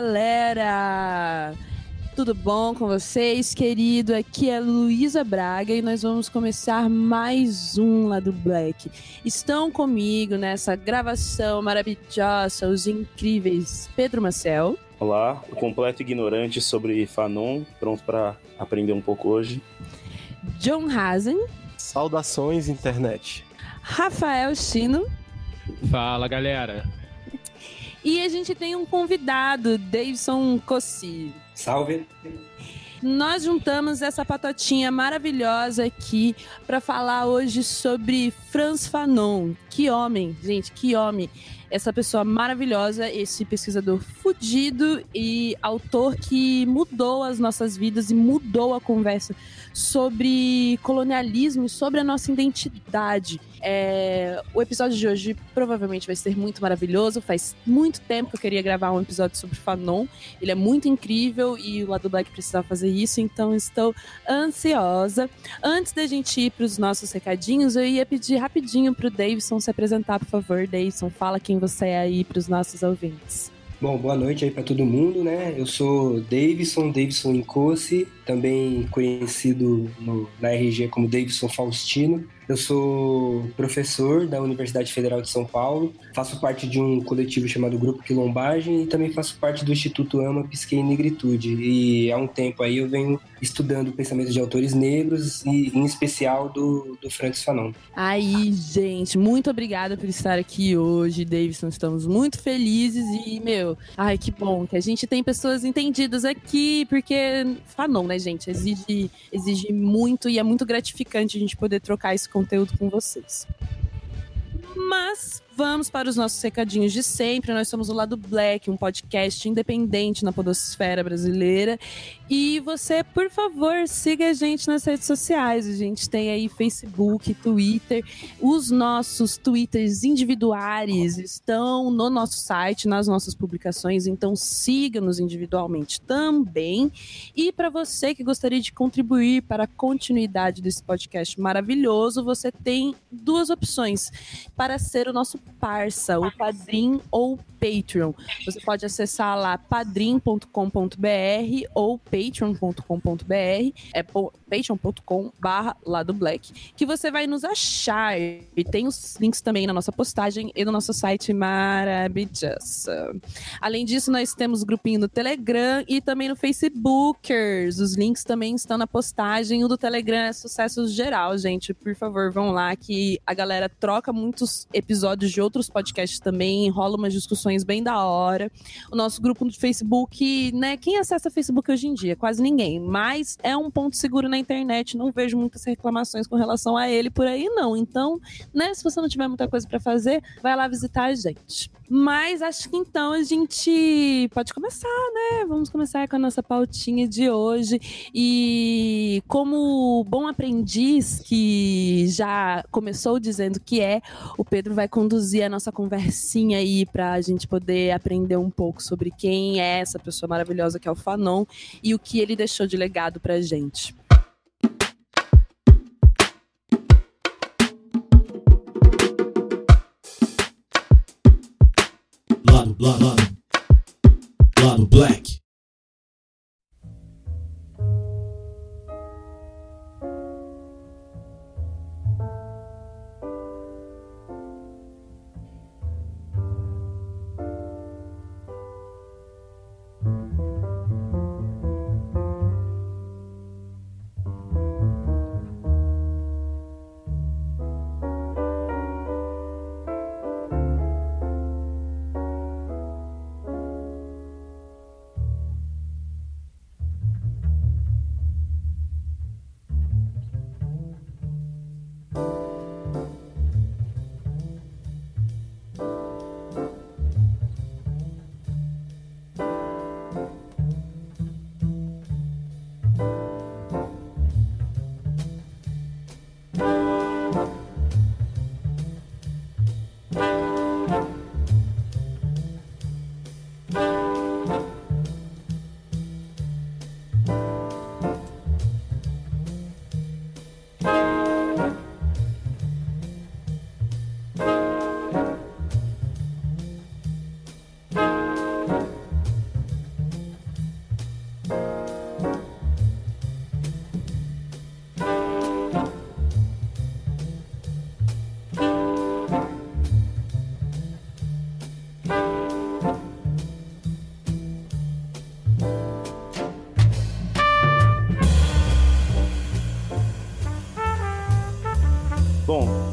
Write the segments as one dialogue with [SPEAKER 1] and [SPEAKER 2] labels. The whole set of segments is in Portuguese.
[SPEAKER 1] Galera! Tudo bom com vocês, querido? Aqui é Luísa Braga e nós vamos começar mais um lá do Black. Estão comigo nessa gravação maravilhosa os incríveis Pedro Marcel.
[SPEAKER 2] Olá, o completo ignorante sobre Fanon, pronto para aprender um pouco hoje.
[SPEAKER 1] John Hazen.
[SPEAKER 3] Saudações, internet.
[SPEAKER 1] Rafael Chino.
[SPEAKER 4] Fala, galera.
[SPEAKER 1] E a gente tem um convidado, Davidson Cossi.
[SPEAKER 5] Salve!
[SPEAKER 1] Nós juntamos essa patotinha maravilhosa aqui para falar hoje sobre Franz Fanon. Que homem, gente, que homem. Essa pessoa maravilhosa, esse pesquisador fudido e autor que mudou as nossas vidas e mudou a conversa sobre colonialismo e sobre a nossa identidade. É, o episódio de hoje provavelmente vai ser muito maravilhoso. Faz muito tempo que eu queria gravar um episódio sobre Fanon. Ele é muito incrível e o lado Black precisava fazer isso, então estou ansiosa. Antes da gente ir para os nossos recadinhos, eu ia pedir rapidinho para o Davidson se apresentar, por favor. Davidson, fala quem você é aí para os nossos ouvintes.
[SPEAKER 5] Bom, boa noite aí para todo mundo, né? Eu sou Davidson, Davidson Incosse, também conhecido no, na RG como Davidson Faustino. Eu sou professor da Universidade Federal de São Paulo, faço parte de um coletivo chamado Grupo Quilombagem e também faço parte do Instituto Ama, Pisque e Negritude. E há um tempo aí eu venho estudando pensamentos de autores negros e em especial do, do Francis Fanon.
[SPEAKER 1] Aí, gente, muito obrigada por estar aqui hoje, Davidson. Estamos muito felizes e, meu, ai, que bom que a gente tem pessoas entendidas aqui, porque Fanon, né, gente, exige, exige muito e é muito gratificante a gente poder trocar com conteúdo com vocês. Mas vamos para os nossos recadinhos de sempre. Nós somos o Lado Black, um podcast independente na podosfera brasileira. E você, por favor, siga a gente nas redes sociais. A gente tem aí Facebook, Twitter. Os nossos Twitters individuais estão no nosso site, nas nossas publicações. Então siga-nos individualmente também. E para você que gostaria de contribuir para a continuidade desse podcast maravilhoso, você tem duas opções para ser o nosso parça, o Padrim ou Patreon. Você pode acessar lá padrim.com.br ou patreon.com.br, é patreon.com barra black, que você vai nos achar. E tem os links também na nossa postagem e no nosso site maravilhoso. Além disso, nós temos grupinho no Telegram e também no Facebookers. Os links também estão na postagem. O do Telegram é sucesso geral, gente. Por favor, vão lá que a galera troca muitos episódios de outros podcasts também, rola umas discussões bem da hora. O nosso grupo no Facebook, né? Quem acessa Facebook hoje em dia? Quase ninguém. Mas é um ponto seguro na internet. Não vejo muitas reclamações com relação a ele por aí, não. Então, né? Se você não tiver muita coisa para fazer, vai lá visitar a gente. Mas acho que então a gente pode começar, né? Vamos começar com a nossa pautinha de hoje. E como bom aprendiz que já começou dizendo que é, o Pedro vai conduzir a nossa conversinha aí para a gente poder aprender um pouco sobre quem é essa pessoa maravilhosa que é o Fanon e o que ele deixou de legado pra gente.
[SPEAKER 6] lado, lado, lado, lado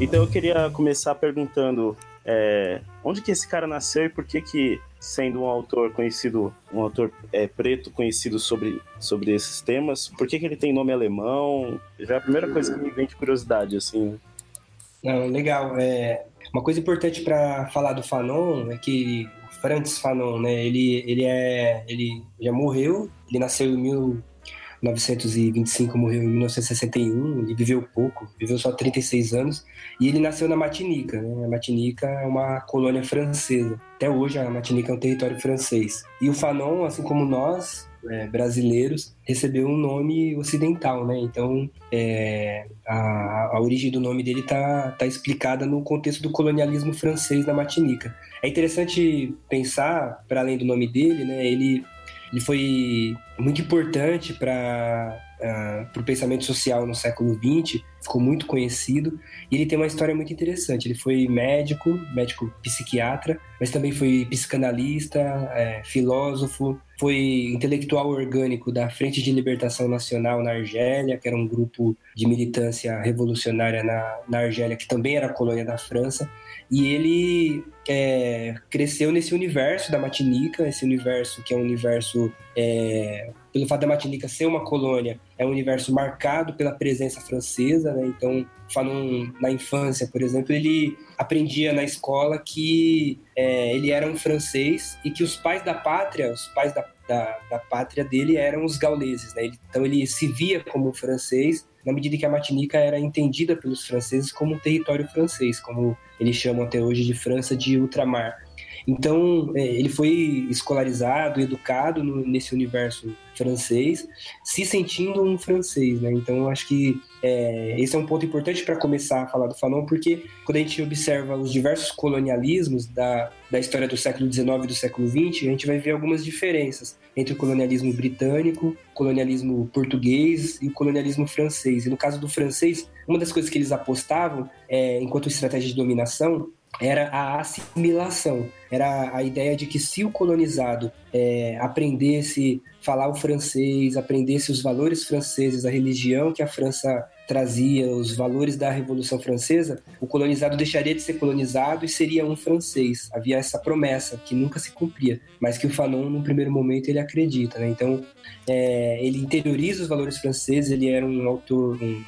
[SPEAKER 2] então eu queria começar perguntando é, onde que esse cara nasceu e por que que, sendo um autor conhecido, um autor é, preto conhecido sobre, sobre esses temas, por que que ele tem nome alemão? Já é a primeira coisa que me vem de curiosidade, assim.
[SPEAKER 5] Não, legal. É, uma coisa importante para falar do Fanon é que Franz Fanon, né, ele, ele, é, ele já morreu, ele nasceu em 1925, morreu em 1961, ele viveu pouco, viveu só 36 anos, e ele nasceu na Martinica. Né? A Martinica é uma colônia francesa. Até hoje a Martinica é um território francês. E o Fanon, assim como nós, é, brasileiros, recebeu um nome ocidental, né? Então, é, a, a, origem do nome dele está tá explicada no contexto do colonialismo francês na Martinica. É interessante pensar, para além do nome dele, né? Ele, ele foi muito importante para uh, o pensamento social no século XX, ficou muito conhecido, e ele tem uma história muito interessante. Ele foi médico, médico psiquiatra, mas também foi psicanalista, é, filósofo, foi intelectual orgânico da Frente de Libertação Nacional na Argélia, que era um grupo de militância revolucionária na, na Argélia, que também era colônia da França, e ele é, cresceu nesse universo da Matinica, esse universo que é um universo é, pelo fato da Martinica ser uma colônia, é um universo marcado pela presença francesa, né? Então, falando na infância, por exemplo, ele aprendia na escola que é, ele era um francês e que os pais da pátria, os pais da, da, da pátria dele eram os gauleses, né? Ele, então ele se via como um francês na medida que a Martinica era entendida pelos franceses como um território francês, como eles chamam até hoje de França de ultramar. Então, é, ele foi escolarizado, educado no, nesse universo francês, se sentindo um francês, né? Então, acho que é, esse é um ponto importante para começar a falar do Fanon, porque quando a gente observa os diversos colonialismos da, da história do século XIX e do século XX, a gente vai ver algumas diferenças entre o colonialismo britânico, colonialismo português e o colonialismo francês. E no caso do francês, uma das coisas que eles apostavam, é, enquanto estratégia de dominação, era a assimilação. Era a ideia de que se o colonizado é, aprendesse falar o francês, aprendesse os valores franceses, a religião que a França trazia, os valores da Revolução Francesa, o colonizado deixaria de ser colonizado e seria um francês. Havia essa promessa que nunca se cumpria, mas que o Fanon, no primeiro momento, ele acredita. Né? Então, é, ele interioriza os valores franceses, ele era um autor, um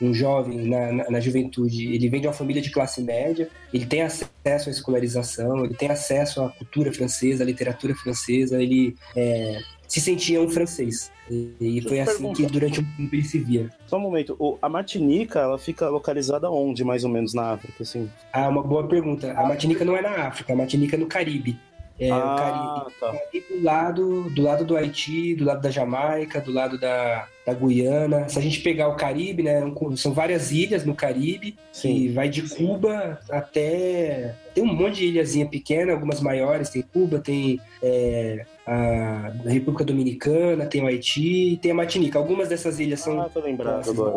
[SPEAKER 5] um jovem na, na, na, juventude, ele vem de uma família de classe média, ele tem acesso à escolarização, ele tem acesso à cultura francesa, à literatura francesa, ele é, se sentia um francês. E, e foi assim pergunta. que durante um tempo ele se via.
[SPEAKER 2] Só um momento, o, a Martinica, ela fica localizada onde, mais ou menos, na África, assim?
[SPEAKER 5] Ah, uma boa pergunta. A Martinica não é na África, a Martinica é no Caribe. É,
[SPEAKER 2] ah,
[SPEAKER 5] o Caribe
[SPEAKER 2] tá.
[SPEAKER 5] do lado, do lado do Haiti, do lado da Jamaica, do lado da, da Guiana. Se a gente pegar o Caribe, né, são várias ilhas no Caribe, Sim. que vai de Cuba até. Tem um monte de ilhazinha pequena, algumas maiores, tem Cuba, tem é, a República Dominicana, tem o Haiti e tem a Martinica. Algumas dessas ilhas são.
[SPEAKER 2] Ah, tô lembrado agora.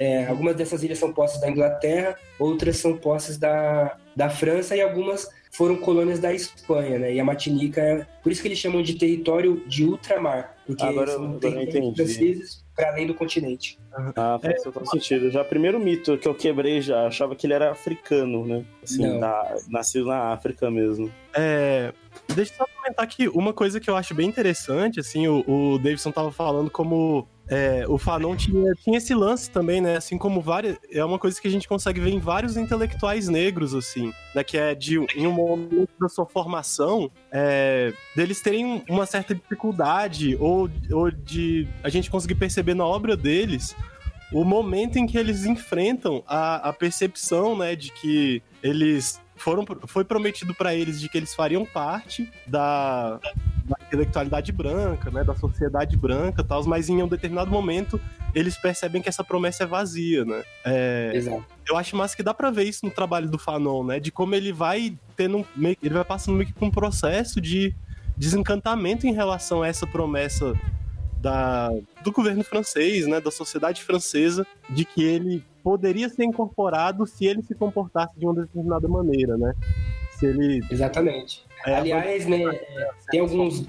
[SPEAKER 5] É, algumas dessas ilhas são posses da Inglaterra, outras são posses da, da França e algumas foram colônias da Espanha, né? E a Martinica é por isso que eles chamam de território de ultramar, porque
[SPEAKER 2] agora,
[SPEAKER 5] são
[SPEAKER 2] agora
[SPEAKER 5] territórios franceses para além do continente.
[SPEAKER 2] Ah, faz é, todo sentido. Já primeiro mito que eu quebrei já, achava que ele era africano, né? Assim, da, nascido na África mesmo.
[SPEAKER 3] É, deixa eu só comentar que uma coisa que eu acho bem interessante, assim, o, o Davidson tava falando como é, o Fanon tinha, tinha esse lance também, né? Assim como várias. É uma coisa que a gente consegue ver em vários intelectuais negros, assim, né? Que é de em um momento da sua formação, é, deles terem uma certa dificuldade, ou, ou de a gente conseguir perceber na obra deles o momento em que eles enfrentam a, a percepção, né, de que eles foram, foi prometido para eles de que eles fariam parte da, da intelectualidade branca, né, da sociedade branca, tal, mas em um determinado momento eles percebem que essa promessa é vazia, né? É,
[SPEAKER 5] Exato.
[SPEAKER 3] Eu acho mais que dá para ver isso no trabalho do Fanon, né? De como ele vai tendo ele vai passando meio que por um processo de desencantamento em relação a essa promessa da, do governo francês, né, da sociedade francesa, de que ele poderia ser incorporado se ele se comportasse de uma determinada maneira, né? Se ele
[SPEAKER 5] Exatamente. É, Aliás, né, tem alguns
[SPEAKER 3] e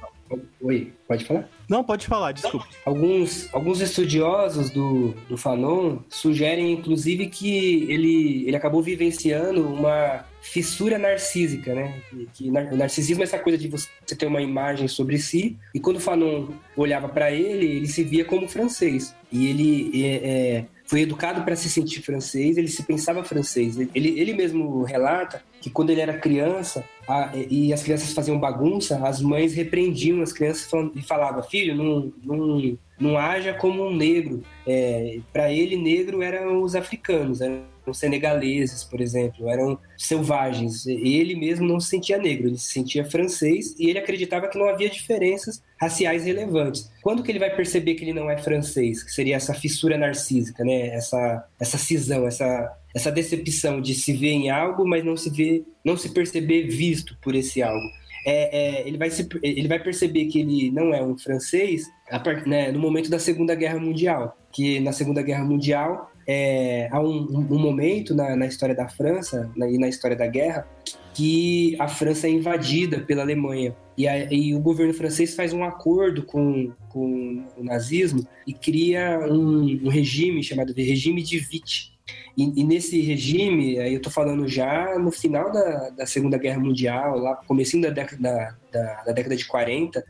[SPEAKER 3] tal.
[SPEAKER 5] Oi, pode falar?
[SPEAKER 3] Não, pode falar, desculpa.
[SPEAKER 5] Alguns, alguns estudiosos do, do Fanon sugerem, inclusive, que ele, ele acabou vivenciando uma fissura narcísica, né? Que, que nar- narcisismo é essa coisa de você ter uma imagem sobre si, e quando o Fanon olhava para ele, ele se via como francês. E ele é, é, foi educado para se sentir francês, ele se pensava francês. Ele, ele mesmo relata que quando ele era criança a- e as crianças faziam bagunça, as mães repreendiam as crianças falando- e falavam: Filho, não, não, não haja como um negro. É, para ele, negro eram os africanos, eram os senegaleses, por exemplo, eram selvagens. Ele mesmo não se sentia negro, ele se sentia francês e ele acreditava que não havia diferenças raciais relevantes. Quando que ele vai perceber que ele não é francês? Que seria essa fissura narcísica, né? Essa, essa cisão, essa, essa decepção de se ver em algo, mas não se ver, não se perceber visto por esse algo. É, é, ele, vai se, ele vai perceber que ele não é um francês a par- né, no momento da Segunda Guerra Mundial. Que na Segunda Guerra Mundial é, há um- um momento na, na história da França na- e na história da guerra que a França é invadida pela Alemanha. E, a- e o governo francês faz um acordo com, com o nazismo e cria um, um regime chamado de regime de Vichy. E, e nesse regime, aí eu tô falando já no final da, da Segunda Guerra Mundial, lá comecinho da década, da, da- da década de 40,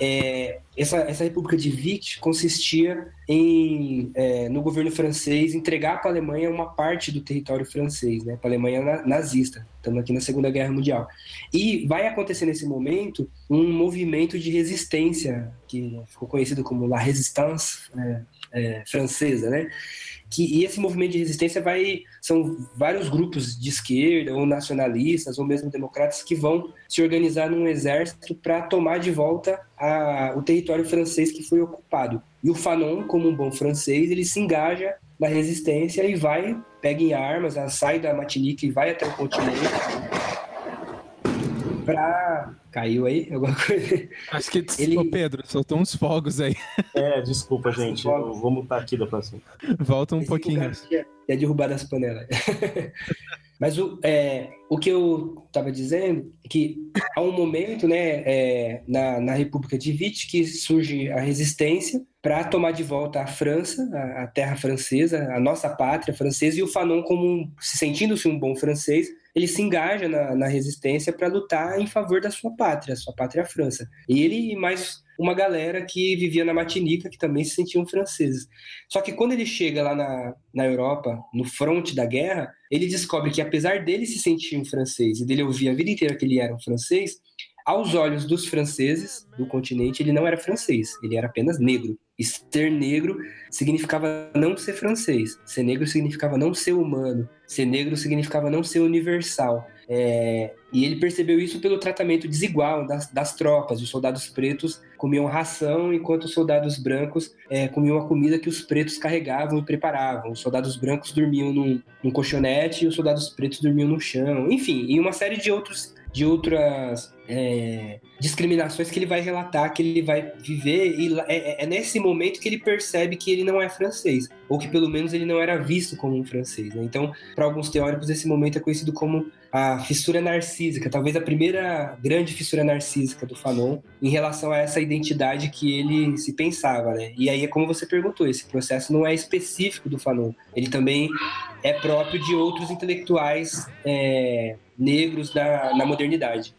[SPEAKER 5] é, essa, essa República de Vichy consistia em, é, no governo francês, entregar para a Alemanha uma parte do território francês, né, para a Alemanha na- nazista. Estamos aqui na Segunda Guerra Mundial. E vai acontecer nesse momento um movimento de resistência, que ficou conhecido como La Résistance é, é, francesa, né? Que e esse movimento de resistência vai são vários grupos de esquerda ou nacionalistas ou mesmo democratas que vão se organizar num exército para tomar de volta a, o território francês que foi ocupado. E o Fanon, como um bom francês, ele se engaja na resistência e vai, pega em armas, sai da Martinique e vai até o continente para caiu aí alguma coisa.
[SPEAKER 7] Acho que,
[SPEAKER 5] Ele-
[SPEAKER 7] Ô, Pedro, soltou uns fogos aí.
[SPEAKER 2] É, desculpa, gente. Eu vou mutar aqui da próxima.
[SPEAKER 7] Volta um
[SPEAKER 5] Esse
[SPEAKER 7] pouquinho.
[SPEAKER 5] ia, ia derrubar das panelas. Mas o, é, o que eu estava dizendo é que há um momento, né, é, na, na República de Vichy, que surge a resistência para tomar de volta a França, a, a terra francesa, a nossa pátria francesa, e o Fanon, como um- se sentindo-se um bom francês, ele se engaja na, na resistência para lutar em favor da sua pátria, sua pátria França. E ele e mais uma galera que vivia na Martinica, que também se sentiam franceses. Só que quando ele chega lá na, na Europa, no fronte da guerra, ele descobre que apesar dele se sentir um francês e dele ouvir a vida inteira que ele era um francês, aos olhos dos franceses do continente, ele não era francês, ele era apenas negro. E ser negro significava não ser francês, ser negro significava não ser humano, ser negro significava não ser universal. É, e ele percebeu isso pelo tratamento desigual das, das tropas. Os soldados pretos comiam ração, enquanto os soldados brancos é, comiam a comida que os pretos carregavam e preparavam. Os soldados brancos dormiam num, num colchonete e os soldados pretos dormiam no chão. Enfim, e uma série de outros de outras é, discriminações que ele vai relatar, que ele vai viver, e é, é- é nesse momento que ele percebe que ele não é francês, ou que pelo menos ele não era visto como um francês. né? Então, para alguns teóricos, esse momento é conhecido como a fissura narcísica, talvez a primeira grande fissura narcísica do Fanon em relação a essa identidade que ele se pensava, né? E aí é como você perguntou, esse processo não é específico do Fanon, ele também é próprio de outros intelectuais é, negros da, na modernidade.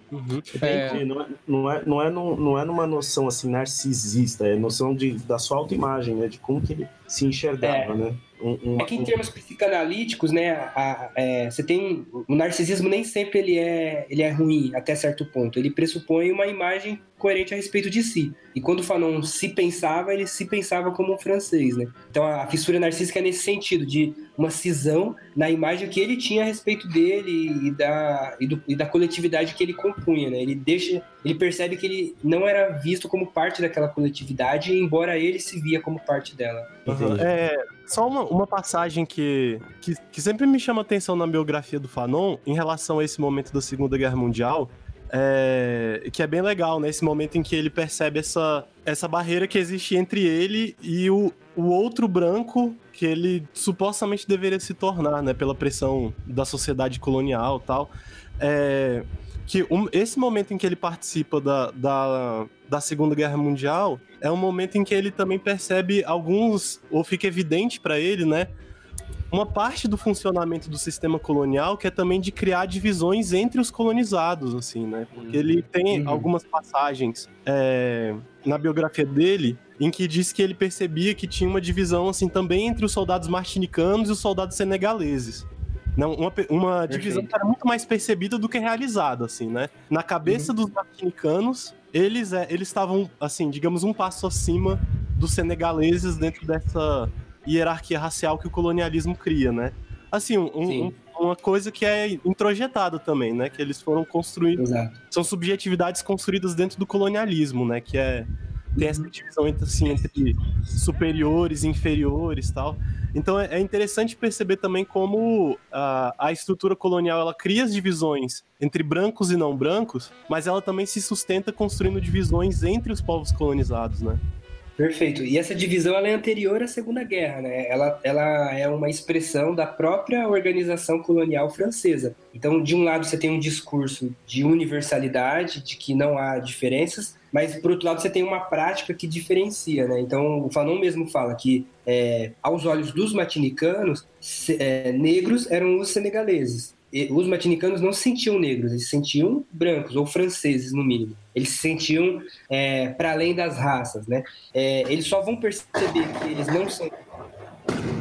[SPEAKER 7] É,
[SPEAKER 2] Entendi. Não é, não, é, não, é num- não é numa noção assim narcisista, é noção de, da sua autoimagem, né? De como que ele se enxergava, né? Um, um-
[SPEAKER 5] É que em termos psicanalíticos, né, a- a- é, você tem o narcisismo nem sempre ele é ele é ruim até certo ponto. Ele pressupõe uma imagem coerente a respeito de si. E quando o Fanon se pensava, ele se pensava como um francês, né? Então a fissura narcísica é nesse sentido de uma cisão na imagem que ele tinha a respeito dele e da e, do- e da coletividade que ele compunha, né? Ele deixa ele percebe que ele não era visto como parte daquela coletividade, embora ele se via como parte dela.
[SPEAKER 2] Entendi.
[SPEAKER 3] É, só uma, uma passagem que, que, que sempre me chama atenção na biografia do Fanon em relação a esse momento da Segunda Guerra Mundial, é, que é bem legal, né? Esse momento em que ele percebe essa, essa barreira que existe entre ele e o, o outro branco que ele supostamente deveria se tornar, né? Pela pressão da sociedade colonial e tal. É, que um, esse momento em que ele participa da, da, da Segunda Guerra Mundial é um momento em que ele também percebe alguns, ou fica evidente para ele, né? Uma parte do funcionamento do sistema colonial que é também de criar divisões entre os colonizados, assim, né? Porque ele tem
[SPEAKER 5] Uhum.
[SPEAKER 3] algumas passagens é, na biografia dele em que diz que ele percebia que tinha uma divisão, assim, também entre os soldados martinicanos e os soldados senegaleses. Não, uma, uma divisão que era muito mais percebida do que realizada, assim, né? Na cabeça dos martinicanos, eles é, eles estavam, assim, digamos, um passo acima dos senegaleses dentro dessa hierarquia racial que o colonialismo cria, né? Assim, um- um- uma coisa que é introjetada também, né? Que eles foram construindo
[SPEAKER 5] Exato.
[SPEAKER 3] são subjetividades construídas dentro do colonialismo, né? Que é tem essa divisão entre, assim, entre superiores e inferiores tal. Então é é interessante perceber também como a, a estrutura colonial ela cria as divisões entre brancos e não brancos, mas ela também se sustenta construindo divisões entre os povos colonizados, né?
[SPEAKER 5] Perfeito. E essa divisão ela é anterior à Segunda Guerra, né? Ela, ela é uma expressão da própria organização colonial francesa. Então, de um lado, você tem um discurso de universalidade, de que não há diferenças, mas, por outro lado, você tem uma prática que diferencia, né? Então, o Fanon mesmo fala que, é, aos olhos dos matinicanos, é, negros eram os senegaleses. Os matinicanos não se sentiam negros, eles se sentiam brancos, ou franceses, no mínimo. Eles se sentiam é, para além das raças, né? É, eles só vão perceber que eles não são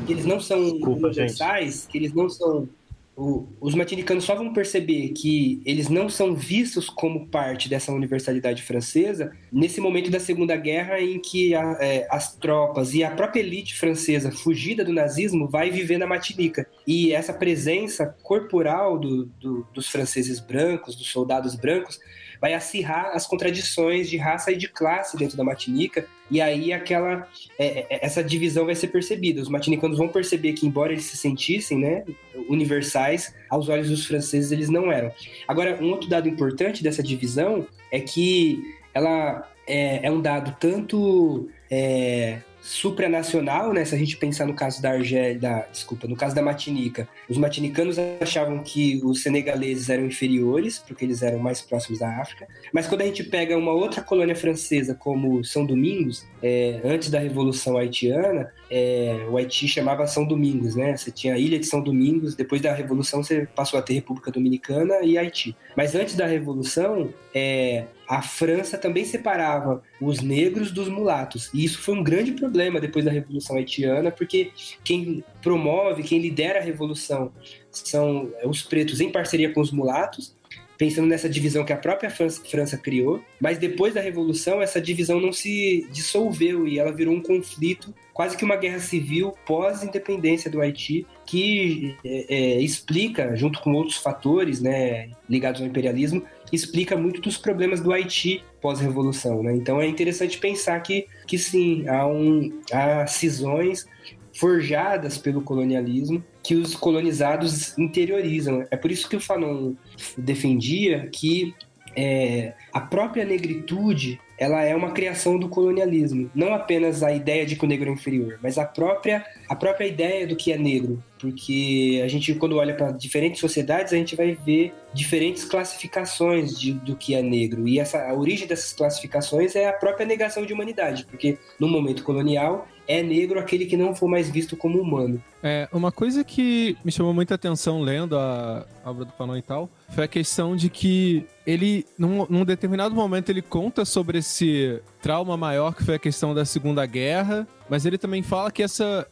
[SPEAKER 5] que eles não são
[SPEAKER 2] Desculpa,
[SPEAKER 5] universais, que eles não são os matinicanos só vão perceber que eles não são vistos como parte dessa universalidade francesa nesse momento da Segunda Guerra em que a- é, as tropas e a própria elite francesa fugida do nazismo vai viver na Martinica. E essa presença corporal do- do- dos franceses brancos, dos soldados brancos, vai acirrar as contradições de raça e de classe dentro da Martinica, e aí aquela é, é, essa divisão vai ser percebida. Os martinicanos vão perceber que, embora eles se sentissem né, universais, aos olhos dos franceses eles não eram. Agora, um outro dado importante dessa divisão é que ela é, é um dado tanto é, supranacional, né? Se a gente pensar no caso da Argélia, da, desculpa, no caso da Martinica, os martinicanos achavam que os senegaleses eram inferiores, porque eles eram mais próximos da África. Mas quando a gente pega uma outra colônia francesa, como São Domingos, é, antes da Revolução Haitiana, é, o Haiti chamava São Domingos, né? Você tinha a ilha de São Domingos, depois da Revolução você passou a ter República Dominicana e Haiti. Mas antes da Revolução, é, a França também separava os negros dos mulatos. E isso foi um grande problema depois da Revolução Haitiana, porque quem promove, quem lidera a revolução são os pretos em parceria com os mulatos, pensando nessa divisão que a própria França, criou. Mas depois da Revolução, essa divisão não se dissolveu e ela virou um conflito, quase que uma guerra civil pós-independência do Haiti, que é, é, explica, junto com outros fatores né, ligados ao imperialismo, explica muito dos problemas do Haiti pós-revolução. Né? Então é interessante pensar que, que sim, há, um, há cisões forjadas pelo colonialismo que os colonizados interiorizam. É por isso que o Fanon defendia que é, a própria negritude ela é uma criação do colonialismo, não apenas a ideia de que o negro é inferior, mas a própria a própria ideia do que é negro, porque a gente quando olha para diferentes sociedades a gente vai ver diferentes classificações de, do que é negro e essa a origem dessas classificações é a própria negação de humanidade, porque no momento colonial é negro aquele que não for mais visto como humano.
[SPEAKER 7] É, uma coisa que me chamou muita atenção lendo a obra do Fanon e tal, foi a questão de que ele, num, num determinado momento, ele conta sobre esse trauma maior que foi a questão da Segunda Guerra, mas ele também fala que essa,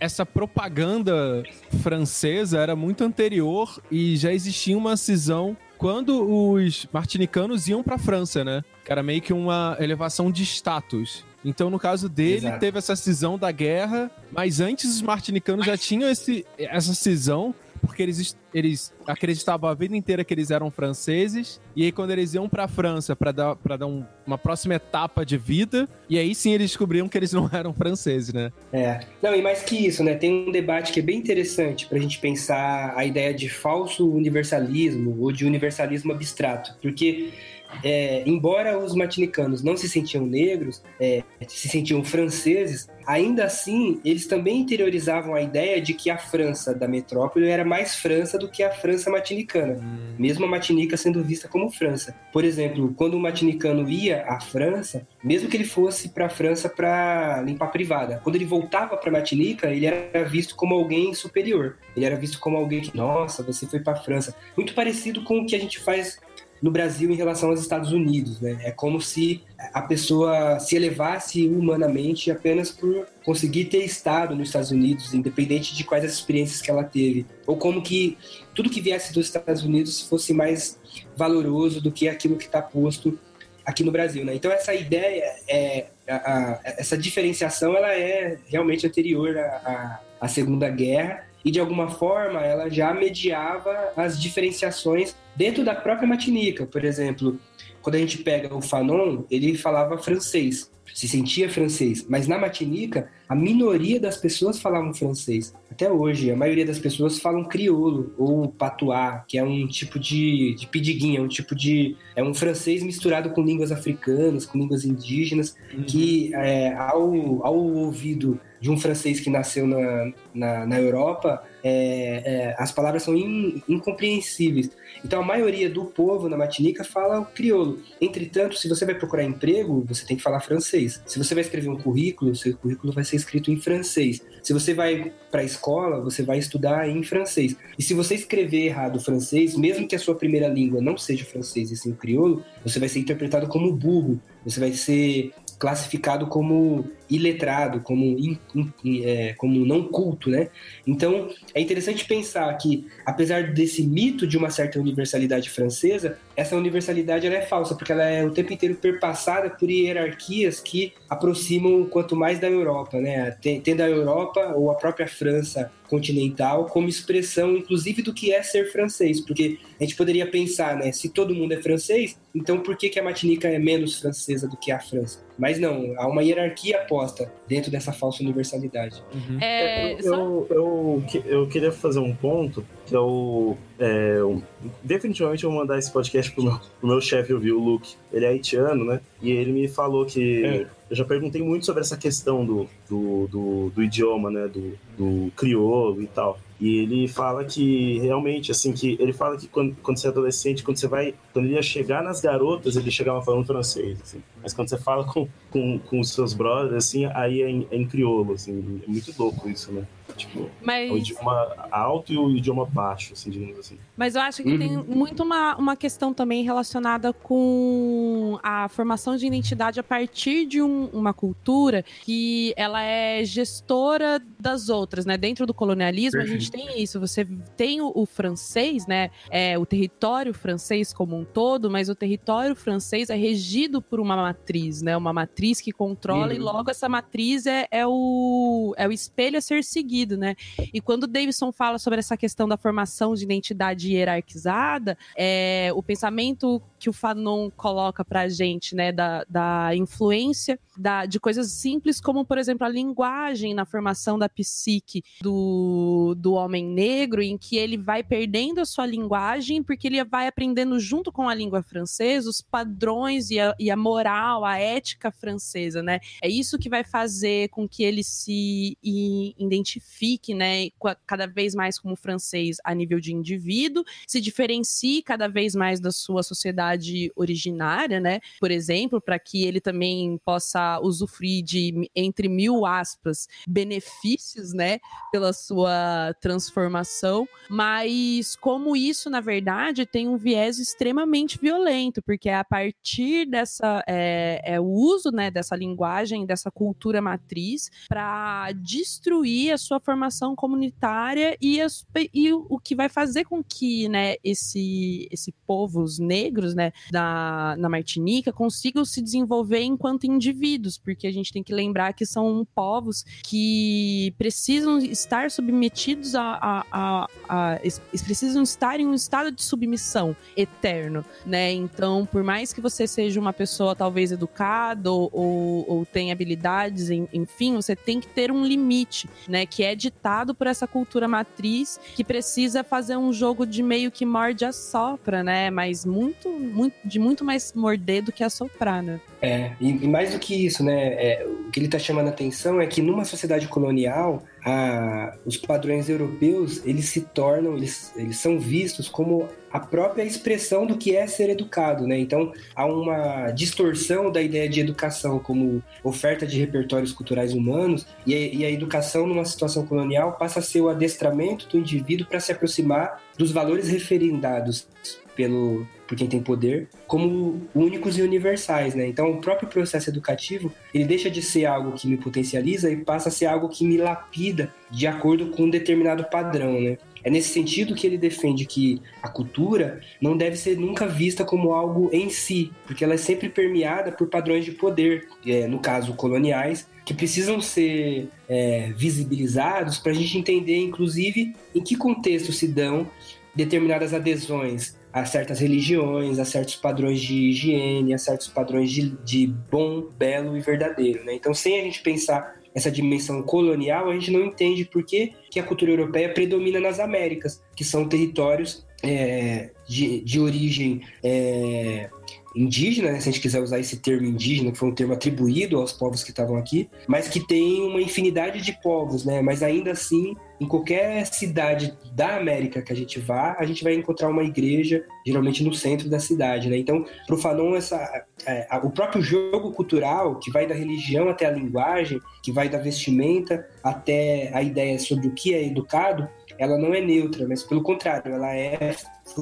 [SPEAKER 7] essa propaganda francesa era muito anterior e já existia uma cisão quando os martinicanos iam pra França, né? Que era meio que uma elevação de status. Então, no caso dele,
[SPEAKER 5] Exato.
[SPEAKER 7] teve essa cisão da guerra, mas antes os martinicanos já tinham esse, essa cisão, porque eles, eles acreditavam a vida inteira que eles eram franceses, e aí quando eles iam pra França pra dar, pra dar um uma próxima etapa de vida, e aí sim eles descobriram que eles não eram franceses, né?
[SPEAKER 5] É. Não, e mais que isso, né? Tem um debate que é bem interessante pra gente pensar a ideia de falso universalismo ou de universalismo abstrato. Porque é, embora os matinicanos não se sentiam negros, é, se sentiam franceses, ainda assim eles também interiorizavam a ideia de que a França da metrópole era mais França do que a França matinicana, mesmo a Matinica sendo vista como França. Por exemplo, quando o matinicano ia à França, mesmo que ele fosse para a França para limpar a privada, quando ele voltava para Matinica, ele era visto como alguém superior. Ele era visto como alguém que, nossa, você foi para a França. Muito parecido com o que a gente faz no Brasil em relação aos Estados Unidos, né? É como se a pessoa se elevasse humanamente apenas por conseguir ter estado nos Estados Unidos, independente de quais as experiências que ela teve, ou como que tudo que viesse dos Estados Unidos fosse mais valoroso do que aquilo que está posto aqui no Brasil, né? Então essa ideia é a, a, essa diferenciação ela é realmente anterior à, à, à Segunda Guerra e de alguma forma ela já mediava as diferenciações dentro da própria Matinica. Por exemplo, quando a gente pega o Fanon, ele falava francês, se sentia francês, mas na Matinica a minoria das pessoas falavam francês. Até hoje, a maioria das pessoas falam crioulo ou patois, que é um tipo de, de pidiguinha, um tipo de. É um francês misturado com línguas africanas, com línguas indígenas, uhum. que é, ao, ao ouvido de um francês que nasceu na, na, na Europa, é, é, as palavras são in, incompreensíveis. Então a maioria do povo na Martinica fala o crioulo. Entretanto, se você vai procurar emprego, você tem que falar francês. Se você vai escrever um currículo, seu currículo vai ser escrito em francês. Se você vai para a escola, você vai estudar em francês. E se você escrever errado francês, mesmo que a sua primeira língua não seja francês e sim crioulo, você vai ser interpretado como burro. Você vai ser classificado como iletrado, como, in, in, é, como não culto, né? Então, é interessante pensar que, apesar desse mito de uma certa universalidade francesa, essa universalidade ela é falsa, porque ela é o tempo inteiro perpassada por hierarquias que aproximam quanto mais da Europa, né? Tendo a Europa ou a própria França continental como expressão, inclusive, do que é ser francês, porque a gente poderia pensar, né? Se todo mundo é francês, então por que, que a Martinica é menos francesa do que a França? Mas não, há uma hierarquia posta dentro dessa falsa universalidade.
[SPEAKER 2] Uhum. É, eu, eu, eu, eu, queria fazer um ponto que eu, é, eu definitivamente vou mandar esse podcast pro meu, pro meu chefe ouvir, o Luke. Ele é haitiano, né? E ele me falou que. É. Eu já perguntei muito sobre essa questão do, do, do, do idioma, né? Do, do crioulo e tal. E ele fala que realmente, assim, que ele fala que quando, quando você é adolescente, quando você vai. Quando ele ia chegar nas garotas, ele chegava falando francês, assim. Mas quando você fala com, com, com os seus brothers, assim, aí é em, é em crioulo, assim. É muito louco isso, né? Tipo, Mas... o idioma alto e o idioma baixo, assim, digamos assim.
[SPEAKER 1] Mas eu acho que uhum. tem muito uma, uma questão também relacionada com a formação de identidade a partir de um, uma cultura que ela é gestora das outras, né? Dentro do colonialismo, Perfeito. a gente tem isso. Você tem o, o, francês, né? É, o território francês como um todo, mas o território francês é regido por uma matriz, né? Uma matriz que controla uhum. e logo essa matriz é, é, o, é o espelho a ser seguido né? E quando o Davidson fala sobre essa questão da formação de identidade hierarquizada, é, o pensamento que o Fanon coloca pra gente, né, da, da influência da, de coisas simples, como, por exemplo, a linguagem na formação da psique do, do homem negro, em que ele vai perdendo a sua linguagem, porque ele vai aprendendo junto com a língua francesa os padrões e a, e a moral, a ética francesa, né? É isso que vai fazer com que ele se identifique, né, cada vez mais como francês a nível de indivíduo, se diferencie cada vez mais da sua sociedade originária, né? Por exemplo, para que ele também possa usufruir de, entre mil aspas, benefícios, né, pela sua transformação, mas como isso, na verdade, tem um viés extremamente violento, porque é a partir dessa, é, é o uso, né, dessa linguagem, dessa cultura matriz, para destruir a sua formação comunitária e, as, e o que vai fazer com que, né, esse, esse povo, os negros, né, da, na Martinica, consigam se desenvolver enquanto indivíduos submetidos, porque a gente tem que lembrar que são povos que precisam estar submetidos a, a, a, a eles precisam estar em um estado de submissão eterno, né? Então, por mais que você seja uma pessoa talvez educada ou, ou, tenha habilidades, enfim, você tem que ter um limite, né? Que é ditado por essa cultura matriz que precisa fazer um jogo de meio que morde a sopra, né? Mas muito, muito de muito mais morder do que assoprar, né?
[SPEAKER 5] É, e mais do que isso, né? É, o que ele está chamando a atenção é que numa sociedade colonial, a, os padrões europeus eles se tornam, eles, eles são vistos como a própria expressão do que é ser educado, né? Então há uma distorção da ideia de educação como oferta de repertórios culturais humanos e e a educação numa situação colonial passa a ser o adestramento do indivíduo para se aproximar dos valores referendados pelo por quem tem poder como únicos e universais, né? Então o próprio processo educativo ele deixa de ser algo que me potencializa e passa a ser algo que me lapida de acordo com um determinado padrão, né? É nesse sentido que ele defende que a cultura não deve ser nunca vista como algo em si, porque ela é sempre permeada por padrões de poder, é, no caso coloniais, que precisam ser é, visibilizados para a gente entender, inclusive, em que contexto se dão determinadas adesões a certas religiões, a certos padrões de higiene, a certos padrões de, de bom, belo e verdadeiro. Né? Então, sem a gente pensar essa dimensão colonial, a gente não entende por que, que a cultura europeia predomina nas Américas, que são territórios é, de, de origem é, indígena, né, se a gente quiser usar esse termo indígena, que foi um termo atribuído aos povos que estavam aqui, mas que tem uma infinidade de povos, né? Mas ainda assim, em qualquer cidade da América que a gente vá, a gente vai encontrar uma igreja, geralmente no centro da cidade, né? Então, para o Fanon, essa, é, o próprio jogo cultural, que vai da religião até a linguagem, que vai da vestimenta até a ideia sobre o que é educado, ela não é neutra, mas pelo contrário, ela é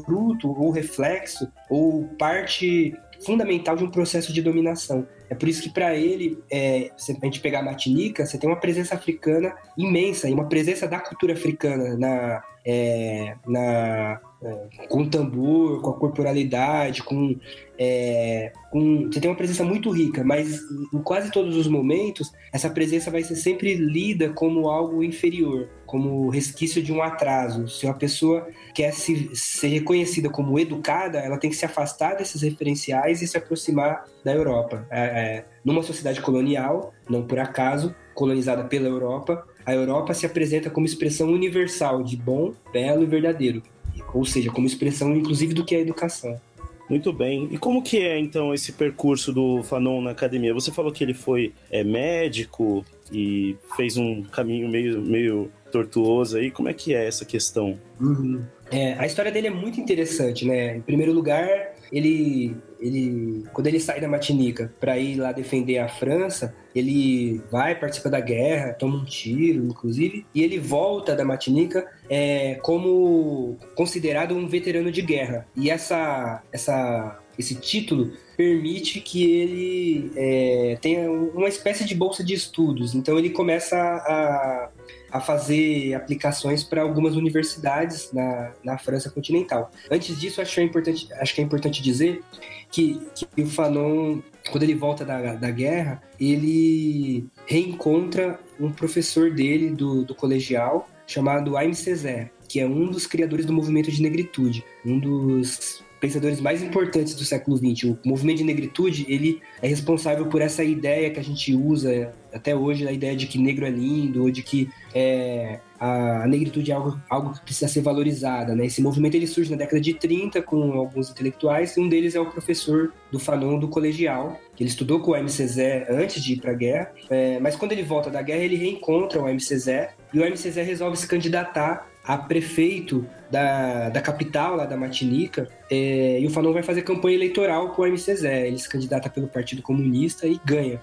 [SPEAKER 5] fruto ou reflexo ou parte fundamental de um processo de dominação. É por isso que para ele, é, se a gente pegar a Matinica, você tem uma presença africana imensa e uma presença da cultura africana na, é, na é, com o tambor, com a corporalidade, com, é, Você tem uma presença muito rica, mas em quase todos os momentos, essa presença vai ser sempre lida como algo inferior, como resquício de um atraso. Se uma pessoa quer se, ser reconhecida como educada, ela tem que se afastar desses referenciais e se aproximar da Europa. É, é, numa sociedade colonial, não por acaso, colonizada pela Europa, a Europa se apresenta como expressão universal de bom, belo e verdadeiro, ou seja, como expressão inclusive do que é educação.
[SPEAKER 2] Muito bem. E como que é então esse percurso do Fanon na academia? Você falou que ele foi é, médico e fez um caminho meio, meio tortuoso aí. Como é que é essa questão?
[SPEAKER 5] Uhum. É, a história dele é muito interessante, né? Em primeiro lugar, ele, ele quando ele sai da Matinica para ir lá defender a França, ele vai participar da guerra, toma um tiro, inclusive, e ele volta da Matinica é, como considerado um veterano de guerra. E essa, essa, esse título permite que ele é, tenha uma espécie de bolsa de estudos. Então ele começa a a fazer aplicações para algumas universidades na, na França continental. Antes disso, acho que é importante, acho que é importante dizer que, que o Fanon, quando ele volta da, da guerra, ele reencontra um professor dele do, do colegial chamado Aime Césaire, que é um dos criadores do movimento de negritude, um dos pensadores mais importantes do século XX. O movimento de negritude, ele é responsável por essa ideia que a gente usa até hoje, a ideia de que negro é lindo, ou de que é, a, negritude é algo, algo que precisa ser valorizada. Né? Esse movimento ele surge na década de 30 com alguns intelectuais, e um deles é o professor do Fanon do colegial, que ele estudou com o M. César antes de ir para a guerra, é, mas quando ele volta da guerra, ele reencontra o M. César, e o M. César resolve se candidatar a prefeito da, da capital, lá da Martinica, é, e o Fanon vai fazer campanha eleitoral pro MCZ. Ele se candidata pelo Partido Comunista e ganha.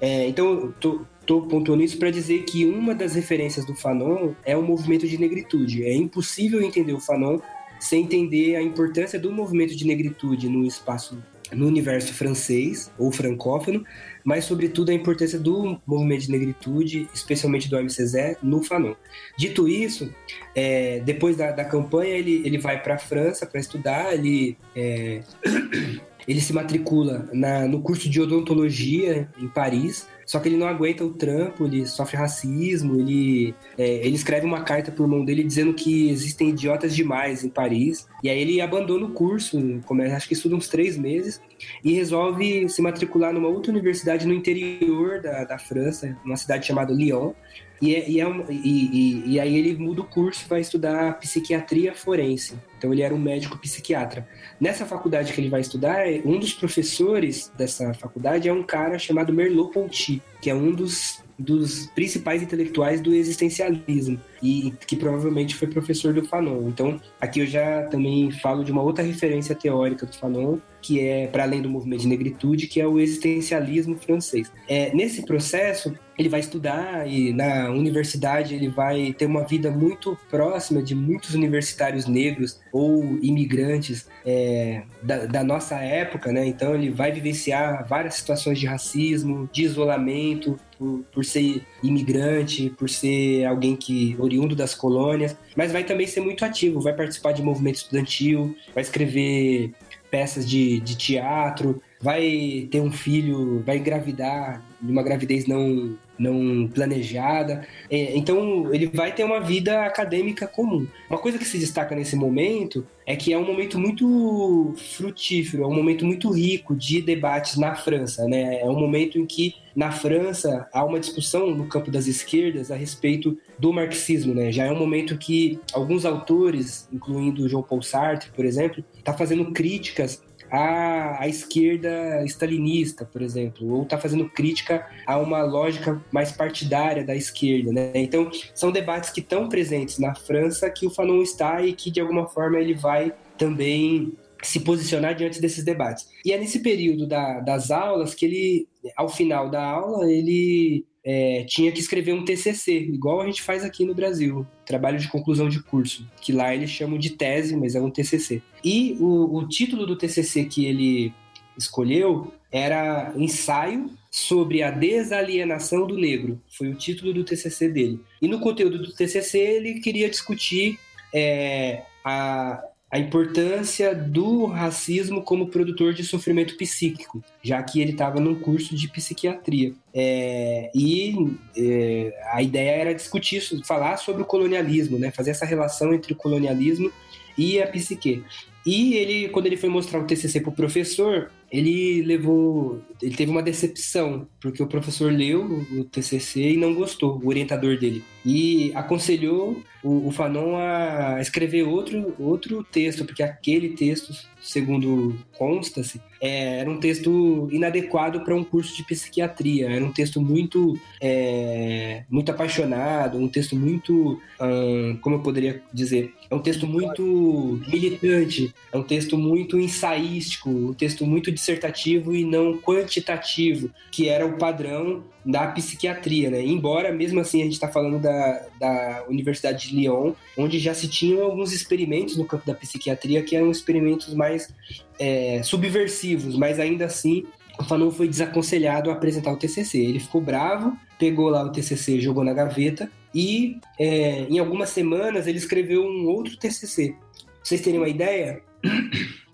[SPEAKER 5] É, então, tô, tô pontuando isso para dizer que uma das referências do Fanon é o movimento de negritude. É impossível entender o Fanon sem entender a importância do movimento de negritude no espaço no universo francês ou francófono, mas sobretudo a importância do movimento de negritude, especialmente do MCZ, no Fanon. Dito isso, é, depois da, da, campanha ele, ele vai para a França para estudar, ele é, ele se matricula na, no curso de odontologia em Paris, só que ele não aguenta o trampo, ele sofre racismo, ele, é, ele escreve uma carta por mão dele dizendo que existem idiotas demais em Paris. E aí ele abandona o curso, começa, acho que estuda uns três meses, e resolve se matricular numa outra universidade no interior da, da França, numa cidade chamada Lyon. E, é, e, é um, e, e, aí ele muda o curso e vai estudar psiquiatria forense. Então ele era um médico psiquiatra. Nessa faculdade que ele vai estudar, um dos professores dessa faculdade é um cara chamado Merleau-Ponty, que é um dos dos principais intelectuais do existencialismo e que provavelmente foi professor do Fanon. Então, aqui eu já também falo de uma outra referência teórica do Fanon, que é para além do movimento de negritude, que é o existencialismo francês. É, nesse processo, ele vai estudar e na universidade ele vai ter uma vida muito próxima de muitos universitários negros ou imigrantes é, da, da, nossa época, né? Então ele vai vivenciar várias situações de racismo, de isolamento, por, por ser imigrante, por ser alguém que oriundo das colônias, mas vai também ser muito ativo, vai participar de movimento estudantil, vai escrever peças de, de teatro, vai ter um filho, vai engravidar de uma gravidez não não planejada. É, então, ele vai ter uma vida acadêmica comum. Uma coisa que se destaca nesse momento é que é um momento muito frutífero, é um momento muito rico de debates na França. Né? É um momento em que, na França, há uma discussão no campo das esquerdas a respeito do marxismo. Né? Já é um momento que alguns autores, incluindo Jean Paul Sartre, por exemplo, está fazendo críticas à, à esquerda stalinista, por exemplo, ou está fazendo crítica a uma lógica mais partidária da esquerda. Né? Então, são debates que estão presentes na França que o Fanon está e que, de alguma forma, ele vai também se posicionar diante desses debates. E é nesse período da, das aulas que ele, ao final da aula, ele é, tinha que escrever um TCC, igual a gente faz aqui no Brasil, trabalho de conclusão de curso, que lá eles chamam de tese, mas é um TCC. E o, o título do TCC que ele escolheu era Ensaio sobre a Desalienação do Negro. Foi o título do TCC dele. E no conteúdo do TCC ele queria discutir é, a, a importância do racismo como produtor de sofrimento psíquico, já que ele estava num curso de psiquiatria. É, e é, a ideia era discutir falar sobre o colonialismo, né, fazer essa relação entre o colonialismo e a psique. E ele, quando ele foi mostrar o TCC para o professor, ele levou, ele teve uma decepção, porque o professor leu o TCC e não gostou, o orientador dele. E aconselhou o, o Fanon a escrever outro, outro texto, porque aquele texto, segundo consta-se, é, era um texto inadequado para um curso de psiquiatria. Era um texto muito, é, muito apaixonado, um texto muito, hum, como eu poderia dizer, é um texto muito militante, é um texto muito ensaístico, um texto muito dissertativo e não quantitativo, que era o padrão da psiquiatria, né? Embora, mesmo assim, a gente está falando da, da Universidade de Lyon, onde já se tinham alguns experimentos no campo da psiquiatria que eram experimentos mais é, subversivos, mas ainda assim o Fanon foi desaconselhado a apresentar o TCC. Ele ficou bravo, pegou lá o TCC, jogou na gaveta e é, em algumas semanas ele escreveu um outro TCC. Pra vocês terem uma ideia,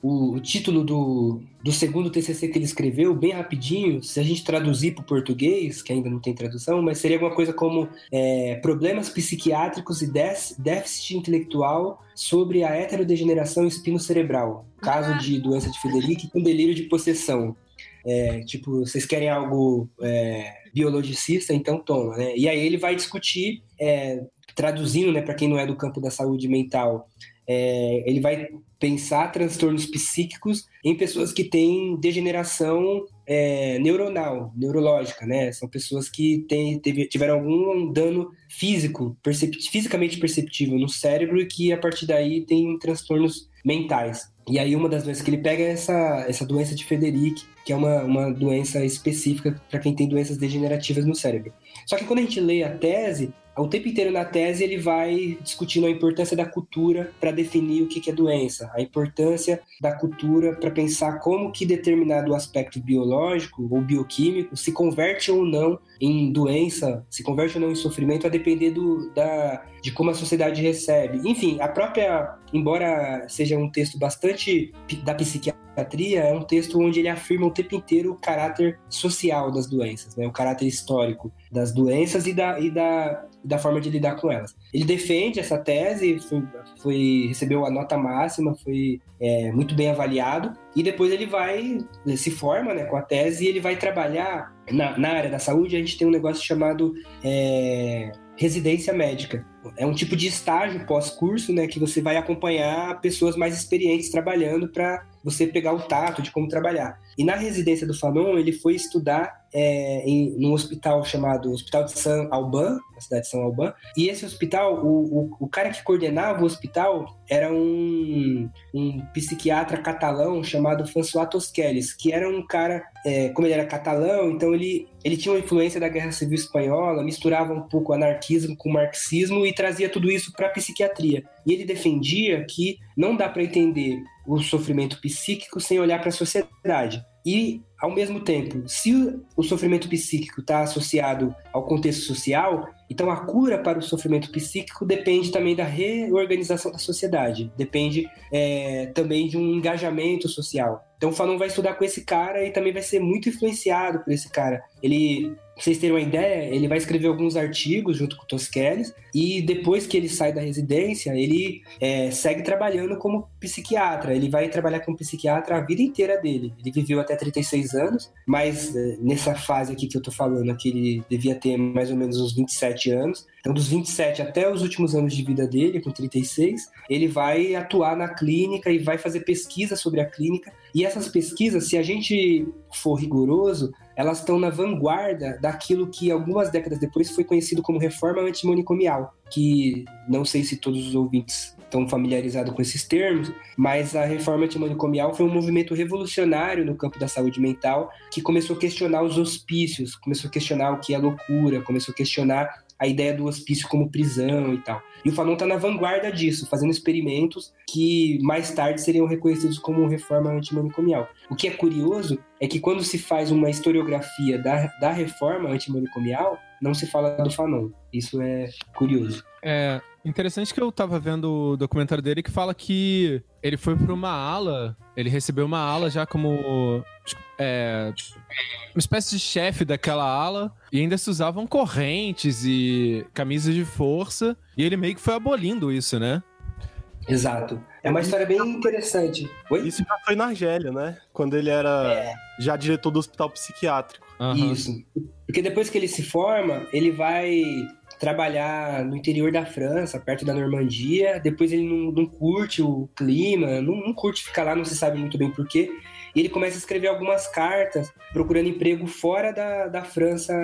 [SPEAKER 5] o, o, título do, do segundo TCC que ele escreveu, bem rapidinho, se a gente traduzir para o português, que ainda não tem tradução, mas seria alguma coisa como é, Problemas psiquiátricos e déficit intelectual sobre a heterodegeneração espinocerebral, caso ah. de doença de Federici com delírio de possessão. É, tipo, vocês querem algo é, biologicista, então toma, né? E aí ele vai discutir, é, traduzindo, né, para quem não é do campo da saúde mental, é, ele vai pensar transtornos psíquicos em pessoas que têm degeneração é, neuronal, neurológica, né? São pessoas que têm, tiveram algum dano físico, percept, fisicamente perceptível no cérebro e que a partir daí tem transtornos mentais. E aí uma das doenças que ele pega é essa, essa doença de Federic, que é uma, uma doença específica para quem tem doenças degenerativas no cérebro. Só que quando a gente lê a tese, o tempo inteiro na tese ele vai discutindo a importância da cultura para definir o que é doença, a importância da cultura para pensar como que determinado aspecto biológico ou bioquímico se converte ou não em doença, se converte ou não em sofrimento, a depender do, da, de como a sociedade recebe. Enfim, a própria, embora seja um texto bastante da psiquiatria, psiquiatria é um texto onde ele afirma o tempo inteiro o caráter social das doenças, né? o caráter histórico das doenças e da, e da, da forma de lidar com elas. Ele defende essa tese, foi, foi recebeu a nota máxima, foi é, muito bem avaliado, e depois ele vai, ele se forma né, com a tese e ele vai trabalhar na, na área da saúde. A gente tem um negócio chamado é, residência médica. É um tipo de estágio pós-curso, né, que você vai acompanhar pessoas mais experientes trabalhando para você pegar o tato de como trabalhar. E na residência do Fanon, ele foi estudar é, em num hospital chamado Hospital de São Alban, na cidade de São Alban. E esse hospital, o, o, o cara que coordenava o hospital era um, um psiquiatra catalão chamado François Tosquelles, que era um cara, é, como ele era catalão, então ele, ele tinha uma influência da Guerra Civil Espanhola, misturava um pouco anarquismo com marxismo e trazia tudo isso para a psiquiatria. E ele defendia que não dá para entender o sofrimento psíquico sem olhar para a sociedade. E, ao mesmo tempo, se o sofrimento psíquico está associado ao contexto social, então a cura para o sofrimento psíquico depende também da reorganização da sociedade, depende é, também de um engajamento social. Então o Fanon vai estudar com esse cara e também vai ser muito influenciado por esse cara. Ele Pra vocês terem uma ideia, ele vai escrever alguns artigos junto com o Tosquelles e depois que ele sai da residência, ele é, segue trabalhando como psiquiatra. Ele vai trabalhar como psiquiatra a vida inteira dele. Ele viveu até 36 anos, mas é, nessa fase aqui que eu tô falando, aqui ele devia ter mais ou menos uns 27 anos. Então, dos 27 até os últimos anos de vida dele, com 36, ele vai atuar na clínica e vai fazer pesquisa sobre a clínica. E essas pesquisas, se a gente for rigoroso, elas estão na vanguarda daquilo que algumas décadas depois foi conhecido como reforma antimanicomial, que não sei se todos os ouvintes estão familiarizados com esses termos, mas a reforma antimanicomial foi um movimento revolucionário no campo da saúde mental que começou a questionar os hospícios, começou a questionar o que é loucura, começou a questionar a ideia do hospício como prisão e tal. E o Fanon está na vanguarda disso, fazendo experimentos que mais tarde seriam reconhecidos como reforma antimanicomial. O que é curioso é que quando se faz uma historiografia da, da reforma antimanicomial, não se fala do Fanon. Isso é curioso.
[SPEAKER 7] É interessante que eu tava vendo o documentário dele que fala que ele foi para uma ala, ele recebeu uma ala já como é, uma espécie de chefe daquela ala e ainda se usavam correntes e camisas de força e ele meio que foi abolindo isso, né?
[SPEAKER 5] Exato. É uma história bem interessante. Oi?
[SPEAKER 3] Isso já foi na Argélia, né? Quando ele era
[SPEAKER 5] É.
[SPEAKER 3] já diretor do hospital psiquiátrico.
[SPEAKER 7] Aham.
[SPEAKER 5] Isso. Porque depois que ele se forma, ele vai trabalhar no interior da França, perto da Normandia. Depois ele não, não curte o clima, não, não curte ficar lá, não se sabe muito bem porquê. E ele começa a escrever algumas cartas procurando emprego fora da, da França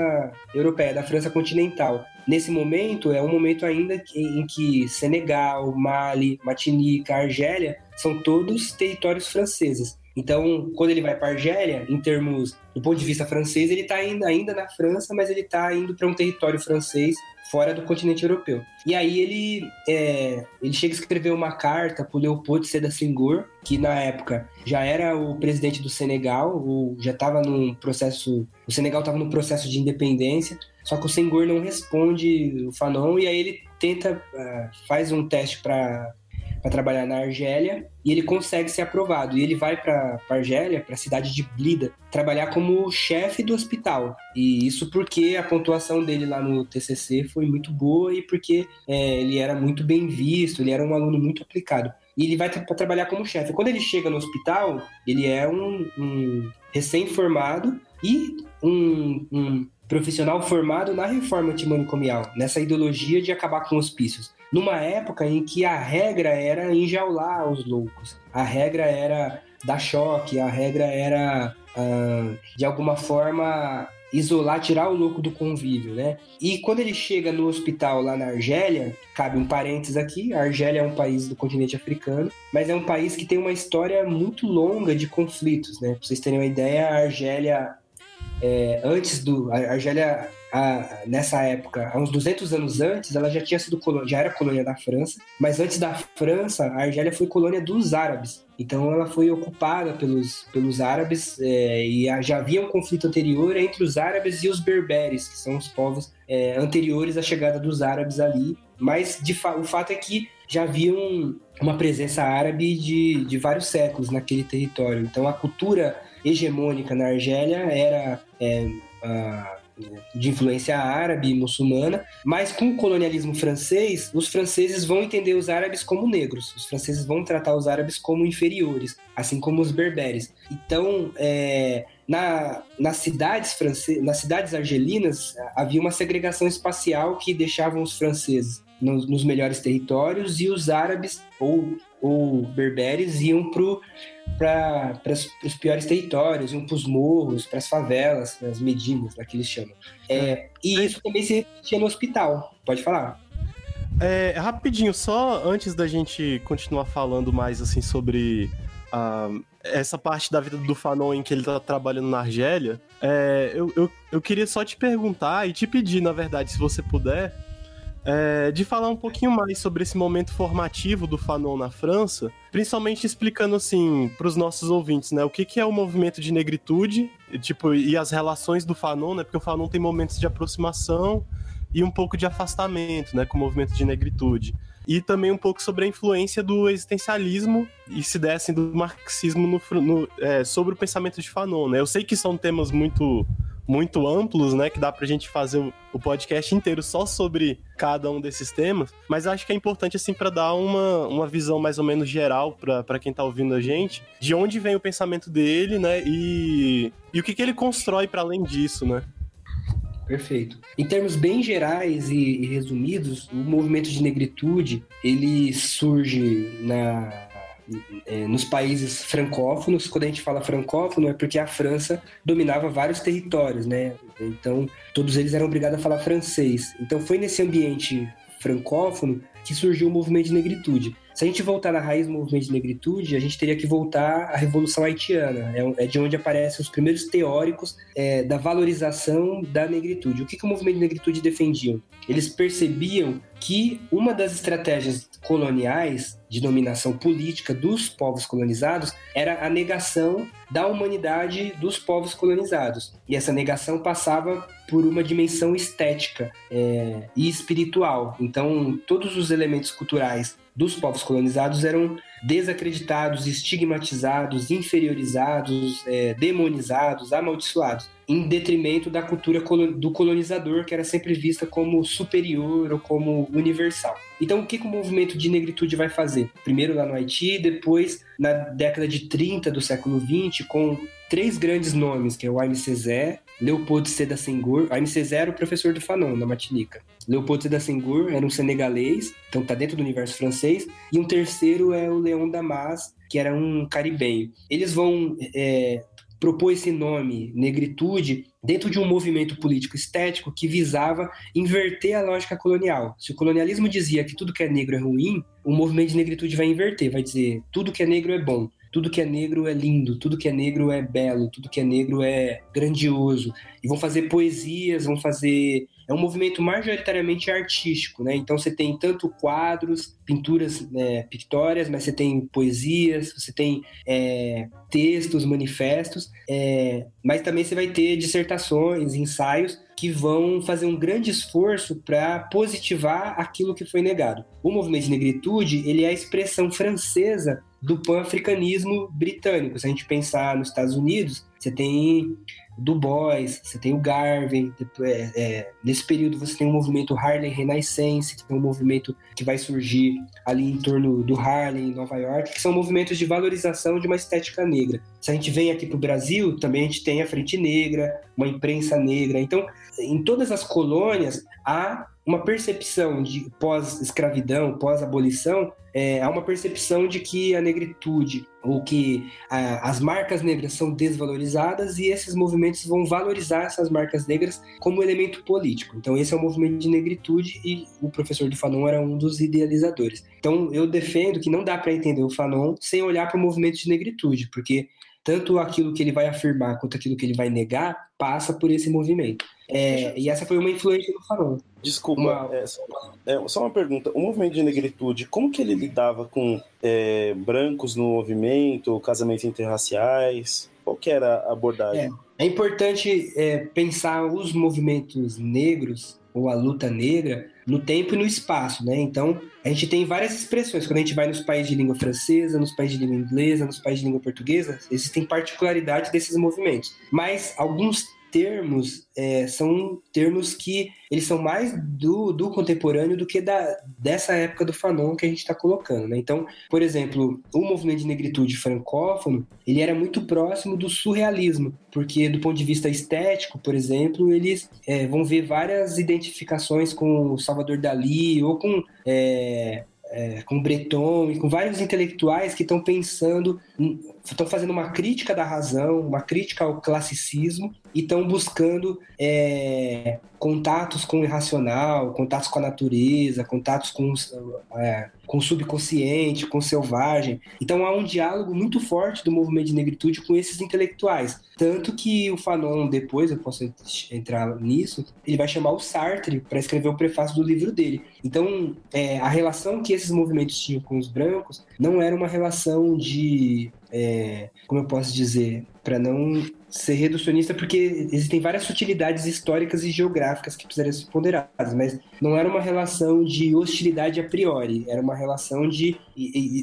[SPEAKER 5] europeia, da França continental. Nesse momento, é um momento ainda que- em que Senegal, Mali, Martinica, Argélia são todos territórios franceses. Então, quando ele vai para Argélia, em termos do ponto de vista francês, ele está ainda, ainda na França, mas ele está indo para um território francês fora do continente europeu. E aí ele, é, ele chega a escrever uma carta para o Leopold Sédar Senghor, que na época já era o presidente do Senegal, o, já estava num processo, o Senegal estava num processo de independência, só que o Senghor não responde o Fanon e aí ele tenta, ah, faz um teste para para trabalhar na Argélia e ele consegue ser aprovado. E ele vai para Argélia, para a cidade de Blida, trabalhar como chefe do hospital. E isso porque a pontuação dele lá no TCC foi muito boa e porque é, ele era muito bem visto, ele era um aluno muito aplicado. E ele vai para trabalhar como chefe. Quando ele chega no hospital, ele é um, um recém-formado e um, um profissional formado na reforma antimanicomial, nessa ideologia de acabar com hospícios numa época em que a regra era enjaular os loucos. A regra era dar choque, a regra era, ah, de alguma forma, isolar, tirar o louco do convívio, né? E quando ele chega no hospital lá na Argélia, cabe um parênteses aqui, a Argélia é um país do continente africano, mas é um país que tem uma história muito longa de conflitos, né? Pra vocês terem uma ideia, a Argélia, é, antes do... A Argélia a- nessa época, há uns 200 anos antes, ela já tinha sido já era colônia da França, mas antes da França, a Argélia foi colônia dos árabes. Então ela foi ocupada pelos, pelos árabes é, e já havia um conflito anterior entre os árabes e os berberes, que são os povos é, anteriores à chegada dos árabes ali. mas de fa o fato é que já havia um, uma presença árabe de, de vários séculos naquele território. Então a cultura hegemônica na Argélia era é, a, de influência árabe e muçulmana, mas com o colonialismo francês, os franceses vão entender os árabes como negros, os franceses vão tratar os árabes como inferiores, assim como os berberes. Então, é, na, nas cidades francesas, nas cidades argelinas havia uma segregação espacial que deixavam os franceses nos, nos melhores territórios e os árabes ou, ou berberes iam para os piores territórios, iam para os morros, para as favelas, as medinas, lá que eles chamam. É, e isso também se repetia no hospital. Pode falar.
[SPEAKER 3] É, rapidinho, só antes da gente continuar falando mais assim sobre uh, essa parte da vida do Fanon em que ele tá trabalhando na Argélia, é, eu, eu, eu queria só te perguntar e te pedir, na verdade, se você puder, é, de falar um pouquinho mais sobre esse momento formativo do Fanon na França, principalmente explicando assim para os nossos ouvintes, né, o que, que é o movimento de negritude, tipo e as relações do Fanon, né, porque o Fanon tem momentos de aproximação e um pouco de afastamento, né, com o movimento de negritude. E também um pouco sobre a influência do existencialismo e se dessem do marxismo no, no, é, sobre o pensamento de Fanon, né? Eu sei que são temas muito muito amplos, né? Que dá pra gente fazer o, podcast inteiro só sobre cada um desses temas. Mas acho que é importante, assim, para dar uma, uma visão mais ou menos geral para quem tá ouvindo a gente, de onde vem o pensamento dele, né? E, e o que, que ele constrói para além disso, né?
[SPEAKER 5] Perfeito. Em termos bem gerais e, e resumidos, o movimento de negritude ele surge na é, nos países francófonos, quando a gente fala francófono é porque a França dominava vários territórios, né? Então todos eles eram obrigados a falar francês. Então foi nesse ambiente francófono que surgiu o movimento de negritude. Se a gente voltar na raiz do movimento de negritude, a gente teria que voltar à Revolução Haitiana. É, é de onde aparecem os primeiros teóricos é, da valorização da negritude. O que, que o movimento de negritude defendia? Eles percebiam que uma das estratégias coloniais de dominação política dos povos colonizados era a negação da humanidade dos povos colonizados. E essa negação passava por uma dimensão estética é, e espiritual. Então, todos os elementos culturais dos povos colonizados eram desacreditados, estigmatizados, inferiorizados, é, demonizados, amaldiçoados, em detrimento da cultura do colonizador, que era sempre vista como superior ou como universal. Então, o que, que o movimento de negritude vai fazer? Primeiro lá no Haiti, depois na década de 30 do século 20, com três grandes nomes, que é o Aimé Césaire, Leopold Seda Senghor, Césaire era o professor do Fanon, na Martinica. Leopold Seda Senghor era um senegalês, então está dentro do universo francês, e um terceiro é o Leon Damas, que era um caribenho. Eles vão é, propor esse nome, negritude, dentro de um movimento político estético que visava inverter a lógica colonial. Se o colonialismo dizia que tudo que é negro é ruim, o movimento de negritude vai inverter, vai dizer tudo que é negro é bom tudo que é negro é lindo, tudo que é negro é belo, tudo que é negro é grandioso. E vão fazer poesias, vão fazer. É um movimento majoritariamente artístico, né? Então você tem tanto quadros, pinturas né, pictórias, mas você tem poesias, você tem é, textos, manifestos, é, mas também você vai ter dissertações, ensaios que vão fazer um grande esforço para positivar aquilo que foi negado. O movimento de negritude ele é a expressão francesa do pan-africanismo britânico. Se a gente pensar nos Estados Unidos, você tem Du Bois, você tem o Garvey. É, é, nesse período você tem o movimento Harlem Renaissance, que é um movimento que vai surgir ali em torno do Harlem, em Nova York, que são movimentos de valorização de uma estética negra. Se a gente vem aqui para o Brasil, também a gente tem a Frente Negra, uma imprensa negra. Então, em todas as colônias, há uma percepção de pós-escravidão, pós-abolição, é, há uma percepção de que a negritude, ou que a, as marcas negras são desvalorizadas e esses movimentos vão valorizar essas marcas negras como elemento político. Então esse é o movimento de negritude e o professor de Fanon era um dos idealizadores. Então eu defendo que não dá para entender o Fanon sem olhar para o movimento de negritude, porque tanto aquilo que ele vai afirmar quanto aquilo que ele vai negar passa por esse movimento. É, e essa foi uma influência do Fanon.
[SPEAKER 2] Desculpa, uma... É, só, uma, é, só, uma pergunta. O movimento de negritude, como que ele lidava com é, brancos no movimento, casamentos interraciais? Qual que era a abordagem?
[SPEAKER 5] É, é importante é, pensar os movimentos negros ou a luta negra no tempo e no espaço, né? Então, a gente tem várias expressões. Quando a gente vai nos países de língua francesa, nos países de língua inglesa, nos países de língua portuguesa, existem particularidades desses movimentos. Mas alguns termos é, são termos que eles são mais do, do contemporâneo do que da, dessa época do Fanon que a gente está colocando. Né? Então, por exemplo, o movimento de negritude francófono ele era muito próximo do surrealismo, porque do ponto de vista estético, por exemplo, eles é, vão ver várias identificações com Salvador Dali ou com é, é, com Breton e com vários intelectuais que estão pensando, estão fazendo uma crítica da razão, uma crítica ao classicismo e estão buscando é, contatos com o irracional, contatos com a natureza, contatos com, é, com o subconsciente, com o selvagem. Então há um diálogo muito forte do movimento de negritude com esses intelectuais. Tanto que o Fanon, depois, eu posso entrar nisso, ele vai chamar o Sartre para escrever o prefácio do livro dele. Então, é, a relação que esses movimentos tinham com os brancos não era uma relação de é, como eu posso dizer, para não ser reducionista, porque existem várias sutilidades históricas e geográficas que precisariam ser ponderadas, mas não era uma relação de hostilidade a priori, era uma relação de,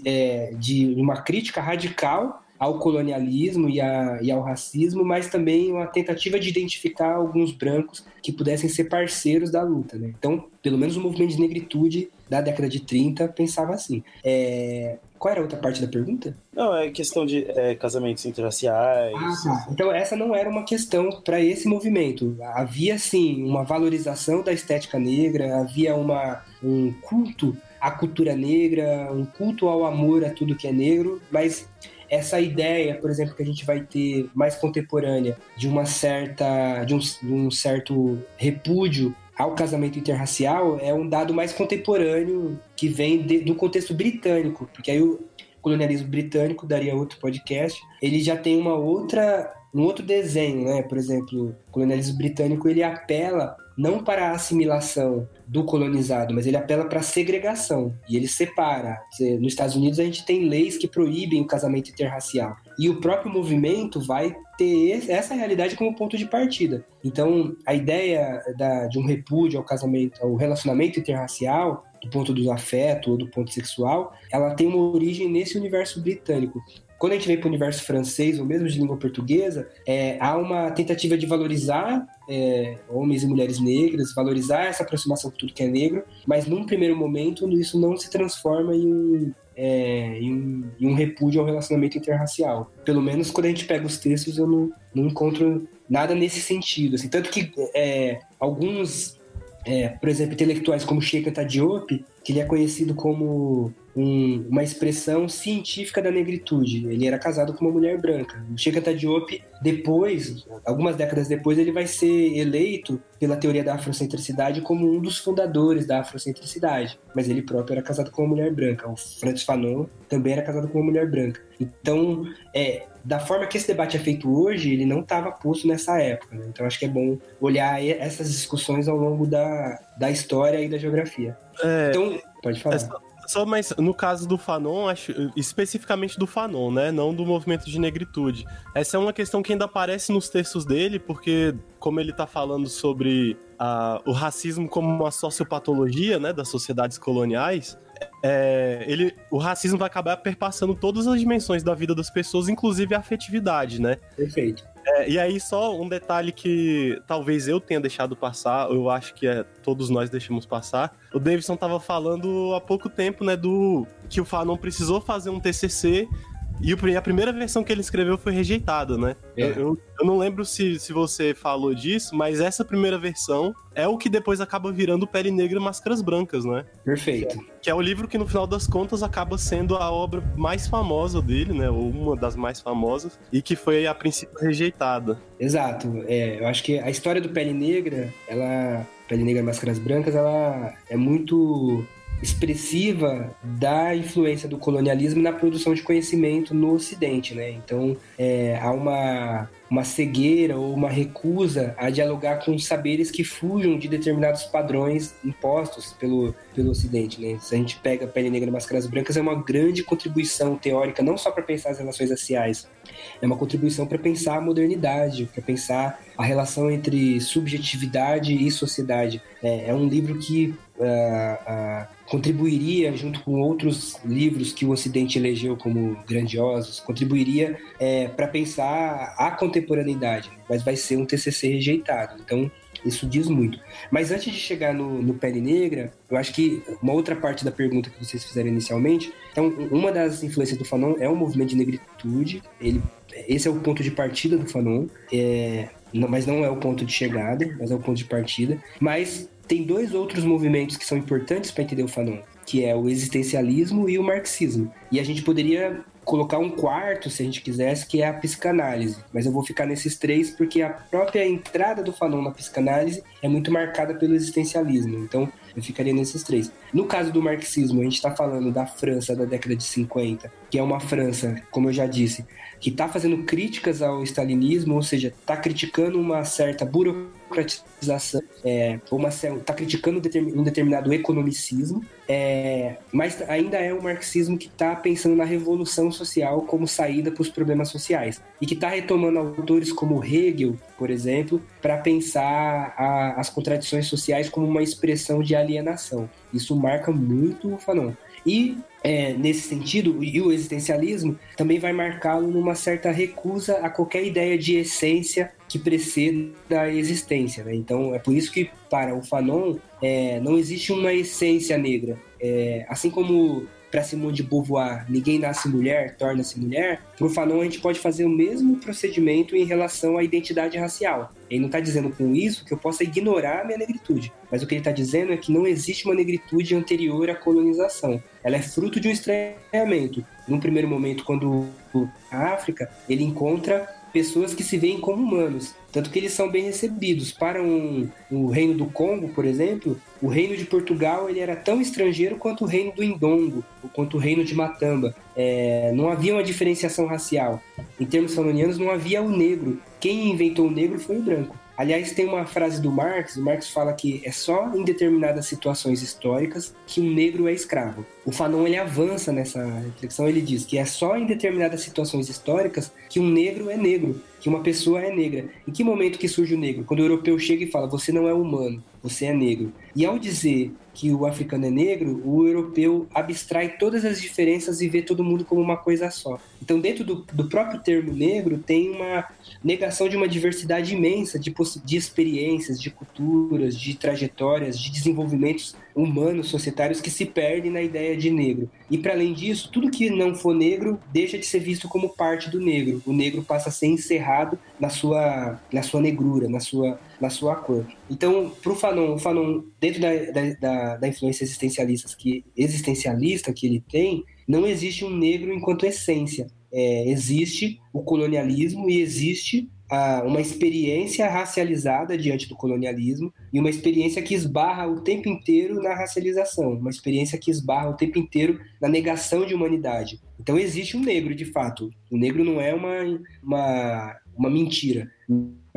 [SPEAKER 5] é, de uma crítica radical ao colonialismo e, a, e, ao racismo, mas também uma tentativa de identificar alguns brancos que pudessem ser parceiros da luta. Né? Então, pelo menos o movimento de negritude da década de 30 pensava assim. É... Qual era a outra parte da pergunta?
[SPEAKER 2] Não, é questão de é, casamentos interraciais.
[SPEAKER 5] Ah, tá. Então, essa não era uma questão para esse movimento. Havia, sim, uma valorização da estética negra, havia uma, um culto à cultura negra, um culto ao amor a tudo que é negro, mas essa ideia, por exemplo, que a gente vai ter mais contemporânea de uma certa de um, de um certo repúdio ao casamento interracial é um dado mais contemporâneo que vem de, do contexto britânico, porque aí o colonialismo britânico daria outro podcast. Ele já tem uma outra um outro desenho, né? Por exemplo, o colonialismo britânico ele apela não para a assimilação do colonizado, mas ele apela para a segregação e ele separa. Nos Estados Unidos a gente tem leis que proíbem o casamento interracial e o próprio movimento vai ter essa realidade como ponto de partida. Então, a ideia da, de um repúdio ao casamento, ao relacionamento interracial, do ponto do afeto ou do ponto sexual, ela tem uma origem nesse universo britânico. Quando a gente vem para o universo francês ou mesmo de língua portuguesa, é, há uma tentativa de valorizar é, homens e mulheres negras, valorizar essa aproximação com tudo que é negro, mas num primeiro momento isso não se transforma em um, é, em, um, em um repúdio ao relacionamento interracial. Pelo menos quando a gente pega os textos, eu não, não encontro nada nesse sentido. Assim. Tanto que é, alguns, é, por exemplo, intelectuais como Sheikh Anta Diop, que ele é conhecido como um, uma expressão científica da negritude. Ele era casado com uma mulher branca. O Sheikh Anta Diop, depois, algumas décadas depois, ele vai ser eleito pela teoria da afrocentricidade como um dos fundadores da afrocentricidade. Mas ele próprio era casado com uma mulher branca. O Francis Fanon também era casado com uma mulher branca. Então, é, da forma que esse debate é feito hoje, ele não estava posto nessa época. Né? Então, acho que é bom olhar essas discussões ao longo da, da história e da geografia. É, então, pode falar. Essa
[SPEAKER 3] só, mas no caso do Fanon, acho, especificamente do Fanon, né? Não do movimento de negritude. Essa é uma questão que ainda aparece nos textos dele, porque, como ele tá falando sobre a, o racismo como uma sociopatologia, né, das sociedades coloniais, é, ele, o racismo vai acabar perpassando todas as dimensões da vida das pessoas, inclusive a afetividade, né?
[SPEAKER 5] Perfeito.
[SPEAKER 3] É, e aí, só um detalhe que talvez eu tenha deixado passar, eu acho que é, todos nós deixamos passar. O Davidson tava falando há pouco tempo, né, do que o Fanon precisou fazer um TCC e a primeira versão que ele escreveu foi rejeitada, né? É. Eu, eu, não lembro se, se você falou disso, mas essa primeira versão é o que depois acaba virando Pele Negra e Máscaras Brancas, né?
[SPEAKER 5] Perfeito.
[SPEAKER 3] Que é o livro que, no final das contas, acaba sendo a obra mais famosa dele, né? Ou uma das mais famosas, e que foi, a princípio, rejeitada.
[SPEAKER 5] Exato. É, eu acho que a história do Pele Negra, ela... Pele Negra e Máscaras Brancas, ela é muito expressiva da influência do colonialismo na produção de conhecimento no Ocidente, né? Então é, há uma uma cegueira ou uma recusa a dialogar com saberes que fujam de determinados padrões impostos pelo, pelo Ocidente. Né? Se a gente pega Pele Negra e Máscaras Brancas, é uma grande contribuição teórica, não só para pensar as relações raciais, é uma contribuição para pensar a modernidade, para pensar a relação entre subjetividade e sociedade. É, é um livro que ah, ah, contribuiria, junto com outros livros que o Ocidente elegeu como grandiosos, contribuiria para pensar a contemporaneidade, mas vai ser um TCC rejeitado. Então, isso diz muito. Mas antes de chegar no, no, Pele Negra, eu acho que uma outra parte da pergunta que vocês fizeram inicialmente, então, uma das influências do Fanon é o movimento de negritude. Ele, esse é o ponto de partida do Fanon, é, não, mas não é o ponto de chegada, mas é o ponto de partida. Mas tem dois outros movimentos que são importantes para entender o Fanon, que é o existencialismo e o marxismo. E a gente poderia colocar um quarto, se a gente quisesse, que é a psicanálise. Mas eu vou ficar nesses três porque a própria entrada do Fanon na psicanálise é muito marcada pelo existencialismo. Então, eu ficaria nesses três. No caso do marxismo, a gente está falando da França da década de 50, que é uma França, como eu já disse, que está fazendo críticas ao stalinismo, ou seja, está criticando uma certa burocratização, é, uma está criticando um determinado economicismo, é, mas ainda é um marxismo que está pensando na revolução social como saída para os problemas sociais e que está retomando autores como Hegel, por exemplo, para pensar a, as contradições sociais como uma expressão de alienação. Isso marca muito o Fanon. E é, nesse sentido, e o existencialismo também vai marcá-lo numa certa recusa a qualquer ideia de essência que preceda a existência. Né? Então, é por isso que, para o Fanon, é, não existe uma essência negra. É, assim como para Simone de Beauvoir, ninguém nasce mulher, torna-se mulher, para o Fanon a gente pode fazer o mesmo procedimento em relação à identidade racial. Ele não está dizendo com isso que eu possa ignorar a minha negritude, mas o que ele está dizendo é que não existe uma negritude anterior à colonização. Ela é fruto de um estranhamento. Num primeiro momento, quando a África, ele encontra pessoas que se veem como humanos. Tanto que eles são bem recebidos. Para um, o reino do Congo, por exemplo, o reino de Portugal ele era tão estrangeiro quanto o reino do Indongo, quanto o reino de Matamba. É, não havia uma diferenciação racial. Em termos fanonianos, não havia o negro. Quem inventou o negro foi o branco. Aliás, tem uma frase do Marx, o Marx fala que é só em determinadas situações históricas que um negro é escravo. O Fanon ele avança nessa reflexão, ele diz que é só em determinadas situações históricas que um negro é negro, que uma pessoa é negra. Em que momento que surge o negro? Quando o europeu chega e fala, você não é humano, você é negro. E ao dizer que o africano é negro, o europeu abstrai todas as diferenças e vê todo mundo como uma coisa só. Então, dentro do, do próprio termo negro, tem uma negação de uma diversidade imensa de, de experiências, de culturas, de trajetórias, de desenvolvimentos humanos, societários que se perdem na ideia de negro. E para além disso, tudo que não for negro deixa de ser visto como parte do negro. O negro passa a ser encerrado na sua, na sua negrura, na sua, na sua cor. Então, para o Fanon, Fanon, dentro da, da, da influência existencialista que, existencialista que ele tem, não existe um negro enquanto essência. É, existe o colonialismo e existe uma experiência racializada diante do colonialismo e uma experiência que esbarra o tempo inteiro na racialização, uma experiência que esbarra o tempo inteiro na negação de humanidade. Então existe um negro, de fato. O negro não é uma, uma, uma mentira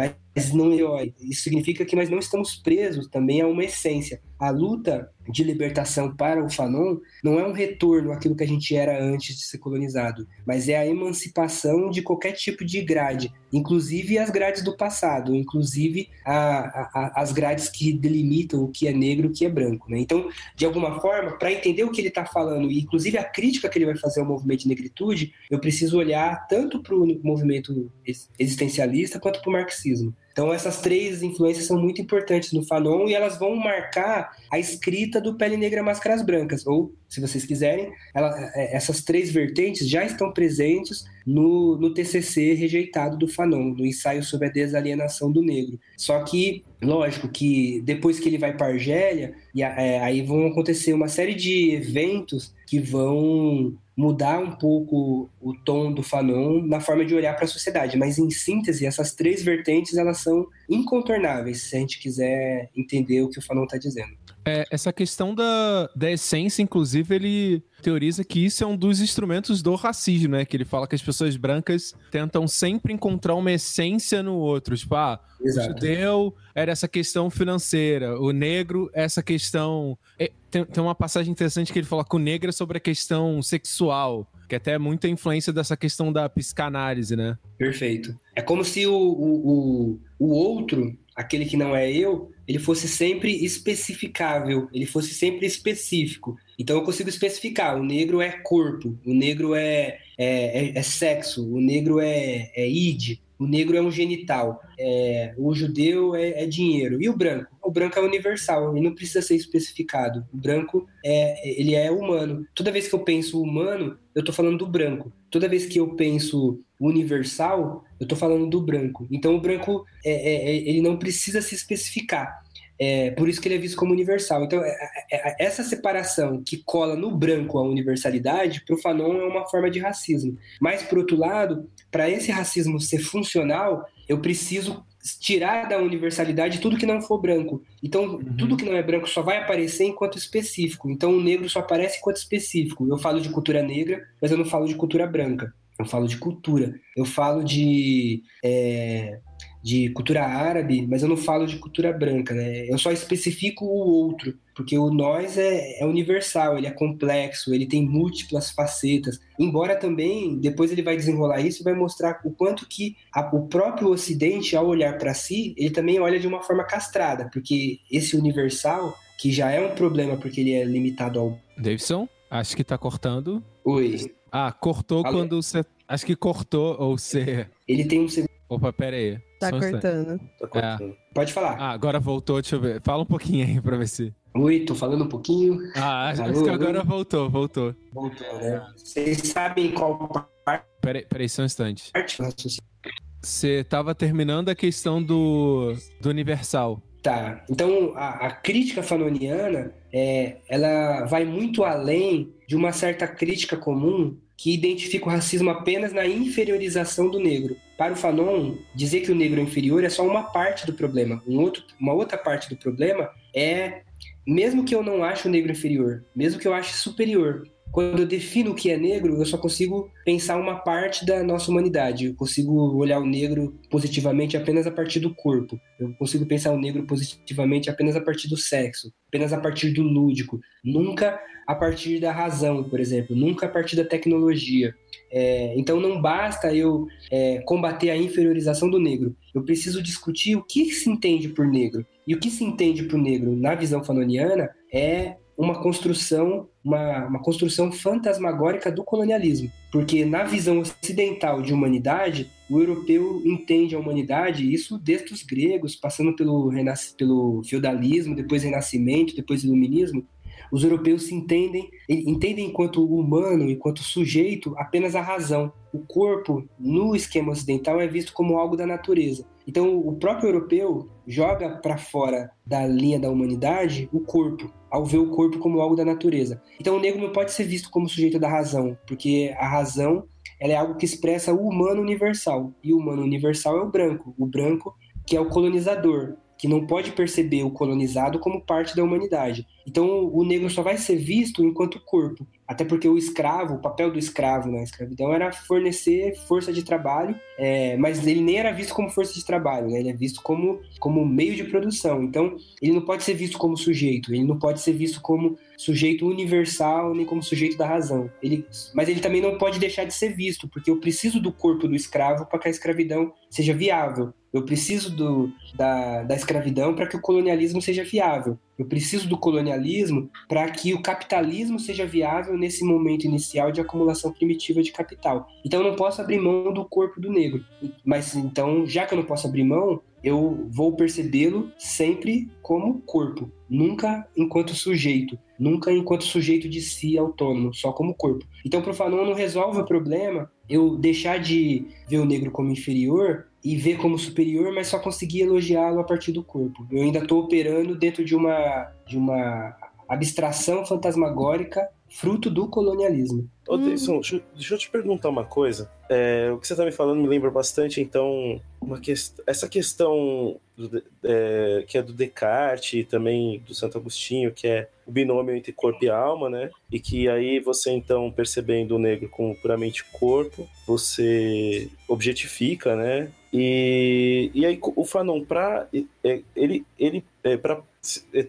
[SPEAKER 5] mas não herói. Isso significa que nós não estamos presos também a uma essência. A luta de libertação para o Fanon não é um retorno àquilo que a gente era antes de ser colonizado, mas é a emancipação de qualquer tipo de grade, inclusive as grades do passado, inclusive a, a, as grades que delimitam o que é negro e o que é branco. Né? Então, de alguma forma, para entender o que ele está falando, e inclusive a crítica que ele vai fazer ao movimento de negritude, eu preciso olhar tanto para o movimento existencialista quanto para o marxismo. Então essas três influências são muito importantes no Fanon e elas vão marcar a escrita do Pele Negra Máscaras Brancas, ou, se vocês quiserem, ela, é, essas três vertentes já estão presentes no, no TCC rejeitado do Fanon, no ensaio sobre a desalienação do negro. Só que, lógico que depois que ele vai para Argélia, e, é, aí vão acontecer uma série de eventos que vão mudar um pouco o tom do Fanon na forma de olhar para a sociedade. Mas, em síntese, essas três vertentes elas são incontornáveis se a gente quiser entender o que o Fanon está dizendo.
[SPEAKER 7] É, essa questão da, da essência, inclusive, ele teoriza que isso é um dos instrumentos do racismo, né? Que ele fala que as pessoas brancas tentam sempre encontrar uma essência no outro. Tipo, ah, Exato. o judeu era essa questão financeira, o negro essa questão... É, tem, tem uma passagem interessante que ele fala que o negro é sobre a questão sexual. Que até é muita influência dessa questão da psicanálise, né?
[SPEAKER 5] Perfeito. É como se o, o, o, o outro, aquele que não é eu, ele fosse sempre especificável, ele fosse sempre específico. Então eu consigo especificar: o negro é corpo, o negro é, é, é, é sexo, o negro é, é id, o negro é um genital, é, o judeu é, é, dinheiro. E o branco? O branco é universal, ele não precisa ser especificado. O branco é, ele é humano. Toda vez que eu penso humano, eu estou falando do branco. Toda vez que eu penso universal, eu estou falando do branco. Então o branco é, é, é, ele não precisa se especificar. É, por isso que ele é visto como universal. Então, é, essa separação que cola no branco a universalidade, para o Fanon é uma forma de racismo. Mas, por outro lado, para esse racismo ser funcional, eu preciso tirar da universalidade tudo que não for branco. Então, uhum. tudo que não é branco só vai aparecer enquanto específico. Então, o negro só aparece enquanto específico. Eu falo de cultura negra, mas eu não falo de cultura branca. Eu falo de cultura. Eu falo de é, de cultura árabe, mas eu não falo de cultura branca, né? Eu só especifico o outro, porque o nós é, é universal, ele é complexo, ele tem múltiplas facetas. Embora também, depois ele vai desenrolar isso e vai mostrar o quanto que a, o próprio Ocidente, ao olhar para si, ele também olha de uma forma castrada, porque esse universal, que já é um problema porque ele é limitado ao...
[SPEAKER 7] Davidson, acho que tá cortando.
[SPEAKER 5] Oi.
[SPEAKER 7] Ah, cortou quando você... Acho que cortou ou você...
[SPEAKER 5] Ele tem um...
[SPEAKER 7] Opa, pera aí.
[SPEAKER 1] Tá cortando.
[SPEAKER 2] Tá cortando.
[SPEAKER 5] É. Pode falar.
[SPEAKER 7] Ah, agora voltou, deixa eu ver. Fala um pouquinho aí pra ver se.
[SPEAKER 5] Oi, tô falando um pouquinho.
[SPEAKER 7] Ah, acho Alô, que agora voltou, voltou.
[SPEAKER 5] Voltou, né? Vocês sabem qual parte.
[SPEAKER 7] Peraí, peraí, só um instante. Você tava terminando a questão do, do Universal.
[SPEAKER 5] Tá. Então, a, a, crítica fanoniana, é, ela vai muito além de uma certa crítica comum que identifica o racismo apenas na inferiorização do negro. Para o Fanon, dizer que o negro é inferior é só uma parte do problema. Um outro, uma outra parte do problema é, mesmo que eu não ache o negro inferior, mesmo que eu ache superior, quando eu defino o que é negro, eu só consigo pensar uma parte da nossa humanidade. Eu consigo olhar o negro positivamente apenas a partir do corpo. Eu consigo pensar o negro positivamente apenas a partir do sexo, apenas a partir do lúdico. Nunca a partir da razão, por exemplo, nunca a partir da tecnologia. É, então não basta eu é, combater a inferiorização do negro. Eu preciso discutir o que se entende por negro. E o que se entende por negro na visão fanoniana é uma construção, uma, uma construção fantasmagórica do colonialismo. Porque na visão ocidental de humanidade, o europeu entende a humanidade, isso desde os gregos, passando pelo, pelo feudalismo, depois renascimento, depois iluminismo, os europeus se entendem, entendem enquanto humano, enquanto sujeito, apenas a razão. O corpo, no esquema ocidental, é visto como algo da natureza. Então, o próprio europeu joga para fora da linha da humanidade o corpo, ao ver o corpo como algo da natureza. Então, o negro não pode ser visto como sujeito da razão, porque a razão ela é algo que expressa o humano universal. E o humano universal é o branco, o branco que é o colonizador, que não pode perceber o colonizado como parte da humanidade. Então, o negro só vai ser visto enquanto corpo. Até porque o escravo, o papel do escravo na escravidão era fornecer força de trabalho, é, mas ele nem era visto como força de trabalho, né? ele é visto como, como meio de produção. Então, ele não pode ser visto como sujeito, ele não pode ser visto como sujeito universal, nem como sujeito da razão. Ele, mas ele também não pode deixar de ser visto, porque eu preciso do corpo do escravo para que a escravidão seja viável. Eu preciso do, da, da escravidão para que o colonialismo seja viável. Eu preciso do colonialismo para que o capitalismo seja viável nesse momento inicial de acumulação primitiva de capital. Então eu não posso abrir mão do corpo do negro. Mas então, já que eu não posso abrir mão, eu vou percebê-lo sempre como corpo, nunca enquanto sujeito, nunca enquanto sujeito de si autônomo, só como corpo. Então, para o Fanon não resolve o problema eu deixar de ver o negro como inferior e ver como superior, mas só conseguir elogiá-lo a partir do corpo. Eu ainda estou operando dentro de uma, de uma abstração fantasmagórica fruto do colonialismo.
[SPEAKER 2] Ô, Deison, hum. deixa eu te perguntar uma coisa. É, o que você está me falando me lembra bastante, então, uma que... essa questão do, é, que é do Descartes e também do Santo Agostinho, que é o binômio entre corpo e alma, né? E que aí você, então, percebendo o negro como puramente corpo, você objetifica, né? E, e aí o Fanon, para é, ele, ele é, para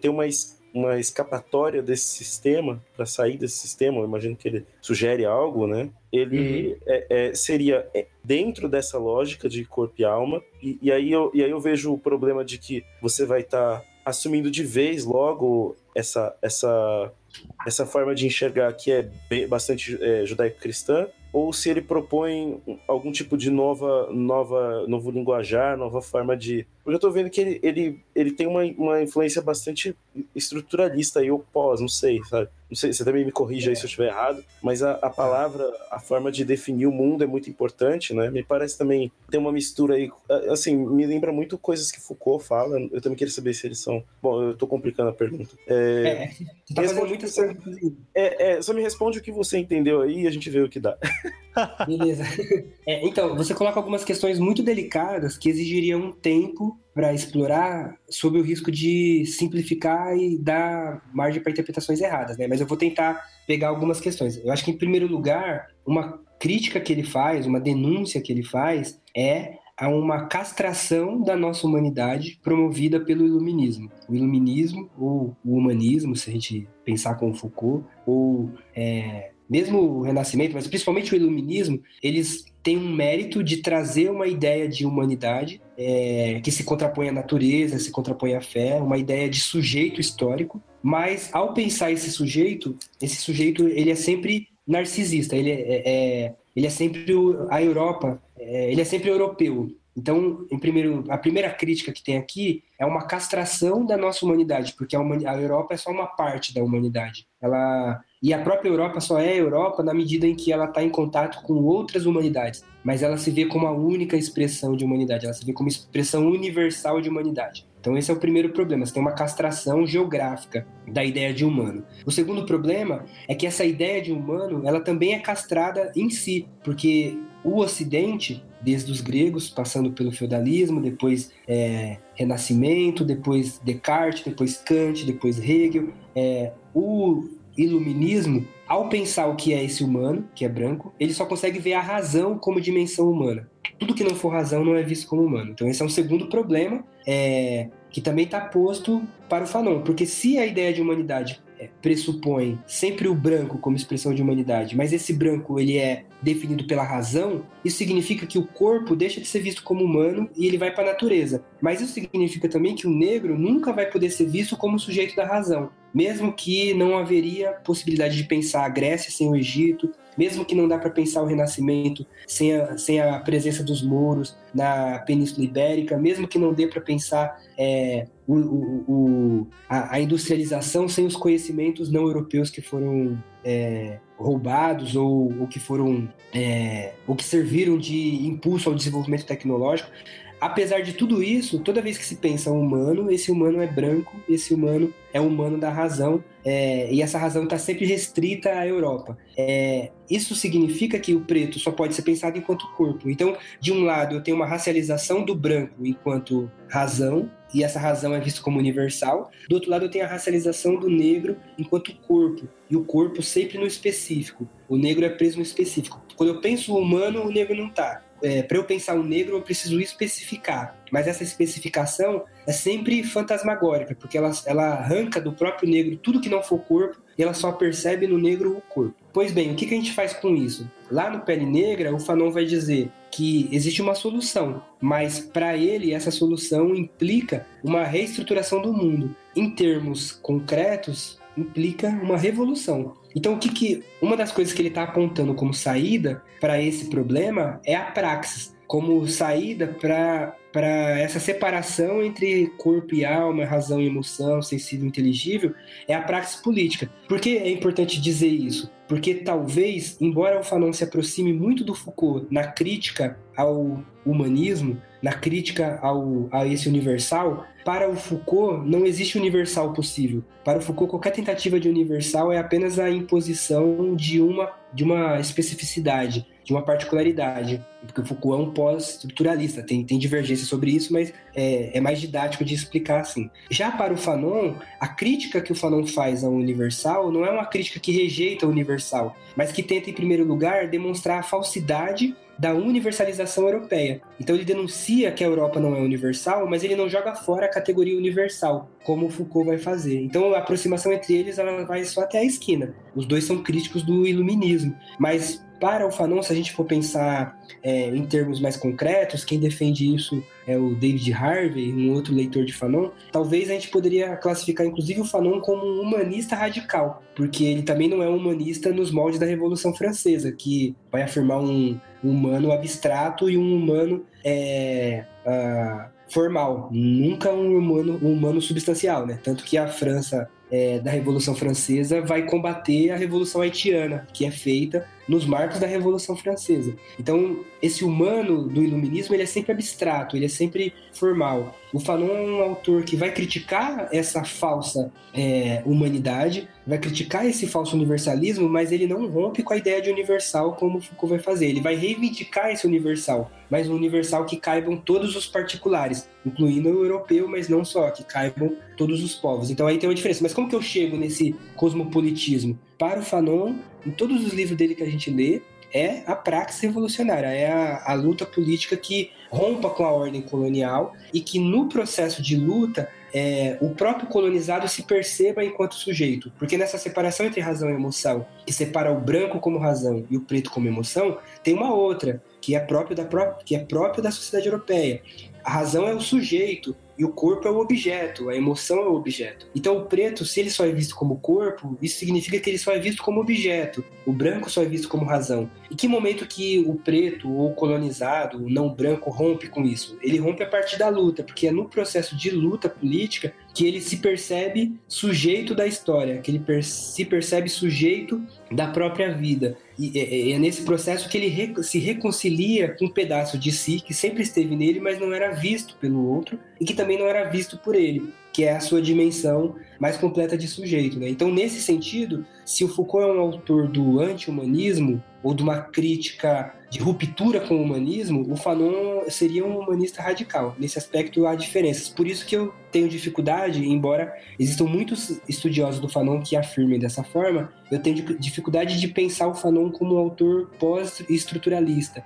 [SPEAKER 2] ter uma uma escapatória desse sistema, para sair desse sistema, eu imagino que ele sugere algo, né? Ele é, é, seria é, dentro dessa lógica de corpo e alma, e, e aí, eu, e aí eu vejo o problema de que você vai estar tá assumindo de vez logo essa, essa, essa forma de enxergar que é bem, bastante é, judaico-cristã, ou se ele propõe algum tipo de nova, nova, novo linguajar, nova forma de. Porque eu tô vendo que ele, ele, ele tem uma, uma influência bastante estruturalista aí, ou pós, não sei, sabe? Não sei, você também me corrija aí se eu estiver errado, mas a, a palavra, a forma de definir o mundo é muito importante, né? Me parece também tem uma mistura aí, assim, me lembra muito coisas que Foucault fala. Eu também queria saber se eles são. Bom, eu tô complicando a pergunta.
[SPEAKER 5] É, é você tá fazendo muitas perguntas.
[SPEAKER 2] É, é, só me responde o que você entendeu aí e a gente vê o que dá.
[SPEAKER 5] Beleza. É, então, você coloca algumas questões muito delicadas que exigiriam um tempo para explorar sob o risco de simplificar e dar margem para interpretações erradas, né? Mas eu vou tentar pegar algumas questões. Eu acho que, em primeiro lugar, uma crítica que ele faz, uma denúncia que ele faz, é a uma castração da nossa humanidade promovida pelo iluminismo. O iluminismo, ou o humanismo, se a gente pensar com Foucault, ou é, mesmo o Renascimento, mas principalmente o Iluminismo, eles têm um mérito de trazer uma ideia de humanidade é, que se contrapõe à natureza, se contrapõe à fé, uma ideia de sujeito histórico. Mas ao pensar esse sujeito, esse sujeito ele é sempre narcisista, ele é, é, é ele é sempre a Europa, é, ele é sempre europeu. Então, em primeiro, a primeira crítica que tem aqui é uma castração da nossa humanidade, porque a, a Europa é só uma parte da humanidade. Ela e a própria Europa só é Europa na medida em que ela está em contato com outras humanidades. Mas ela se vê como a única expressão de humanidade, ela se vê como expressão universal de humanidade. Então esse é o primeiro problema, você tem uma castração geográfica da ideia de humano. O segundo problema é que essa ideia de humano, ela também é castrada em si, porque o Ocidente, desde os gregos, passando pelo feudalismo, depois é, Renascimento, depois Descartes, depois Kant, depois Hegel, é, o iluminismo, ao pensar o que é esse humano, que é branco, ele só consegue ver a razão como dimensão humana. Tudo que não for razão não é visto como humano. Então esse é um segundo problema é, que também está posto para o Fanon, porque se a ideia de humanidade pressupõe sempre o branco como expressão de humanidade, mas esse branco ele é definido pela razão, isso significa que o corpo deixa de ser visto como humano e ele vai para a natureza. Mas isso significa também que o negro nunca vai poder ser visto como sujeito da razão, mesmo que não haveria possibilidade de pensar a Grécia sem o Egito, mesmo que não dá para pensar o Renascimento sem a, sem a presença dos mouros na Península Ibérica, mesmo que não dê para pensar é, o, o, a, a, industrialização sem os conhecimentos não europeus que foram é, roubados ou, ou, que foram é, ou que serviram de impulso ao desenvolvimento tecnológico, apesar de tudo isso, toda vez que se pensa humano, esse humano é branco, esse humano é humano da razão, é, e essa razão está sempre restrita à Europa. É, isso significa que o preto só pode ser pensado enquanto corpo. Então, de um lado, eu tenho uma racialização do branco enquanto razão, e essa razão é vista como universal. Do outro lado, eu tenho a racialização do negro enquanto corpo, e o corpo sempre no específico. O negro é preso no específico. Quando eu penso humano, o negro não está é, para eu pensar o negro, eu preciso especificar. Mas essa especificação é sempre fantasmagórica, porque ela, ela arranca do próprio negro tudo que não for corpo e ela só percebe no negro o corpo. Pois bem, o que, que a gente faz com isso? Lá no Pele Negra, o Fanon vai dizer que existe uma solução, mas para ele essa solução implica uma reestruturação do mundo. Em termos concretos, implica uma revolução. Então, o que, que uma das coisas que ele está apontando como saída para esse problema é a praxis, como saída para para essa separação entre corpo e alma, razão e emoção, sensível e inteligível, é a praxis política. Por que é importante dizer isso? Porque talvez, embora o Fanon se aproxime muito do Foucault na crítica ao humanismo, na crítica ao, a esse universal, para o Foucault não existe universal possível. Para o Foucault, qualquer tentativa de universal é apenas a imposição de uma, de uma especificidade. de uma particularidade, porque o Foucault é um pós-estruturalista, tem, tem divergência sobre isso, mas é, é, mais didático de explicar assim. Já para o Fanon, a crítica que o Fanon faz ao universal não é uma crítica que rejeita o universal, mas que tenta, em primeiro lugar, demonstrar a falsidade da universalização europeia. Então ele denuncia que a Europa não é universal, mas ele não joga fora a categoria universal, como Foucault vai fazer. Então a aproximação entre eles ela vai só até a esquina. Os dois são críticos do iluminismo, mas para o Fanon, se a gente for pensar é, em termos mais concretos, quem defende isso é o David Harvey, um outro leitor de Fanon. Talvez a gente poderia classificar, inclusive, o Fanon como um humanista radical, porque ele também não é um humanista nos moldes da Revolução Francesa, que vai afirmar um humano abstrato e um humano é, uh, formal, nunca um humano, um humano substancial, né? Tanto que a França é, da Revolução Francesa vai combater a Revolução Haitiana, que é feita nos marcos da Revolução Francesa. Então, esse humano do iluminismo ele é sempre abstrato, ele é sempre formal. O Fanon é um autor que vai criticar essa falsa é, humanidade, vai criticar esse falso universalismo, mas ele não rompe com a ideia de universal como Foucault vai fazer. Ele vai reivindicar esse universal, mas um universal que caibam todos os particulares, incluindo o europeu, mas não só, que caibam todos os povos. Então aí tem uma diferença. Mas como que eu chego nesse cosmopolitismo? Para o Fanon, em todos os livros dele que a gente lê, é a praxe revolucionária, é a, a luta política que rompa com a ordem colonial e que no processo de luta é, o próprio colonizado se perceba enquanto sujeito. Porque nessa separação entre razão e emoção, que separa o branco como razão e o preto como emoção, tem uma outra, que é própria da, que é própria da sociedade europeia. A razão é o sujeito e o corpo é o objeto, a emoção é o objeto. Então o preto, se ele só é visto como corpo, isso significa que ele só é visto como objeto. O branco só é visto como razão. E que momento que o preto ou colonizado, o não branco rompe com isso? Ele rompe a partir da luta, porque é no processo de luta política que ele se percebe sujeito da história, que ele per se percebe sujeito da própria vida. E é, é nesse processo que ele re se reconcilia com um pedaço de si que sempre esteve nele, mas não era visto pelo outro e que também não era visto por ele, que é a sua dimensão mais completa de sujeito. Né? Então, nesse sentido, se o Foucault é um autor do anti-humanismo ou de uma crítica de ruptura com o humanismo, o Fanon seria um humanista radical. Nesse aspecto há diferenças. Por isso que eu tenho dificuldade, embora existam muitos estudiosos do Fanon que afirmem dessa forma, eu tenho dificuldade de pensar o Fanon como um autor pós-estruturalista.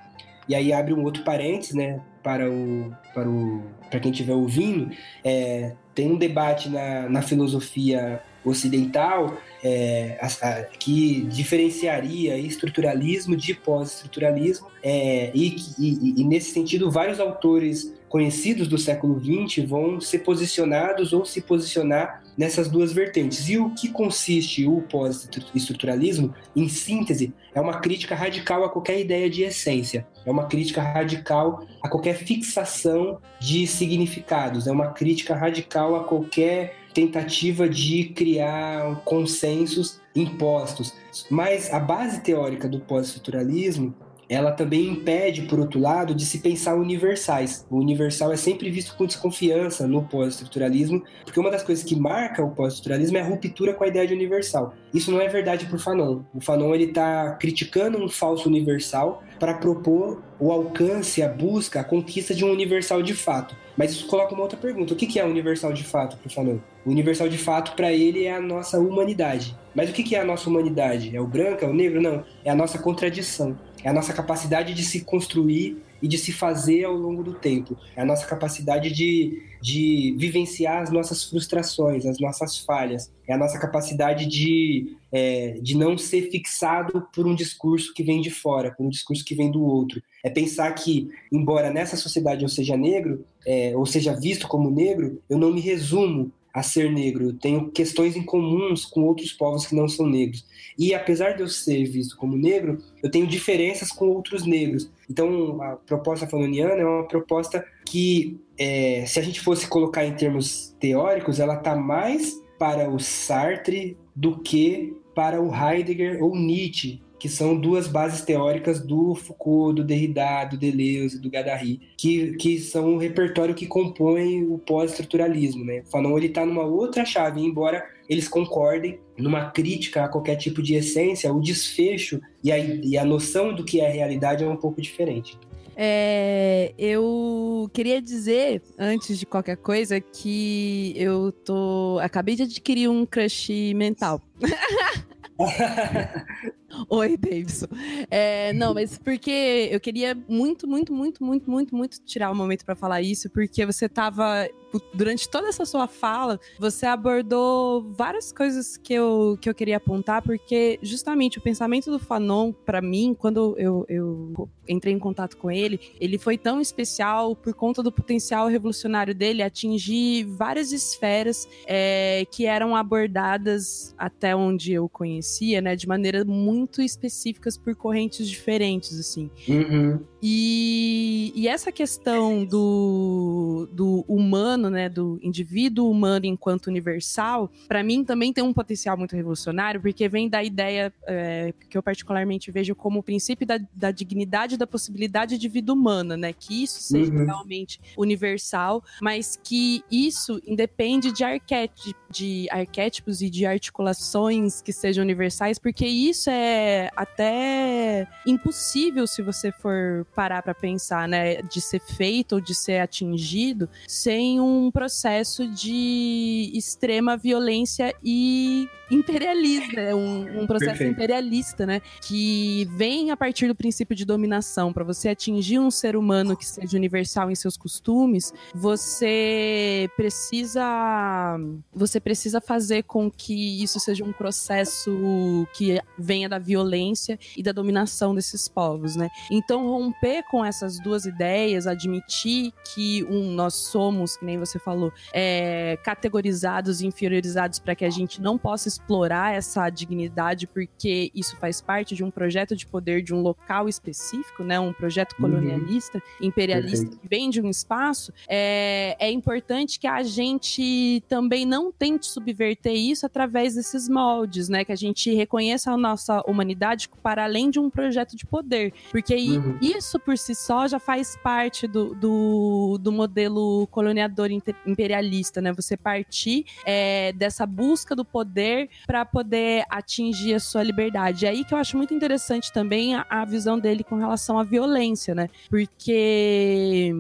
[SPEAKER 5] E aí abre um outro parênteses, né, para o para o para quem estiver ouvindo, é, tem um debate na, na filosofia ocidental é, a, a, que diferenciaria estruturalismo de pós-estruturalismo é, e, e, e, nesse sentido vários autores conhecidos do século XX vão ser posicionados ou se posicionar nessas duas vertentes. E o que consiste o pós-estruturalismo, em síntese, é uma crítica radical a qualquer ideia de essência, é uma crítica radical a qualquer fixação de significados, é uma crítica radical a qualquer tentativa de criar consensos impostos. Mas a base teórica do pós-estruturalismo ela também impede, por outro lado, de se pensar universais. O universal é sempre visto com desconfiança no pós-estruturalismo, porque uma das coisas que marca o pós-estruturalismo é a ruptura com a ideia de universal. Isso não é verdade para o Fanon. O Fanon ele está criticando um falso universal para propor o alcance, a busca, a conquista de um universal de fato. Mas isso coloca uma outra pergunta: o que é universal de fato para o Fanon? O universal de fato para ele é a nossa humanidade. Mas o que é a nossa humanidade? É o branco? É o negro? Não. É a nossa contradição. É a nossa capacidade de se construir e de se fazer ao longo do tempo. É a nossa capacidade de, de vivenciar as nossas frustrações, as nossas falhas. É a nossa capacidade de, é, de não ser fixado por um discurso que vem de fora, por um discurso que vem do outro. É pensar que, embora nessa sociedade eu seja negro, é, ou seja visto como negro, eu não me resumo a ser negro. Eu tenho questões em comuns com outros povos que não são negros. E apesar de eu ser visto como negro, eu tenho diferenças com outros negros. Então, a proposta fanoniana é uma proposta que, é, se a gente fosse colocar em termos teóricos, ela está mais para o Sartre do que para o Heidegger ou Nietzsche, que são duas bases teóricas do Foucault, do Derrida, do Deleuze, do Guattari, que, que são o repertório que compõe o pós-estruturalismo, né? Fanon ele está numa outra chave, embora eles concordem numa crítica a qualquer tipo de essência, o desfecho e a, e a noção do que é a realidade é um pouco diferente.
[SPEAKER 1] É, eu queria dizer, antes de qualquer coisa, que eu tô. Acabei de adquirir um crush mental. Oi, Davidson. É, não, mas porque eu queria muito, muito, muito, muito, muito, muito tirar um momento para falar isso, porque você tava durante toda essa sua fala, você abordou várias coisas que eu, que eu queria apontar, porque justamente o pensamento do Fanon, para mim, quando eu, eu entrei em contato com ele, ele foi tão especial por conta do potencial revolucionário dele atingir várias esferas é, que eram abordadas até onde eu conhecia, né, de maneira muito específicas por correntes diferentes, assim.
[SPEAKER 5] Uhum.
[SPEAKER 1] E, e, essa questão do, do humano, né, do indivíduo humano enquanto universal, para mim também tem um potencial muito revolucionário, porque vem da ideia é, que eu particularmente vejo como o princípio da, da, dignidade da possibilidade de vida humana, né, que isso seja uhum. realmente universal, mas que isso independe de, arquétipos, de arquétipos e de articulações que sejam universais, porque isso é até impossível se você for parar para pensar, né, de ser feito ou de ser atingido sem um processo de extrema violência e imperialista, né, um, um processo Perfeito. imperialista, né, que vem a partir do princípio de dominação. Para você atingir um ser humano que seja universal em seus costumes, você precisa você precisa fazer com que isso seja um processo que venha da violência e da dominação desses povos, né? Então romper romper com essas duas ideias, admitir que um, nós somos, que nem você falou, é, categorizados e inferiorizados para que a gente não possa explorar essa dignidade, porque isso faz parte de um projeto de poder de um local específico, né? Um projeto uhum. colonialista, uhum. imperialista Perfeito. que vem de um espaço. É, é importante que a gente também não tente subverter isso através desses moldes, né? Que a gente reconheça a nossa humanidade para além de um projeto de poder, porque uhum. isso isso por si só já faz parte do, do, do modelo coloniador imperialista, né? Você partir é, dessa busca do poder para poder atingir a sua liberdade. É aí que eu acho muito interessante também a, a visão dele com relação à violência, né? Porque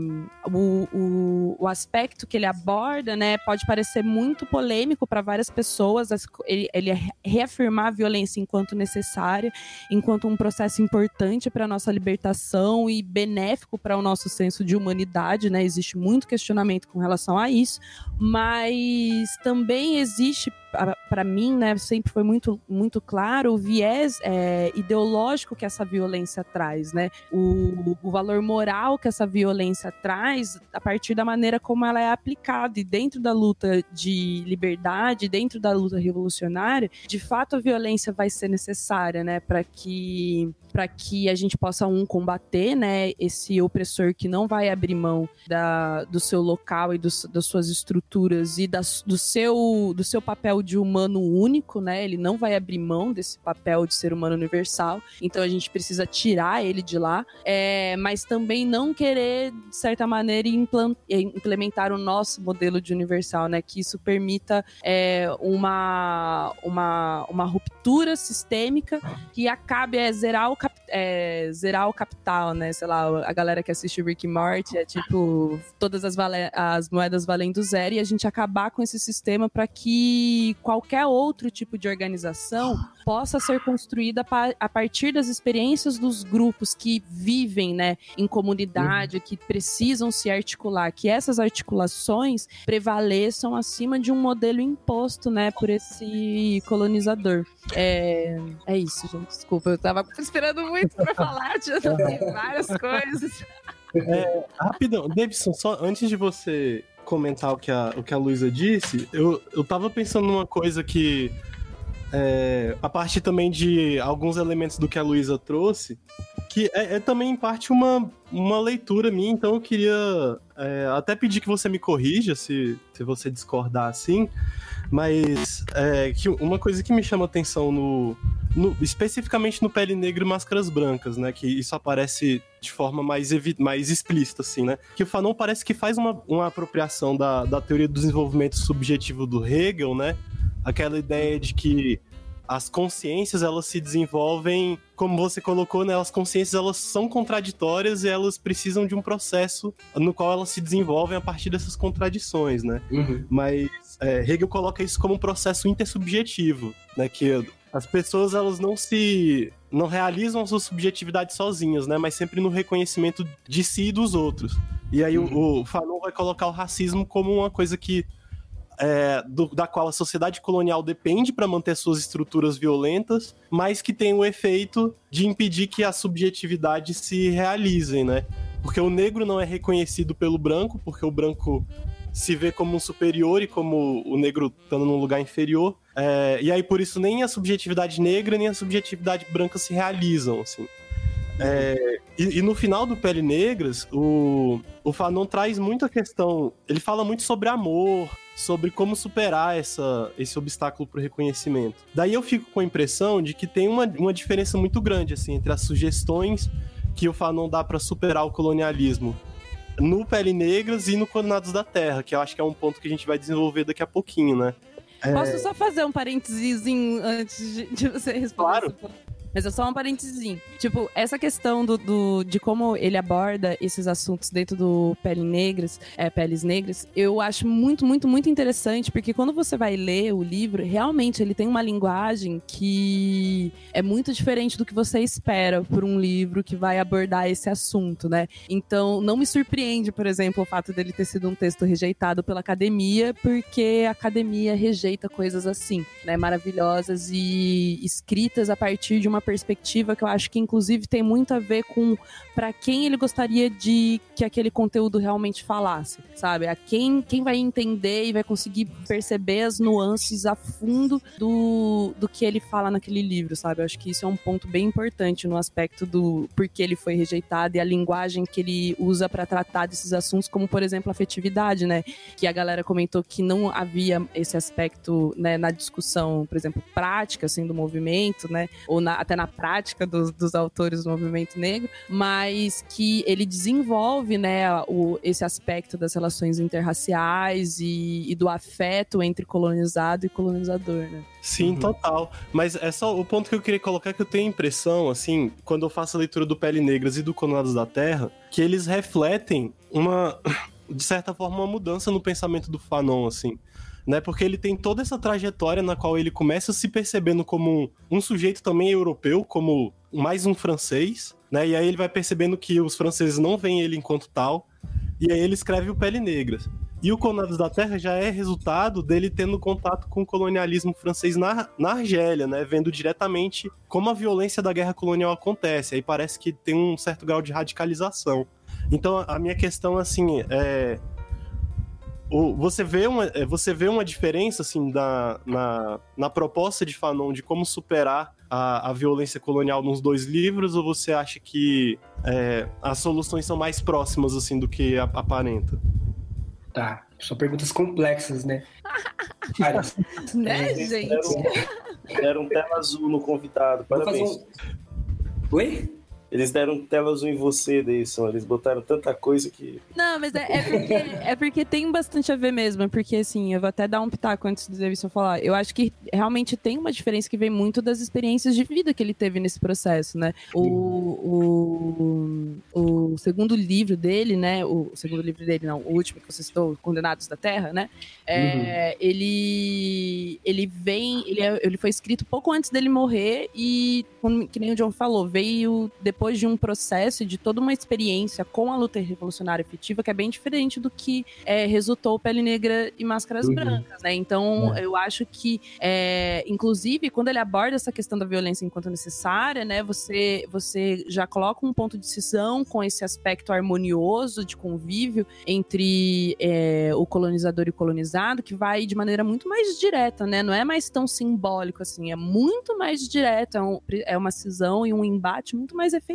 [SPEAKER 1] o, o, o, aspecto que ele aborda, né, pode parecer muito polêmico para várias pessoas. Ele, ele é reafirmar a violência enquanto necessária, enquanto um processo importante para nossa libertação e benéfico para o nosso senso de humanidade, né? Existe muito questionamento com relação a isso, mas também existe para mim, né, sempre foi muito, muito claro o viés é, ideológico que essa violência traz, né? O, o valor moral que essa violência traz a partir da maneira como ela é aplicada. E dentro da luta de liberdade, dentro da luta revolucionária, de fato a violência vai ser necessária, né, para que para que a gente possa um combater, né, esse opressor que não vai abrir mão da, do seu local e dos, das suas estruturas e das, do seu do seu papel de humano único, né? Ele não vai abrir mão desse papel de ser humano universal. Então a gente precisa tirar ele de lá, é, mas também não querer, de certa maneira, implementar o nosso modelo de universal, né? Que isso permita é, uma, uma, uma ruptura sistêmica que acabe é, zerar o, cap, é, zerar o capital, né? Sei lá, a galera que assiste Rick e Morty é tipo todas as, as moedas valendo zero e a gente acabar com esse sistema para que qualquer outro tipo de organização possa ser construída a partir das experiências dos grupos que vivem né, em comunidade, uhum. que precisam se articular, que essas articulações prevaleçam acima de um modelo imposto né, por esse colonizador. É, é isso, gente. Desculpa, eu tava esperando muito para falar, tinha várias coisas.
[SPEAKER 3] É, rapidão, Davidson, só antes de você comentar o que a, o que a Luísa disse, eu, eu tava pensando numa coisa que. É, a partir também de alguns elementos do que a Luísa trouxe, que é, é, também em parte uma, uma leitura minha, então eu queria é, até pedir que você me corrija se, se você discordar assim, mas é, que uma coisa que me chama atenção no, no, especificamente no Pele Negra e Máscaras Brancas, né? Que isso aparece de forma mais, mais explícita, assim, né? Que o Fanon parece que faz uma, uma apropriação da, da teoria do desenvolvimento subjetivo do Hegel, né? aquela ideia de que as consciências elas se desenvolvem, como você colocou, né? As consciências elas são contraditórias e elas precisam de um processo no qual elas se desenvolvem a partir dessas contradições, né?
[SPEAKER 5] Uhum.
[SPEAKER 3] Mas é, Hegel coloca isso como um processo intersubjetivo, né? Que as pessoas elas não se não realizam a sua subjetividade sozinhas, né? Mas sempre no reconhecimento de si e dos outros. E aí o, o Fanon vai colocar o racismo como uma coisa que é, do- da qual a sociedade colonial depende para manter suas estruturas violentas, mas que tem o efeito de impedir que as subjetividades se realizem, né? Porque o negro não é reconhecido pelo branco, porque o branco se vê como um superior e como o negro estando num lugar inferior. É, e aí, por isso, nem a subjetividade negra nem a subjetividade branca se realizam, assim. É, e, e no final do Pele Negras, o, o Fanon traz muita questão. Ele fala muito sobre amor, sobre como superar essa, esse obstáculo para o reconhecimento. Daí eu fico com a impressão de que tem uma, uma diferença muito grande assim entre as sugestões que o Fanon dá para superar o colonialismo no Pele Negras e no Condenados da Terra, que eu acho que é um ponto que a gente vai desenvolver daqui a pouquinho, né?
[SPEAKER 1] Posso só fazer um parênteses antes de, de você responder?
[SPEAKER 3] Claro.
[SPEAKER 1] Mas é só um parênteses. Tipo, essa questão do, do- de como ele aborda esses assuntos dentro do Pele Negras, é, Peles Negras, eu acho muito, muito, muito interessante, porque quando você vai ler o livro, realmente ele tem uma linguagem que é muito diferente do que você espera por um livro que vai abordar esse assunto, né? Então, não me surpreende, por exemplo, o fato dele ter sido um texto rejeitado pela academia, porque a academia rejeita coisas assim, né? Maravilhosas e escritas a partir de uma perspectiva que eu acho que, inclusive, tem muito a ver com para quem ele gostaria de que aquele conteúdo realmente falasse, sabe? A quem, quem vai entender e vai conseguir perceber as nuances a fundo do, do que ele fala naquele livro, sabe? Eu acho que isso é um ponto bem importante no aspecto do porquê ele foi rejeitado e a linguagem que ele usa para tratar desses assuntos, como, por exemplo, afetividade, né? Que a galera comentou que não havia esse aspecto né, na discussão, por exemplo, prática, assim, do movimento, né? Ou na- até na prática dos, dos autores do movimento negro, mas que ele desenvolve, né, o, esse aspecto das relações interraciais e, e do afeto entre colonizado e colonizador, né?
[SPEAKER 3] Sim, total. Mas é só o ponto que eu queria colocar é que eu tenho a impressão, assim, quando eu faço a leitura do Pele Negras e do Condenados da Terra, que eles refletem uma, de certa forma, uma mudança no pensamento do Fanon, assim. Né, porque ele tem toda essa trajetória na qual ele começa se percebendo como um, um sujeito também europeu, como mais um francês, né? E aí ele vai percebendo que os franceses não veem ele enquanto tal, e aí ele escreve o Pele Negras. E o Condenados da Terra já é resultado dele tendo contato com o colonialismo francês na, na Argélia, né? Vendo diretamente como a violência da guerra colonial acontece. Aí parece que tem um certo grau de radicalização. Então a minha questão, assim, é. O- você, vê uma, é, você vê uma diferença, assim, da, na, na proposta de Fanon de como superar a, a violência colonial nos dois livros, ou você acha que é, as soluções são mais próximas, assim, do que aparenta?
[SPEAKER 5] Tá. Só perguntas complexas, né? Várias.
[SPEAKER 1] Né,
[SPEAKER 5] É,
[SPEAKER 1] gente?
[SPEAKER 2] Deram, deram tela azul no convidado. Parabéns.
[SPEAKER 5] um- Oi?
[SPEAKER 2] Eles deram tela azul em você, Deison. Eles botaram tanta coisa que.
[SPEAKER 1] Não, mas é, é porque, é porque tem bastante a ver mesmo. é Porque, assim, eu vou até dar um pitaco antes do Davidson falar. Eu acho que realmente tem uma diferença que vem muito das experiências de vida que ele teve nesse processo, né? O, o, o segundo livro dele, né? O segundo livro dele, não, o último que você citou, Condenados da Terra, né? É, ele, ele vem, ele, é- ele foi escrito pouco antes dele morrer e, como- que nem o John falou, veio depois de um processo e de toda uma experiência com a luta revolucionária efetiva que é bem diferente do que é, resultou Pele Negra e Máscaras
[SPEAKER 5] Uhum.
[SPEAKER 1] Brancas, né? Então, eu acho que, é, inclusive, quando ele aborda essa questão da violência enquanto necessária, né? Você, você já coloca um ponto de cisão com esse aspecto harmonioso de convívio entre é, o colonizador e o colonizado, que vai de maneira muito mais direta, né? Não é mais tão simbólico assim, é muito mais direto, é, um- é uma cisão e um embate muito mais efetivo,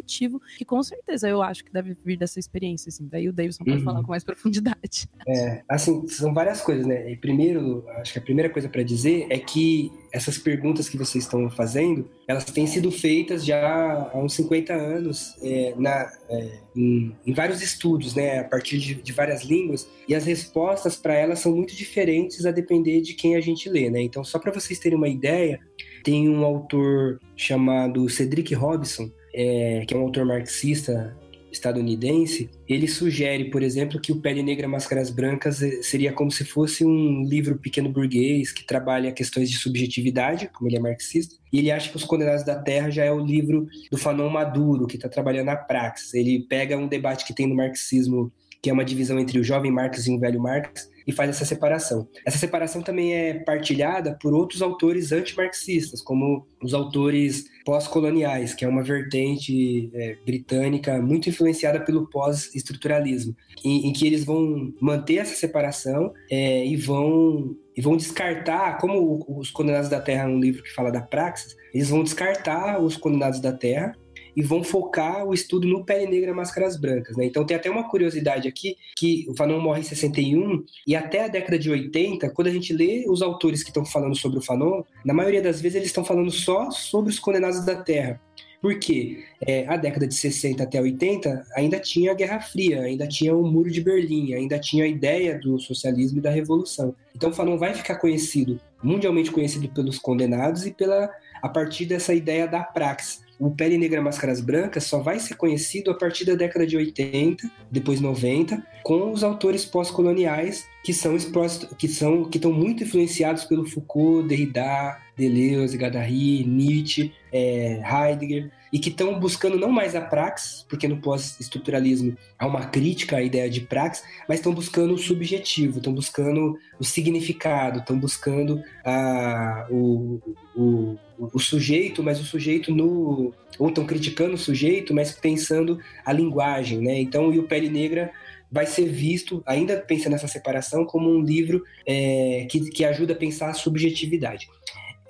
[SPEAKER 1] que com certeza eu acho que deve vir dessa experiência, assim. Daí o Davidson pode
[SPEAKER 5] Uhum.
[SPEAKER 1] falar com mais profundidade.
[SPEAKER 5] É, assim, são várias coisas, né? E primeiro, acho que a primeira coisa pra dizer é que essas perguntas que vocês estão fazendo, elas têm sido feitas já há uns 50 anos é, na, é, em, em, vários estudos, né, a partir de, de várias línguas, e as respostas para elas são muito diferentes a depender de quem a gente lê, né? Então, só para vocês terem uma ideia, tem um autor chamado Cedric Robson, é, que é um autor marxista estadunidense, ele sugere, por exemplo, que o Pele Negra Máscaras Brancas eh, seria como se fosse um livro pequeno burguês que trabalha questões de subjetividade, como ele é marxista, e ele acha que Os Condenados da Terra já é o livro do Fanon Maduro, que está trabalhando a praxis. Ele pega um debate que tem no marxismo, que é uma divisão entre o jovem Marx e o velho Marx, e faz essa separação. Essa separação também é partilhada por outros autores antimarxistas, como os autores pós-coloniais, que é uma vertente é, britânica muito influenciada pelo pós-estruturalismo, em, em, que eles vão manter essa separação é, e vão e vão descartar, como os Condenados da Terra é um livro que fala da praxis, eles vão descartar os Condenados da Terra e vão focar o estudo no Pele Negra Máscaras Brancas. Né? Então tem até uma curiosidade aqui, que o Fanon morre em 61, e até a década de 80, quando a gente lê os autores que estão falando sobre o Fanon, na maioria das vezes eles estão falando só sobre os condenados da Terra. Porque é, a década de 60 até 80 ainda tinha a Guerra Fria, ainda tinha o Muro de Berlim, ainda tinha a ideia do socialismo e da revolução. Então o Fanon vai ficar conhecido, mundialmente conhecido pelos condenados e pela a partir dessa ideia da praxis o Pele Negra Máscaras Brancas só vai ser conhecido a partir da década de 80, depois 90, com os autores pós-coloniais que são que são que estão muito influenciados pelo Foucault, Derrida, Deleuze, Guattari, Nietzsche, é, Heidegger e que estão buscando não mais a praxis, porque no pós-estruturalismo há uma crítica à ideia de praxis, mas estão buscando o subjetivo, estão buscando o significado, estão buscando a, o, o, o sujeito, mas o sujeito no. ou estão criticando o sujeito, mas pensando a linguagem, né? Então, e o Pele Negra vai ser visto, ainda pensando nessa separação, como um livro é, que, que ajuda a pensar a subjetividade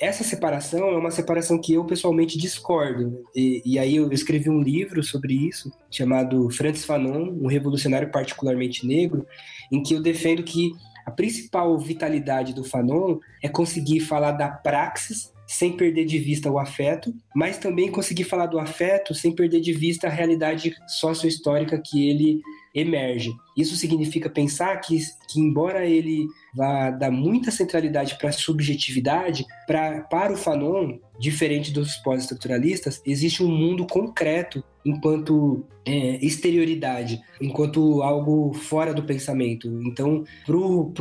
[SPEAKER 5] essa separação é uma separação que eu pessoalmente discordo. E, e, aí eu escrevi um livro sobre isso, chamado Francis Fanon, um revolucionário particularmente negro, em que eu defendo que a principal vitalidade do Fanon é conseguir falar da praxis sem perder de vista o afeto, mas também conseguir falar do afeto sem perder de vista a realidade sociohistórica que ele emerge. Isso significa pensar que, que embora ele vá dar muita centralidade para a subjetividade, pra, para o Fanon, diferente dos pós-estruturalistas, existe um mundo concreto enquanto é, exterioridade, enquanto algo fora do pensamento. Então, para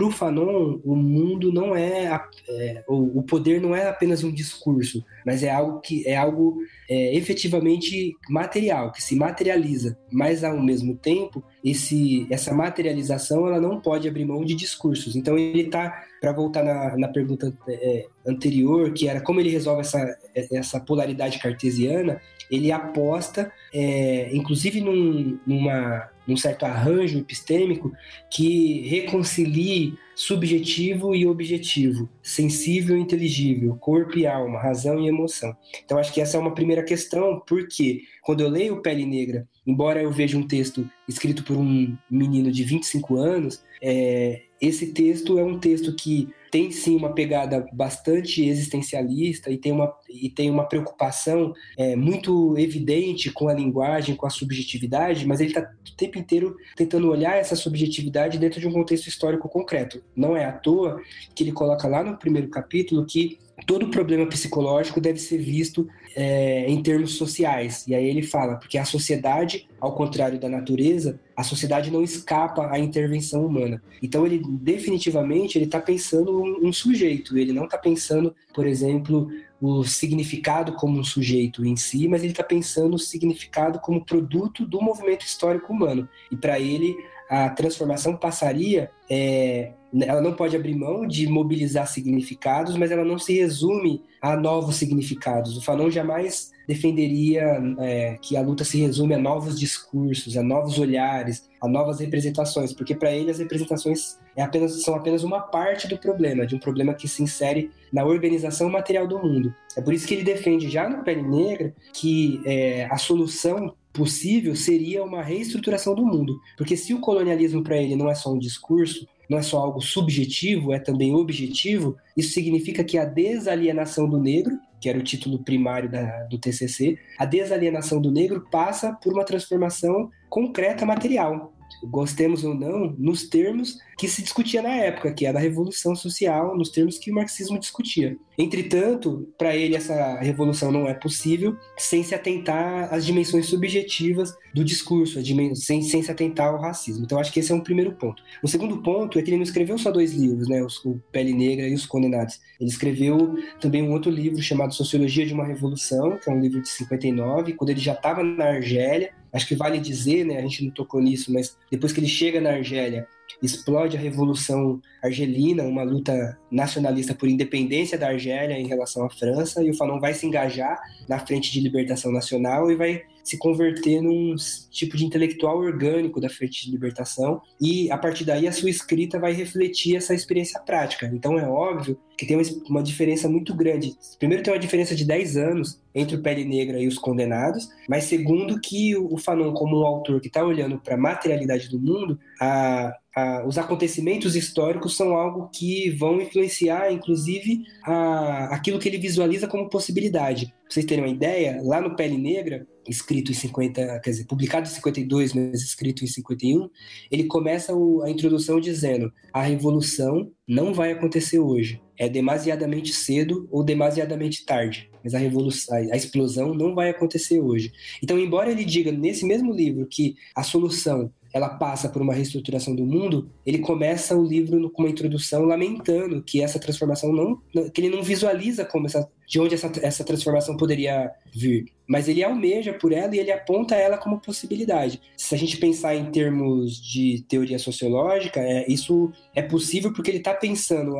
[SPEAKER 5] o Fanon, o mundo não é, é o, o, poder não é apenas um discurso, mas é algo que é algo é, efetivamente material, que se materializa. Mas ao mesmo tempo, esse, essa materialização ela não pode abrir mão de discursos. Então ele está para voltar na, na pergunta é, anterior, que era como ele resolve essa, essa polaridade cartesiana, ele aposta, é, inclusive num, numa, num certo arranjo epistêmico, que reconcilie subjetivo e objetivo, sensível e inteligível, corpo e alma, razão e emoção. Então acho que essa é uma primeira questão, porque quando eu leio Pele Negra, embora eu veja um texto escrito por um menino de 25 anos, é, esse texto é um texto que tem sim uma pegada bastante existencialista e tem uma, e tem uma preocupação é, muito evidente com a linguagem, com a subjetividade, mas ele está o tempo inteiro tentando olhar essa subjetividade dentro de um contexto histórico concreto. Não é à toa que ele coloca lá no primeiro capítulo que todo problema psicológico deve ser visto é, em termos sociais. E aí ele fala, porque a sociedade, ao contrário da natureza, a sociedade não escapa à intervenção humana. Então ele definitivamente ele está pensando um, um, sujeito. Ele não está pensando, por exemplo, o significado como um sujeito em si, mas ele está pensando o significado como produto do movimento histórico humano. E para ele a transformação passaria é, ela não pode abrir mão de mobilizar significados, mas ela não se resume a novos significados. O Fanon jamais defenderia é, que a luta se resume a novos discursos, a novos olhares, a novas representações, porque para ele as representações é apenas, são apenas uma parte do problema, de um problema que se insere na organização material do mundo. É por isso que ele defende já no Pele Negra que é, a solução possível seria uma reestruturação do mundo, porque se o colonialismo para ele não é só um discurso, não é só algo subjetivo, é também objetivo, isso significa que a desalienação do negro, que era o título primário da, do TCC, a desalienação do negro passa por uma transformação concreta material gostemos ou não, nos termos que se discutia na época, que era a revolução social, nos termos que o marxismo discutia. Entretanto, para ele essa revolução não é possível sem se atentar às dimensões subjetivas do discurso, sem, sem se atentar ao racismo. Então acho que esse é um primeiro ponto. O segundo ponto é que ele não escreveu só dois livros, né, o Pele Negra e os Condenados. Ele escreveu também um outro livro chamado Sociologia de uma Revolução, que é um livro de 59, quando ele já estava na Argélia, Acho que vale dizer, né, a gente não tocou nisso, mas depois que ele chega na Argélia, explode a Revolução Argelina, uma luta nacionalista por independência da Argélia em relação à França, e o Fanon vai se engajar na frente de libertação nacional e vai se converter num tipo de intelectual orgânico da frente de libertação e a partir daí a sua escrita vai refletir essa experiência prática. Então é óbvio que tem uma diferença muito grande. Primeiro tem uma diferença de 10 anos entre o Pele Negra e os Condenados, mas segundo que o Fanon como um autor que está olhando para a materialidade do mundo, a, a, os acontecimentos históricos são algo que vão influenciar, inclusive, a, aquilo que ele visualiza como possibilidade. Pra vocês terem uma ideia, lá no Pele Negra, escrito em 50, quer dizer, publicado em 52, mas escrito em 51, ele começa o, a introdução dizendo: a revolução não vai acontecer hoje. É demasiadamente cedo ou demasiadamente tarde. Mas a revolução, a explosão não vai acontecer hoje. Então, embora ele diga nesse mesmo livro que a solução ela passa por uma reestruturação do mundo, ele começa o livro com uma introdução lamentando que essa transformação não, que ele não visualiza como essa, de onde essa, essa transformação poderia vir, mas ele almeja por ela e ele aponta ela como possibilidade. Se a gente pensar em termos de teoria sociológica, é, isso é possível porque ele está pensando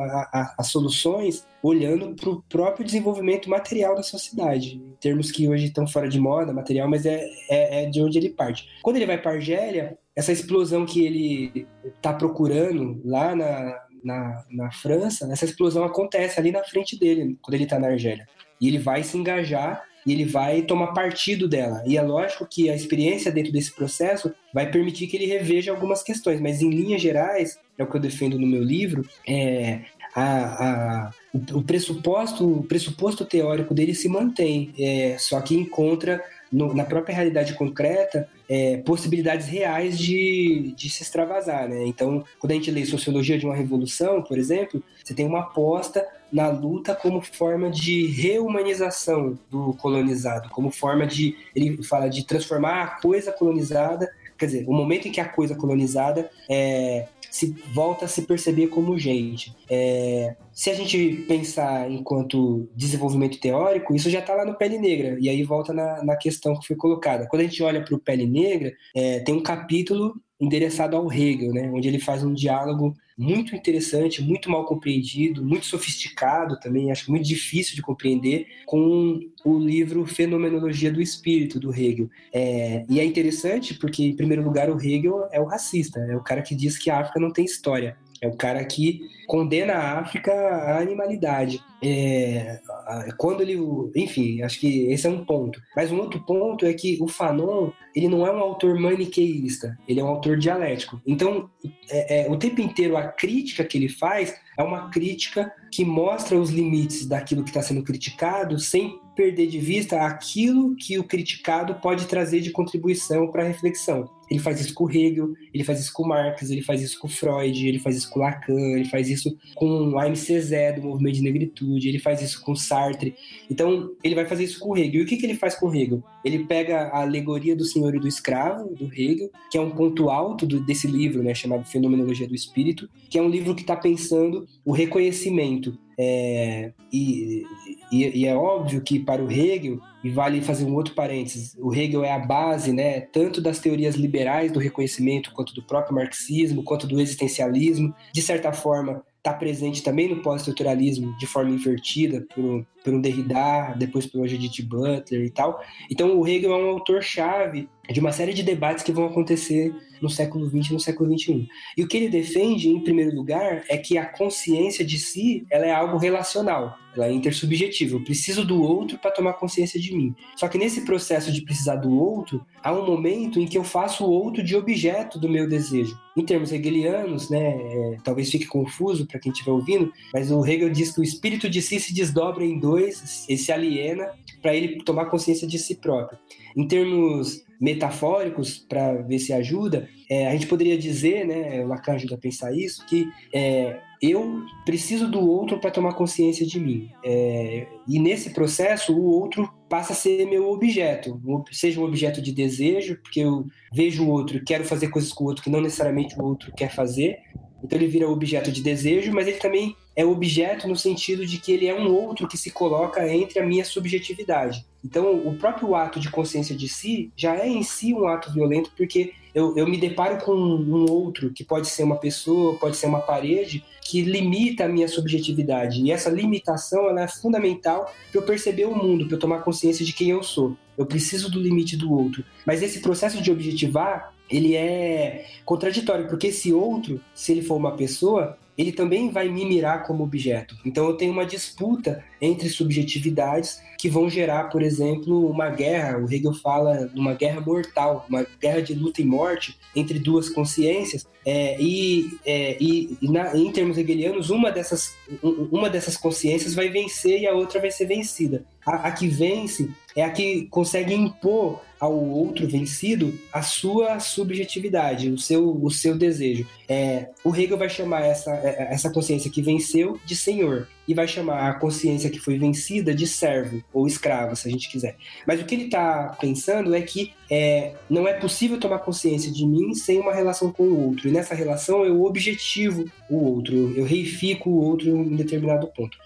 [SPEAKER 5] as soluções olhando para o próprio desenvolvimento material da sociedade, termos que hoje estão fora de moda, material, mas é, é, é de onde ele parte. Quando ele vai para Argélia, essa explosão que ele está procurando lá na, na, na, França, essa explosão acontece ali na frente dele, quando ele está na Argélia. E ele vai se engajar e ele vai tomar partido dela. E é lógico que a experiência dentro desse processo vai permitir que ele reveja algumas questões, mas em linhas gerais, é o que eu defendo no meu livro, é, a, a, o, pressuposto, o pressuposto teórico dele se mantém, é, só que encontra no, na própria realidade concreta é, possibilidades reais de, de se extravasar. Né? Então, quando a gente lê Sociologia de uma Revolução, por exemplo, você tem uma aposta na luta como forma de reumanização do colonizado, como forma de. Ele fala de transformar a coisa colonizada quer dizer, o momento em que a coisa colonizada é, se volta a se perceber como gente. É, se a gente pensar enquanto desenvolvimento teórico, isso já está lá no Pele Negra, e aí volta na, na questão que foi colocada. Quando a gente olha para o Pele Negra, é, tem um capítulo endereçado ao Hegel, né, onde ele faz um diálogo muito interessante, muito mal compreendido, muito sofisticado também, acho muito difícil de compreender, com o livro Fenomenologia do Espírito, do Hegel. É, e é interessante porque, em primeiro lugar, o Hegel é o racista, é o cara que diz que a África não tem história. É o cara que condena a África à animalidade. É, quando ele. Enfim, acho que esse é um ponto. Mas um outro ponto é que o Fanon, ele não é um autor maniqueísta, ele é um autor dialético. Então, é, é, o tempo inteiro, a crítica que ele faz é uma crítica que mostra os limites daquilo que está sendo criticado sem perder de vista aquilo que o criticado pode trazer de contribuição para a reflexão. Ele faz isso com Hegel, ele faz isso com Marx, ele faz isso com Freud, ele faz isso com Lacan, ele faz isso com Césaire, do movimento de negritude, ele faz isso com Sartre. Então, ele vai fazer isso com Hegel. E o que, que ele faz com Hegel? Ele pega a alegoria do senhor e do escravo, do Hegel, que é um ponto alto do, desse livro, né, chamado Fenomenologia do Espírito, que é um livro que está pensando o reconhecimento é, e, e, e, é óbvio que para o Hegel, e vale fazer um outro parênteses, o Hegel é a base né, tanto das teorias liberais do reconhecimento, quanto do próprio marxismo, quanto do existencialismo. De certa forma, está presente também no pós-estruturalismo de forma invertida por, um Derrida, depois pelo Judith Butler e tal. Então o Hegel é um autor-chave de uma série de debates que vão acontecer no século XX e no século XXI. E o que ele defende, em primeiro lugar, é que a consciência de si ela é algo relacional, ela é intersubjetiva. Eu preciso do outro para tomar consciência de mim. Só que nesse processo de precisar do outro, há um momento em que eu faço o outro de objeto do meu desejo. Em termos hegelianos, né, é, talvez fique confuso para quem estiver ouvindo, mas o Hegel diz que o espírito de si se desdobra em dois, e se aliena para ele tomar consciência de si próprio. Em termos metafóricos, para ver se ajuda, é, a gente poderia dizer, né, o Lacan ajuda a pensar isso, que é, eu preciso do outro para tomar consciência de mim. É, e nesse processo, o outro passa a ser meu objeto, seja um objeto de desejo, porque eu vejo o outro e quero fazer coisas com o outro que não necessariamente o outro quer fazer, então ele vira objeto de desejo, mas ele também é objeto no sentido de que ele é um outro que se coloca entre a minha subjetividade. Então, o próprio ato de consciência de si já é em si um ato violento, porque eu, eu me deparo com um outro, que pode ser uma pessoa, pode ser uma parede, que limita a minha subjetividade. E essa limitação ela é fundamental para eu perceber o mundo, para eu tomar consciência de quem eu sou. Eu preciso do limite do outro. Mas esse processo de objetivar, ele é contraditório, porque esse outro, se ele for uma pessoa, ele também vai me mirar como objeto. Então eu tenho uma disputa entre subjetividades que vão gerar, por exemplo, uma guerra. O Hegel fala de uma guerra mortal, uma guerra de luta e morte entre duas consciências. É, e, é, e, na, em termos hegelianos, uma dessas, uma dessas consciências vai vencer e a outra vai ser vencida. A, a que vence é a que consegue impor ao outro vencido a sua subjetividade, o seu, o seu desejo. É, o Hegel vai chamar essa, é, essa consciência que venceu de senhor e vai chamar a consciência que foi vencida de servo ou escravo, se a gente quiser. Mas o que ele está pensando é que é, não é possível tomar consciência de mim sem uma relação com o outro. E nessa relação eu objetivo o outro, eu reifico o outro em determinado ponto.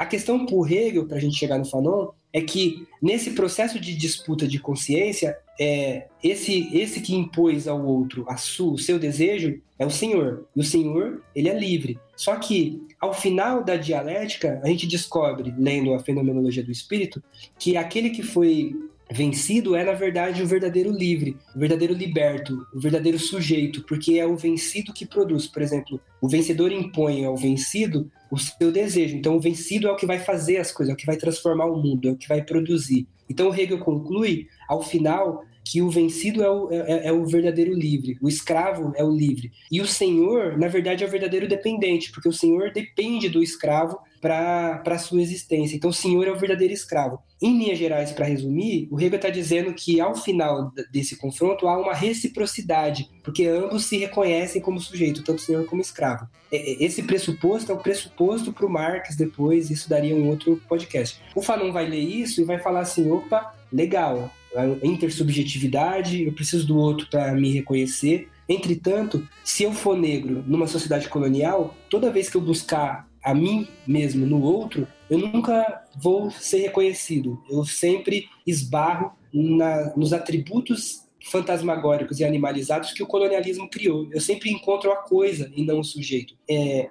[SPEAKER 5] A questão por Hegel, para a gente chegar no Fanon, é que nesse processo de disputa de consciência, é, esse, esse que impôs ao outro a su, o seu desejo é o Senhor. E o Senhor, ele é livre. Só que, ao final da dialética, a gente descobre, lendo a fenomenologia do espírito, que aquele que foi vencido é, na verdade, o verdadeiro livre, o verdadeiro liberto, o verdadeiro sujeito, porque é o vencido que produz. Por exemplo, o vencedor impõe ao vencido o seu desejo. Então, o vencido é o que vai fazer as coisas, é o que vai transformar o mundo, é o que vai produzir. Então, Hegel conclui, ao final, que o vencido é o, é, é, o verdadeiro livre, o escravo é o livre. E o senhor, na verdade, é o verdadeiro dependente, porque o senhor depende do escravo para a sua existência. Então, o senhor é o verdadeiro escravo. Em linhas gerais, para resumir, o Hegel está dizendo que ao final desse confronto há uma reciprocidade, porque ambos se reconhecem como sujeito, tanto senhor como escravo. Esse pressuposto é o pressuposto para o Marx depois, isso daria um outro podcast. O Fanon vai ler isso e vai falar assim: opa, legal, a intersubjetividade, eu preciso do outro para me reconhecer. Entretanto, se eu for negro numa sociedade colonial, toda vez que eu buscar a mim mesmo no outro, eu nunca vou ser reconhecido. Eu sempre esbarro na, nos atributos fantasmagóricos e animalizados que o colonialismo criou. Eu sempre encontro a coisa e não o sujeito. É,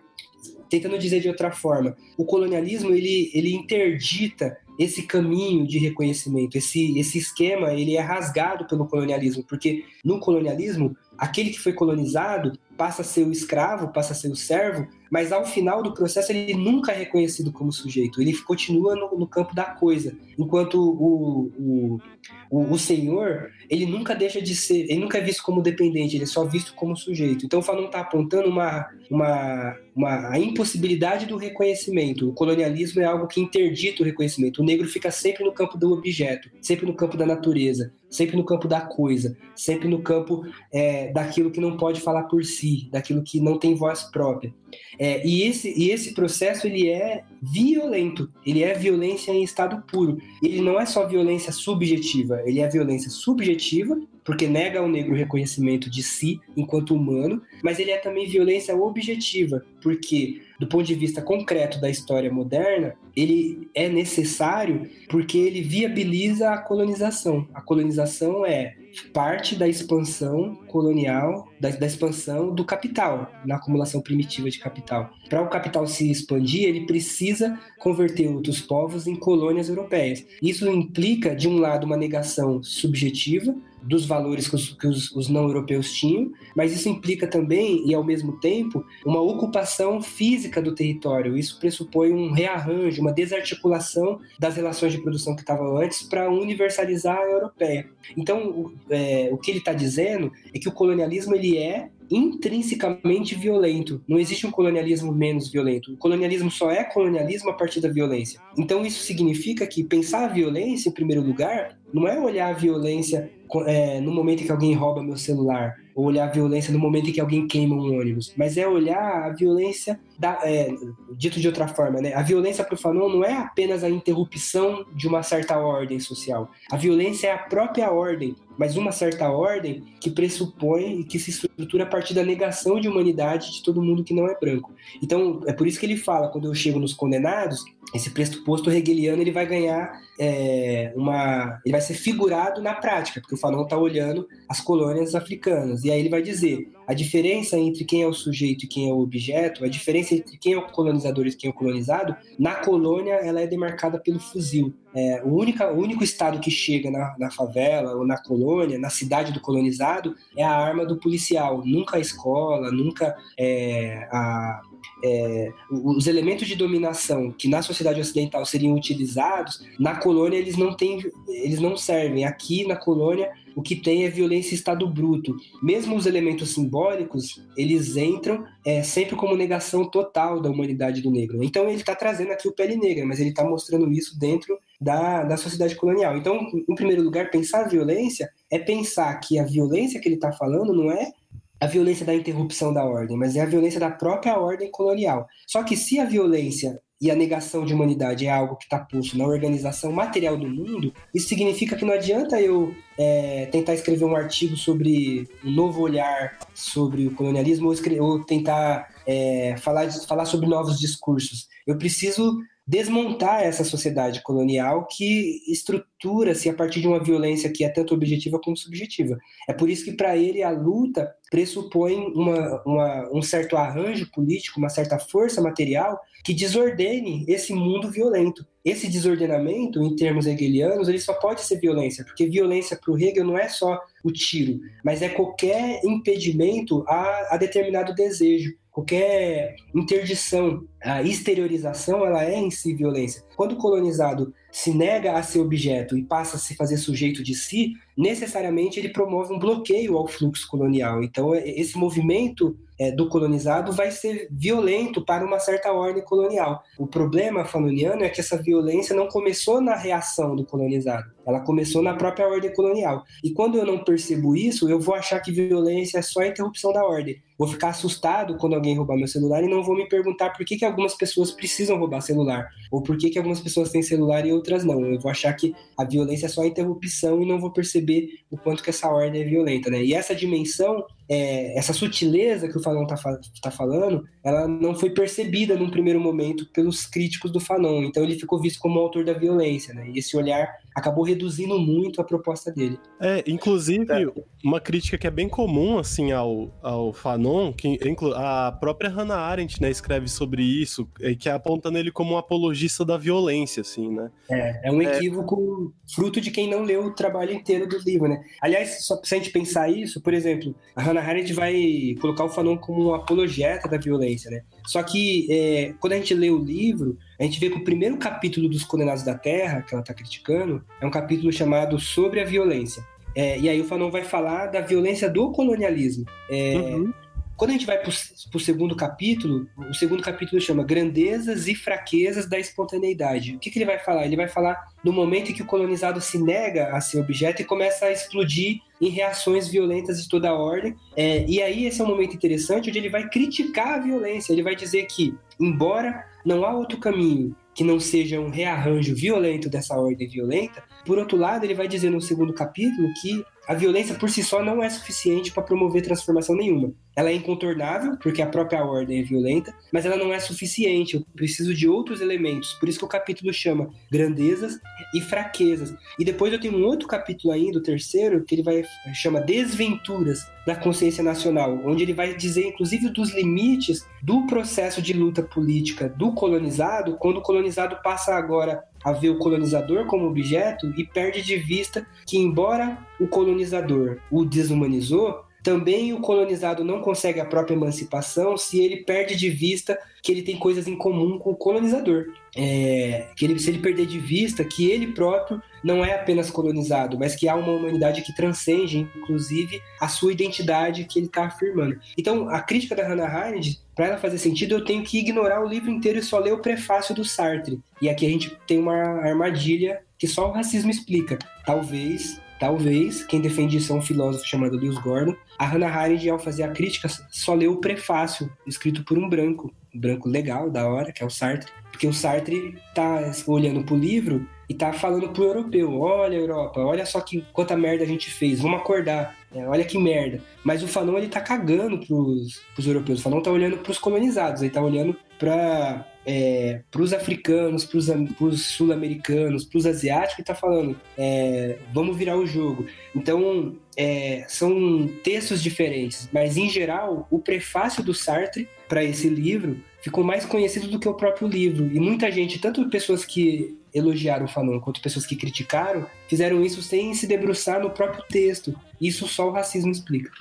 [SPEAKER 5] tentando dizer de outra forma, o colonialismo ele, ele interdita esse caminho de reconhecimento, esse, esse esquema, ele é rasgado pelo colonialismo, porque no colonialismo, aquele que foi colonizado passa a ser o escravo, passa a ser o servo, mas ao final do processo ele nunca é reconhecido como sujeito, ele continua no, no campo da coisa, enquanto o, o, o, o, senhor, ele nunca deixa de ser, ele nunca é visto como dependente, ele é só visto como sujeito. Então o Fanon está apontando uma, uma, uma, a impossibilidade do reconhecimento, o colonialismo é algo que interdita o reconhecimento, o negro fica sempre no campo do objeto, sempre no campo da natureza, sempre no campo da coisa, sempre no campo é, daquilo que não pode falar por si, daquilo que não tem voz própria. É, e, esse, e esse processo ele é violento, ele é violência em estado puro. Ele não é só violência subjetiva, ele é violência subjetiva porque nega ao negro o reconhecimento de si enquanto humano, mas ele é também violência objetiva, porque do ponto de vista concreto da história moderna, ele é necessário porque ele viabiliza a colonização. A colonização é parte da expansão colonial, da, da expansão do capital, na acumulação primitiva de capital. Para o capital se expandir, ele precisa converter outros povos em colônias europeias. Isso implica, de um lado, uma negação subjetiva dos valores que os, que os, os não europeus tinham, mas isso implica também, e ao mesmo tempo, uma ocupação física do território. Isso pressupõe um rearranjo, uma desarticulação das relações de produção que estavam antes para universalizar a europeia. Então, é, o que ele está dizendo é que o colonialismo ele é intrinsecamente violento. Não existe um colonialismo menos violento. O colonialismo só é colonialismo a partir da violência. Então isso significa que pensar a violência, em primeiro lugar, não é olhar a violência é, no momento em que alguém rouba meu celular, ou olhar a violência no momento em que alguém queima um ônibus, mas é olhar a violência, da, é, dito de outra forma, né? A violência para o Fanon não é apenas a interrupção de uma certa ordem social. A violência é a própria ordem mas uma certa ordem que pressupõe e que se estrutura a partir da negação de humanidade de todo mundo que não é branco. Então, é por isso que ele fala, quando eu chego nos condenados, esse pressuposto hegeliano ele vai ganhar é, uma. ele vai ser figurado na prática, porque o Fanon está olhando as colônias africanas. E aí ele vai dizer: a diferença entre quem é o sujeito e quem é o objeto, a diferença entre quem é o colonizador e quem é o colonizado, na colônia ela é demarcada pelo fuzil. É, o, único, o único estado que chega na, na favela ou na colônia, na cidade do colonizado, é a arma do policial. Nunca a escola, nunca é, a, é, os elementos de dominação que na sociedade ocidental seriam utilizados, na colônia eles não têm, eles não servem. Aqui na colônia o que tem é violência em estado bruto. Mesmo os elementos simbólicos, eles entram é, sempre como negação total da humanidade do negro. Então ele está trazendo aqui o pele negra, mas ele está mostrando isso dentro da, da sociedade colonial. Então, em primeiro lugar, pensar a violência é pensar que a violência que ele está falando não é a violência da interrupção da ordem, mas é a violência da própria ordem colonial. Só que se a violência e a negação de humanidade é algo que está posto na organização material do mundo, isso significa que não adianta eu é, tentar escrever um artigo sobre um novo olhar sobre o colonialismo ou, ou tentar é, falar, falar sobre novos discursos. Eu preciso desmontar essa sociedade colonial que estrutura-se a partir de uma violência que é tanto objetiva como subjetiva. É por isso que, para ele, a luta pressupõe uma, uma, um certo arranjo político, uma certa força material que desordene esse mundo violento. Esse desordenamento, em termos hegelianos, ele só pode ser violência, porque violência para o Hegel não é só o tiro, mas é qualquer impedimento a, a determinado desejo qualquer interdição, a exteriorização, ela é em si violência. Quando o colonizado se nega a ser objeto e passa a se fazer sujeito de si, necessariamente ele promove um bloqueio ao fluxo colonial. Então, é, esse movimento é, do colonizado vai ser violento para uma certa ordem colonial. O problema fanoniano é que essa violência não começou na reação do colonizado, ela começou na própria ordem colonial. E quando eu não percebo isso, eu vou achar que violência é só a interrupção da ordem. Vou ficar assustado quando alguém roubar meu celular e não vou me perguntar por que, que algumas pessoas precisam roubar celular, ou por que, que algumas pessoas têm celular e outras não. Eu vou achar que a violência é só a interrupção e não vou perceber o quanto que essa ordem é violenta, né? E essa dimensão, é, essa sutileza que o Fanon está tá falando, ela não foi percebida num primeiro momento pelos críticos do Fanon. Então ele ficou visto como autor da violência, né? E esse olhar acabou reduzindo muito a proposta dele.
[SPEAKER 3] É, inclusive, é. uma crítica que é bem comum, assim, ao, ao Fanon, que a própria Hannah Arendt, né, escreve sobre isso, que é apontando ele como um apologista da violência, assim, né?
[SPEAKER 5] É, é um é. equívoco é... fruto de quem não leu o trabalho inteiro do livro, né? Aliás, só pra gente pensar isso, por exemplo, a Hannah Arendt vai colocar o Fanon como um apologeta da violência, né? Só que é, quando a gente lê o livro, a gente vê que o primeiro capítulo dos Condenados da Terra, que ela está criticando, é um capítulo chamado Sobre a Violência. É, e aí o Fanon vai falar da violência do colonialismo. É, uhum. Quando a gente vai para o segundo capítulo, o segundo capítulo chama Grandezas e Fraquezas da Espontaneidade. O que, que ele vai falar? Ele vai falar no momento em que o colonizado se nega a ser objeto e começa a explodir em reações violentas de toda a ordem. É, e aí esse é um momento interessante onde ele vai criticar a violência. Ele vai dizer que, embora não há outro caminho que não seja um rearranjo violento dessa ordem violenta, por outro lado, ele vai dizer no segundo capítulo que a violência por si só não é suficiente para promover transformação nenhuma. Ela é incontornável, porque a própria ordem é violenta, mas ela não é suficiente. Eu preciso de outros elementos. Por isso que o capítulo chama grandezas e fraquezas. E depois eu tenho um outro capítulo ainda, o terceiro, que ele vai chama Desventuras da Consciência Nacional, onde ele vai dizer, inclusive, dos limites do processo de luta política do colonizado, quando o colonizado passa agora a ver o colonizador como objeto e perde de vista que, embora o colonizador o desumanizou, também o colonizado não consegue a própria emancipação se ele perde de vista que ele tem coisas em comum com o colonizador. É, que ele, se ele perder de vista que ele próprio não é apenas colonizado, mas que há uma humanidade que transcende, inclusive, a sua identidade que ele está afirmando. Então, a crítica da Hannah Arendt, para ela fazer sentido, eu tenho que ignorar o livro inteiro e só ler o prefácio do Sartre. E aqui a gente tem uma armadilha que só o racismo explica. Talvez Talvez, quem defende isso é um filósofo chamado Lewis Gordon. A Hannah Arendt, ao fazer a crítica, só leu o prefácio, escrito por um branco. Um branco legal, da hora, que é o Sartre. Porque o Sartre tá olhando pro livro e tá falando pro europeu: olha, Europa, olha só que quanta merda a gente fez, vamos acordar, é, olha que merda. Mas o Fanon ele tá cagando pros, pros europeus, o Fanon tá olhando pros colonizados, ele tá olhando para é, os africanos, para os sul-americanos, para os asiáticos, e está falando, é, vamos virar o jogo. Então, é, são textos diferentes, mas em geral, o prefácio do Sartre para esse livro ficou mais conhecido do que o próprio livro. E muita gente, tanto pessoas que elogiaram o Fanon quanto pessoas que criticaram, fizeram isso sem se debruçar no próprio texto. Isso só o racismo explica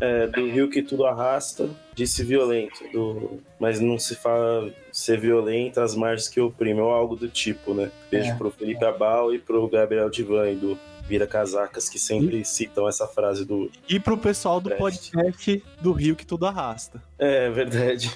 [SPEAKER 2] é, do rio que tudo arrasta, disse violento, do, mas não se fala ser violenta às margens que oprimem, ou algo do tipo, né? Beijo é, pro Felipe é. Abal e pro Gabriel Divan e do Vira Casacas, que sempre e... citam essa frase do.
[SPEAKER 3] E pro pessoal do podcast do Rio que tudo arrasta.
[SPEAKER 2] É, verdade.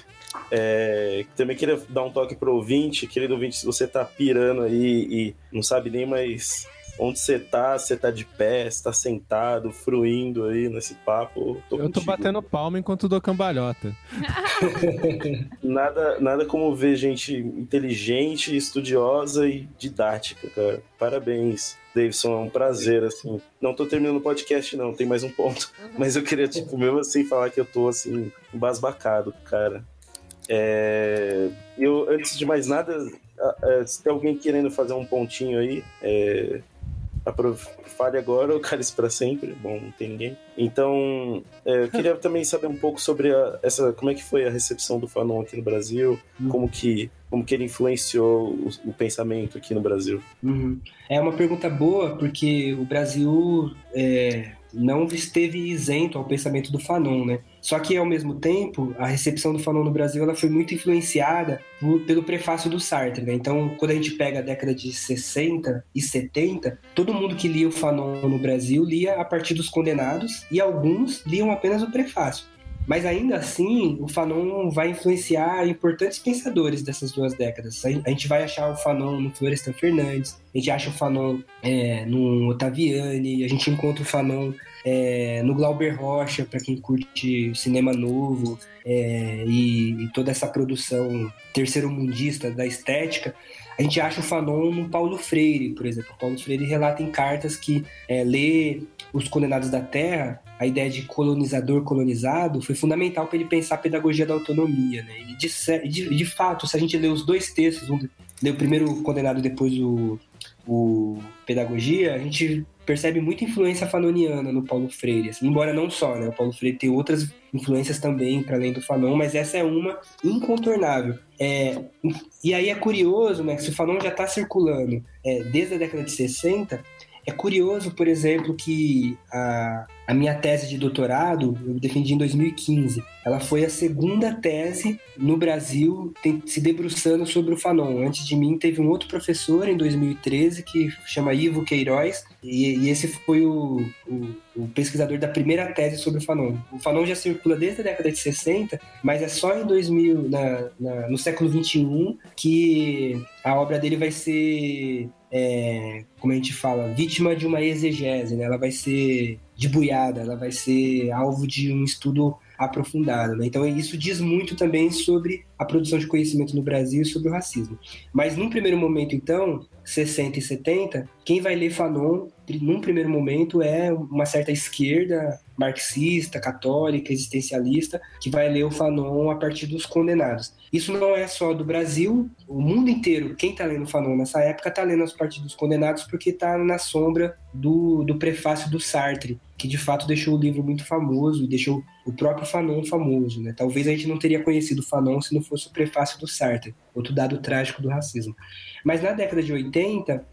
[SPEAKER 2] É, também queria dar um toque pro ouvinte, querido ouvinte, se você tá pirando aí e não sabe nem mais onde você tá, você tá de pé, você tá sentado, fruindo aí nesse papo.
[SPEAKER 7] Tô eu tô batendo palma enquanto dou cambalhota.
[SPEAKER 2] nada, nada como ver gente inteligente, estudiosa e didática, cara. Parabéns. Davidson, é um prazer, assim. Não tô terminando o podcast, não, tem mais um ponto. Mas eu queria, tipo, mesmo assim, falar que eu tô, assim, embasbacado, cara. É... Eu, antes de mais nada, se tem alguém querendo fazer um pontinho aí, é, fale agora ou cale-se para sempre. Bom, não tem ninguém. Então, é, eu queria também saber um pouco sobre a, essa, como é que foi a recepção do Fanon aqui no Brasil, uhum. como que como que ele influenciou o, o pensamento aqui no Brasil.
[SPEAKER 5] Uhum. É uma pergunta boa porque o Brasil é, não esteve isento ao pensamento do Fanon, né? Só que, ao mesmo tempo, a recepção do Fanon no Brasil ela foi muito influenciada por, pelo prefácio do Sartre, né? Então, quando a gente pega a década de 60 e 70, todo mundo que lia o Fanon no Brasil lia a partir dos Condenados e alguns liam apenas o prefácio. Mas ainda assim, o Fanon vai influenciar importantes pensadores dessas duas décadas. A gente vai achar o Fanon no Florestan Fernandes, a gente acha o Fanon é, no Ottaviani, a gente encontra o Fanon é, no Glauber Rocha, para quem curte cinema novo é, e, e, toda essa produção terceiro-mundista da estética. A gente acha o Fanon no Paulo Freire, por exemplo. O Paulo Freire relata em cartas que é, lê Os Condenados da Terra a ideia de colonizador-colonizado foi fundamental para ele pensar a pedagogia da autonomia. Né? E de, de, de, fato, se a gente lê os dois textos, um, lê o primeiro condenado depois o, o Pedagogia, a gente percebe muita influência fanoniana no Paulo Freire, assim, embora não só, né? O Paulo Freire tem outras influências também para além do Fanon, mas essa é uma incontornável. É, e aí é curioso, né? Se o Fanon já está circulando é, desde a década de 60, é curioso, por exemplo, que a, a minha tese de doutorado, eu defendi em 2015, ela foi a segunda tese no Brasil tem, se debruçando sobre o Fanon. Antes de mim, teve um outro professor em 2013 que chama Ivo Queiroz, e, e esse foi o, o, o, pesquisador da primeira tese sobre o Fanon. O Fanon já circula desde a década de 60, mas é só em 2000, na, na, no século 21, que a obra dele vai ser é, como a gente fala, vítima de uma exegese, né? Ela vai ser debuiada, ela vai ser alvo de um estudo aprofundado. Né? Então isso diz muito também sobre a produção de conhecimento no Brasil e sobre o racismo. Mas num primeiro momento, então, 60 e 70, quem vai ler Fanon, num primeiro momento, é uma certa esquerda marxista, católica, existencialista, que vai ler o Fanon a partir dos condenados. Isso não é só do Brasil, o mundo inteiro, quem está lendo Fanon nessa época, está lendo as partir dos condenados porque está na sombra do, do prefácio do Sartre, que de fato deixou o livro muito famoso e deixou o próprio Fanon famoso. Né? Talvez a gente não teria conhecido Fanon se não fosse o prefácio do Sartre, outro dado trágico do racismo. Mas na década de 80,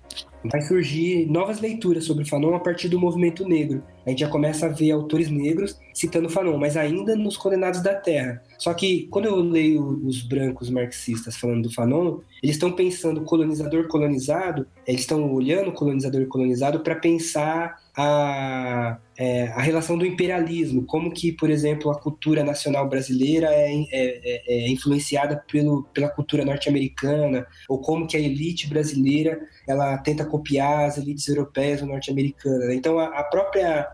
[SPEAKER 5] vai surgir novas leituras sobre Fanon a partir do movimento negro. A gente já começa a ver autores negros citando Fanon, mas ainda nos Condenados da Terra. Só que quando eu leio os brancos marxistas falando do Fanon, eles estão pensando colonizador colonizado, eles estão olhando colonizador colonizado para pensar a, é, a relação do imperialismo, como que, por exemplo, a cultura nacional brasileira é, é, é, é influenciada pelo, pela cultura norte-americana, ou como que a elite brasileira ela tenta copiar as elites europeias ou norte-americanas. Então, a, a própria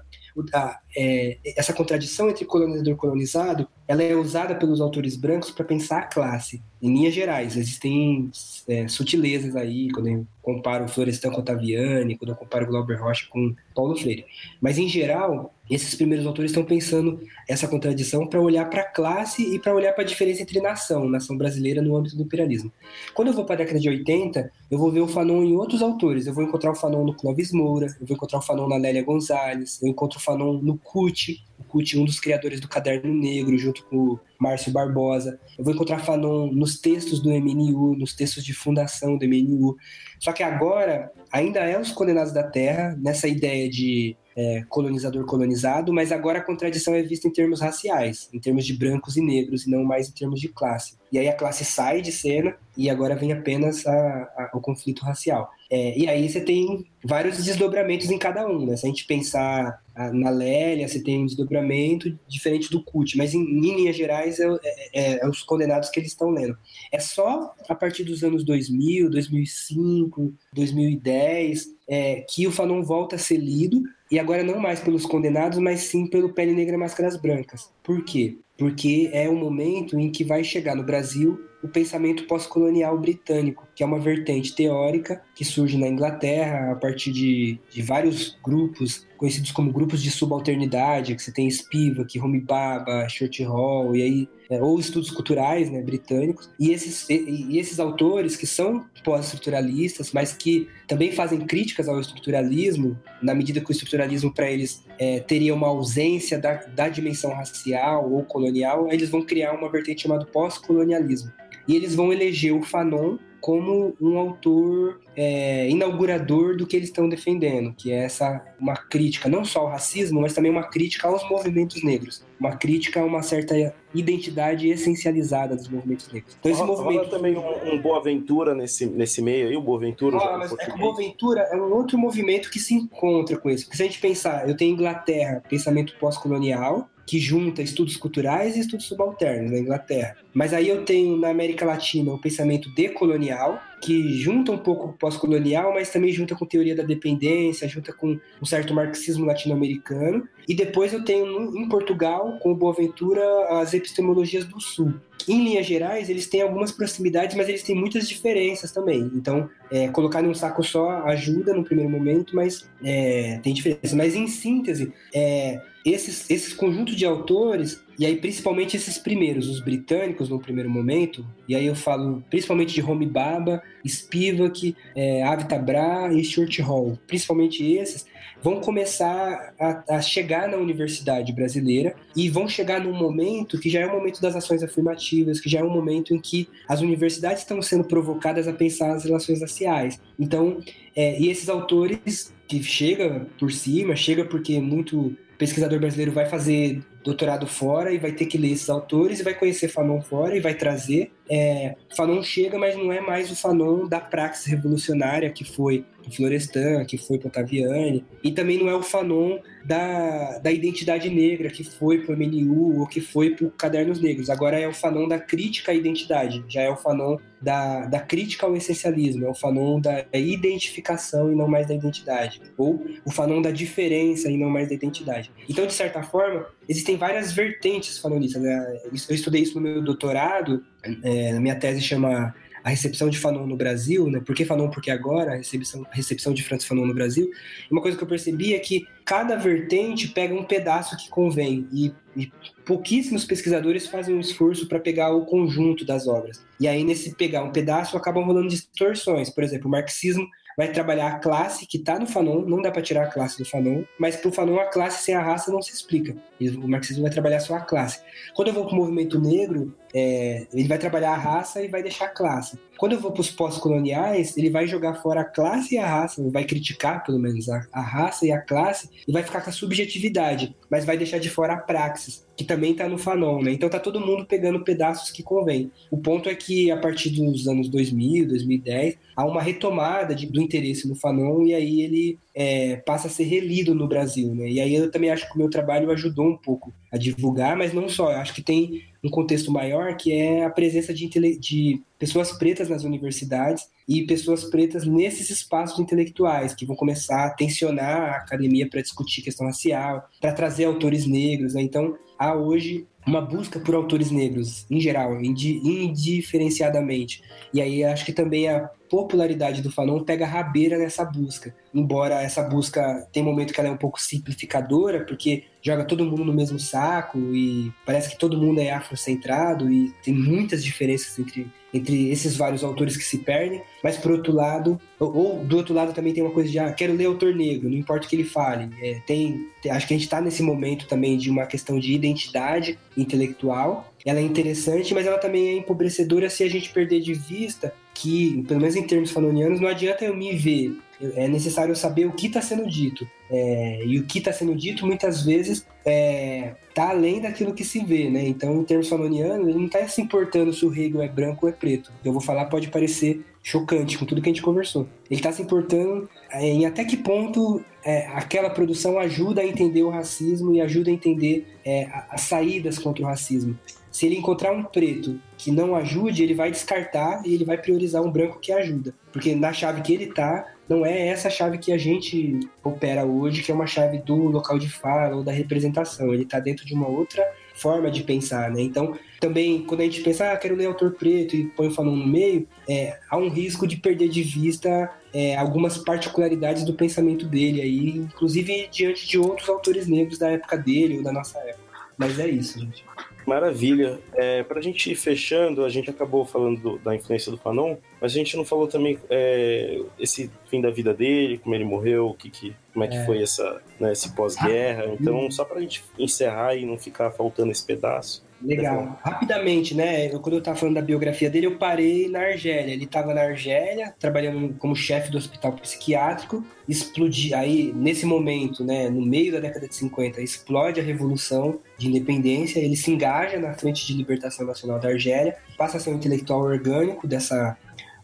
[SPEAKER 5] a, é, essa contradição entre colonizador e colonizado, ela é usada pelos autores brancos para pensar a classe, em linhas gerais. Existem é, sutilezas aí, quando eu comparo Florestan com Ottaviani, quando eu comparo Glauber Rocha com Paulo Freire. Mas, em geral, esses primeiros autores estão pensando essa contradição para olhar para a classe e para olhar para a diferença entre nação, nação brasileira no âmbito do imperialismo. Quando eu vou para a década de 80, eu vou ver o Fanon em outros autores. Eu vou encontrar o Fanon no Clóvis Moura, eu vou encontrar o Fanon na Lélia Gonzalez, eu encontro o Fanon no CUT, o CUT, um dos criadores do Caderno Negro, junto com o Márcio Barbosa. Eu vou encontrar Fanon nos textos do MNU, nos textos de fundação do MNU. Só que agora ainda é os Condenados da Terra, nessa ideia de é, colonizador colonizado, mas agora a contradição é vista em termos raciais, em termos de brancos e negros, e não mais em termos de classe. E aí a classe sai de cena e agora vem apenas a, a, o conflito racial. É, e aí você tem vários desdobramentos em cada um, né? Se a gente pensar na Lélia, você tem um desdobramento diferente do CUT, mas em, em linhas gerais é, é, é, os condenados que eles estão lendo. É só a partir dos anos 2000, 2005, 2010 é, que o Fanon volta a ser lido, e agora não mais pelos condenados, mas sim pelo Pele Negra Máscaras Brancas. Por quê? Porque é o momento em que vai chegar no Brasil o pensamento pós-colonial britânico, que é uma vertente teórica que surge na Inglaterra a partir de, de vários grupos conhecidos como grupos de subalternidade, que você tem Spivak, Homi Baba, Short Hall, e aí, é, ou estudos culturais né, britânicos, e esses, e, e esses autores que são pós-estruturalistas, mas que também fazem críticas ao estruturalismo, na medida que o estruturalismo para eles é, teria uma ausência da, da dimensão racial ou colonial, eles vão criar uma vertente chamada pós-colonialismo. E eles vão eleger o Fanon como um autor é, inaugurador do que eles estão defendendo, que é essa uma crítica não só ao racismo, mas também uma crítica aos movimentos negros, uma crítica a uma certa identidade essencializada dos movimentos negros.
[SPEAKER 2] Então esse rola, movimento rola também um, um Boa Ventura nesse, nesse meio aí, o Boa Ventura.
[SPEAKER 5] Ah, mas é que o Boa Ventura é um outro movimento que se encontra com isso. Porque se a gente pensar, eu tenho Inglaterra, pensamento pós-colonial, que junta estudos culturais e estudos subalternos na Inglaterra. Mas aí eu tenho na América Latina o pensamento decolonial, que junta um pouco pós-colonial, mas também junta com teoria da dependência, junta com um certo marxismo latino-americano. E depois eu tenho em Portugal, com o Boaventura, as epistemologias do Sul. Em linhas gerais, eles têm algumas proximidades, mas eles têm muitas diferenças também. Então, é, colocar num saco só ajuda no primeiro momento, mas é, tem diferença. Mas em síntese, é, esses, esses conjuntos de autores, e aí principalmente esses primeiros, os britânicos no primeiro momento, e aí eu falo principalmente de Homi Baba, Spivak, é, Avitabra e Stuart Hall, principalmente esses, vão começar a, a, chegar na universidade brasileira e vão chegar num momento que já é o momento das ações afirmativas, que já é um momento em que as universidades estão sendo provocadas a pensar as relações raciais. Então, é, e esses autores que chega por cima, chega porque muito pesquisador brasileiro vai fazer doutorado fora e vai ter que ler esses autores e vai conhecer Fanon fora e vai trazer. É, Fanon chega, mas não é mais o Fanon da praxis revolucionária que foi Florestan, que foi Potaviani, e também não é o Fanon da, da identidade negra que foi para o MNU ou que foi para Cadernos Negros. Agora é o Fanon da crítica à identidade, já é o Fanon da, da crítica ao essencialismo, é o Fanon da identificação e não mais da identidade, ou o Fanon da diferença e não mais da identidade. Então, de certa forma, existem várias vertentes fanonistas. Né? Eu estudei isso no meu doutorado, é, minha tese chama a recepção de Fanon no Brasil, né? Por que Fanon? Porque agora, a recepção, a recepção de Francis Fanon no Brasil. Uma coisa que eu percebi é que cada vertente pega um pedaço que convém e, e pouquíssimos pesquisadores fazem um esforço para pegar o conjunto das obras. E aí, nesse pegar um pedaço, acabam rolando distorções. Por exemplo, o marxismo vai trabalhar a classe que está no Fanon, não dá para tirar a classe do Fanon, mas para o Fanon a classe sem a raça não se explica. O marxismo vai trabalhar só a classe. Quando eu vou para o movimento negro, é, ele vai trabalhar a raça e vai deixar a classe. Quando eu vou para os pós-coloniais, ele vai jogar fora a classe e a raça, vai criticar pelo menos a, a, raça e a classe, e vai ficar com a subjetividade, mas vai deixar de fora a praxis, que também está no Fanon, né? Então tá todo mundo pegando pedaços que convém. O ponto é que a partir dos anos 2000, 2010, há uma retomada de, do interesse no Fanon, e aí ele é, passa a ser relido no Brasil, né? E aí eu também acho que o meu trabalho ajudou um pouco a divulgar, mas não só, eu acho que tem um contexto maior que é a presença de, de pessoas pretas nas universidades e pessoas pretas nesses espaços intelectuais que vão começar a tensionar a academia para discutir questão racial, para trazer autores negros, né? Então, há hoje uma busca por autores negros, em geral, indiferenciadamente. E aí acho que também a popularidade do Fanon pega rabeira nessa busca. Embora essa busca tem momento que ela é um pouco simplificadora, porque joga todo mundo no mesmo saco e parece que todo mundo é afrocentrado e tem muitas diferenças entre entre esses vários autores que se perdem, mas por outro lado, ou, ou do outro lado também tem uma coisa de, ah, quero ler autor negro, não importa o que ele fale. É, tem, acho que a gente está nesse momento também de uma questão de identidade intelectual, ela é interessante, mas ela também é empobrecedora se a gente perder de vista que, pelo menos em termos fanonianos, não adianta eu me ver. É necessário saber o que está sendo dito. É, e o que está sendo dito, muitas vezes, está é, tá além daquilo que se vê, né? Então, em termos fanonianos, ele não está se importando se o Hegel é branco ou é preto. Eu vou falar, pode parecer chocante com tudo que a gente conversou. Ele está se importando é, em até que ponto é, aquela produção ajuda a entender o racismo e ajuda a entender é, as saídas contra o racismo. Se ele encontrar um preto que não ajude, ele vai descartar e ele vai priorizar um branco que ajuda. Porque na chave que ele tá, não é essa chave que a gente opera hoje, que é uma chave do local de fala ou da representação. Ele tá dentro de uma outra forma de pensar, né? Então, também, quando a gente pensa, ah, quero ler autor preto e põe o Fanon no meio, é, há um risco de perder de vista é, algumas particularidades do pensamento dele aí, inclusive diante de outros autores negros da época dele ou da nossa época. Mas é isso, gente.
[SPEAKER 2] Maravilha. É, para a gente ir fechando, a gente acabou falando do, da influência do Fanon, mas a gente não falou também é, esse fim da vida dele, como ele morreu, que, que, como é que é. foi essa, né, esse pós-guerra. Então, só para a gente encerrar e não ficar faltando esse pedaço.
[SPEAKER 5] Legal. Rapidamente, né? Eu, quando eu estava falando da biografia dele, eu parei na Argélia. Ele estava na Argélia, trabalhando como chefe do hospital psiquiátrico. Explodiu. Aí, nesse momento, né, no meio da década de 50, explode a revolução de independência. Ele se engaja na Frente de Libertação Nacional da Argélia, passa a ser um intelectual orgânico dessa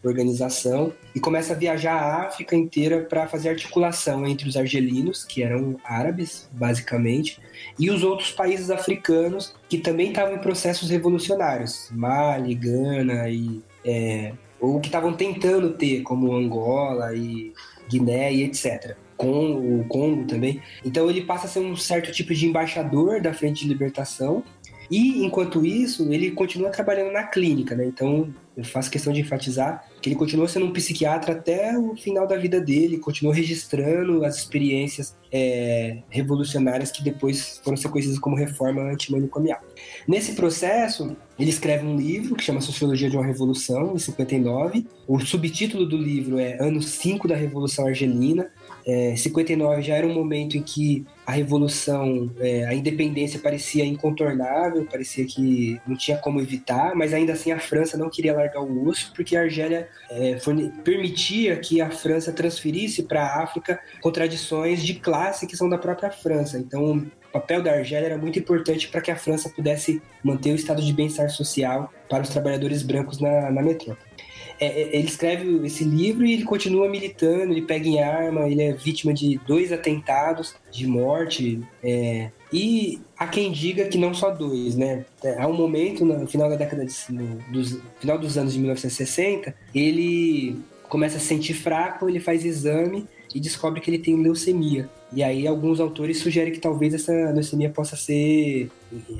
[SPEAKER 5] organização e começa a viajar a África inteira para fazer articulação entre os argelinos, que eram árabes, basicamente, e os outros países africanos que também estavam em processos revolucionários, Mali, Gana e é, ou que estavam tentando ter, como Angola e Guiné e etc. Com o Congo também. Então ele passa a ser um certo tipo de embaixador da Frente de Libertação e, enquanto isso, ele continua trabalhando na clínica, né? Então, eu faço questão de enfatizar que ele continua sendo um psiquiatra até o final da vida dele, continuou registrando as experiências é, revolucionárias que depois foram ser conhecidas como reforma antimanicomial. Nesse processo, ele escreve um livro que chama Sociologia de uma Revolução, em 59. O subtítulo do livro é Ano 5 da Revolução Argelina. É, 59 já era um momento em que a revolução, é, a independência parecia incontornável, parecia que não tinha como evitar, mas ainda assim a França não queria largar o osso, porque a Argélia é, permitia que a França transferisse para a África contradições de classe que são da própria França. Então, o papel da Argélia era muito importante para que a França pudesse manter o estado de bem-estar social para os trabalhadores brancos na, na metrópole. É, é, ele escreve esse livro e ele continua militando, ele pega em arma, ele é vítima de dois atentados de morte. É, e há quem diga que não só dois, né? Há um momento, no final da década de, no, dos, final dos anos de 1960, ele começa a se sentir fraco, ele faz exame e descobre que ele tem leucemia. E aí alguns autores sugerem que talvez essa leucemia possa ser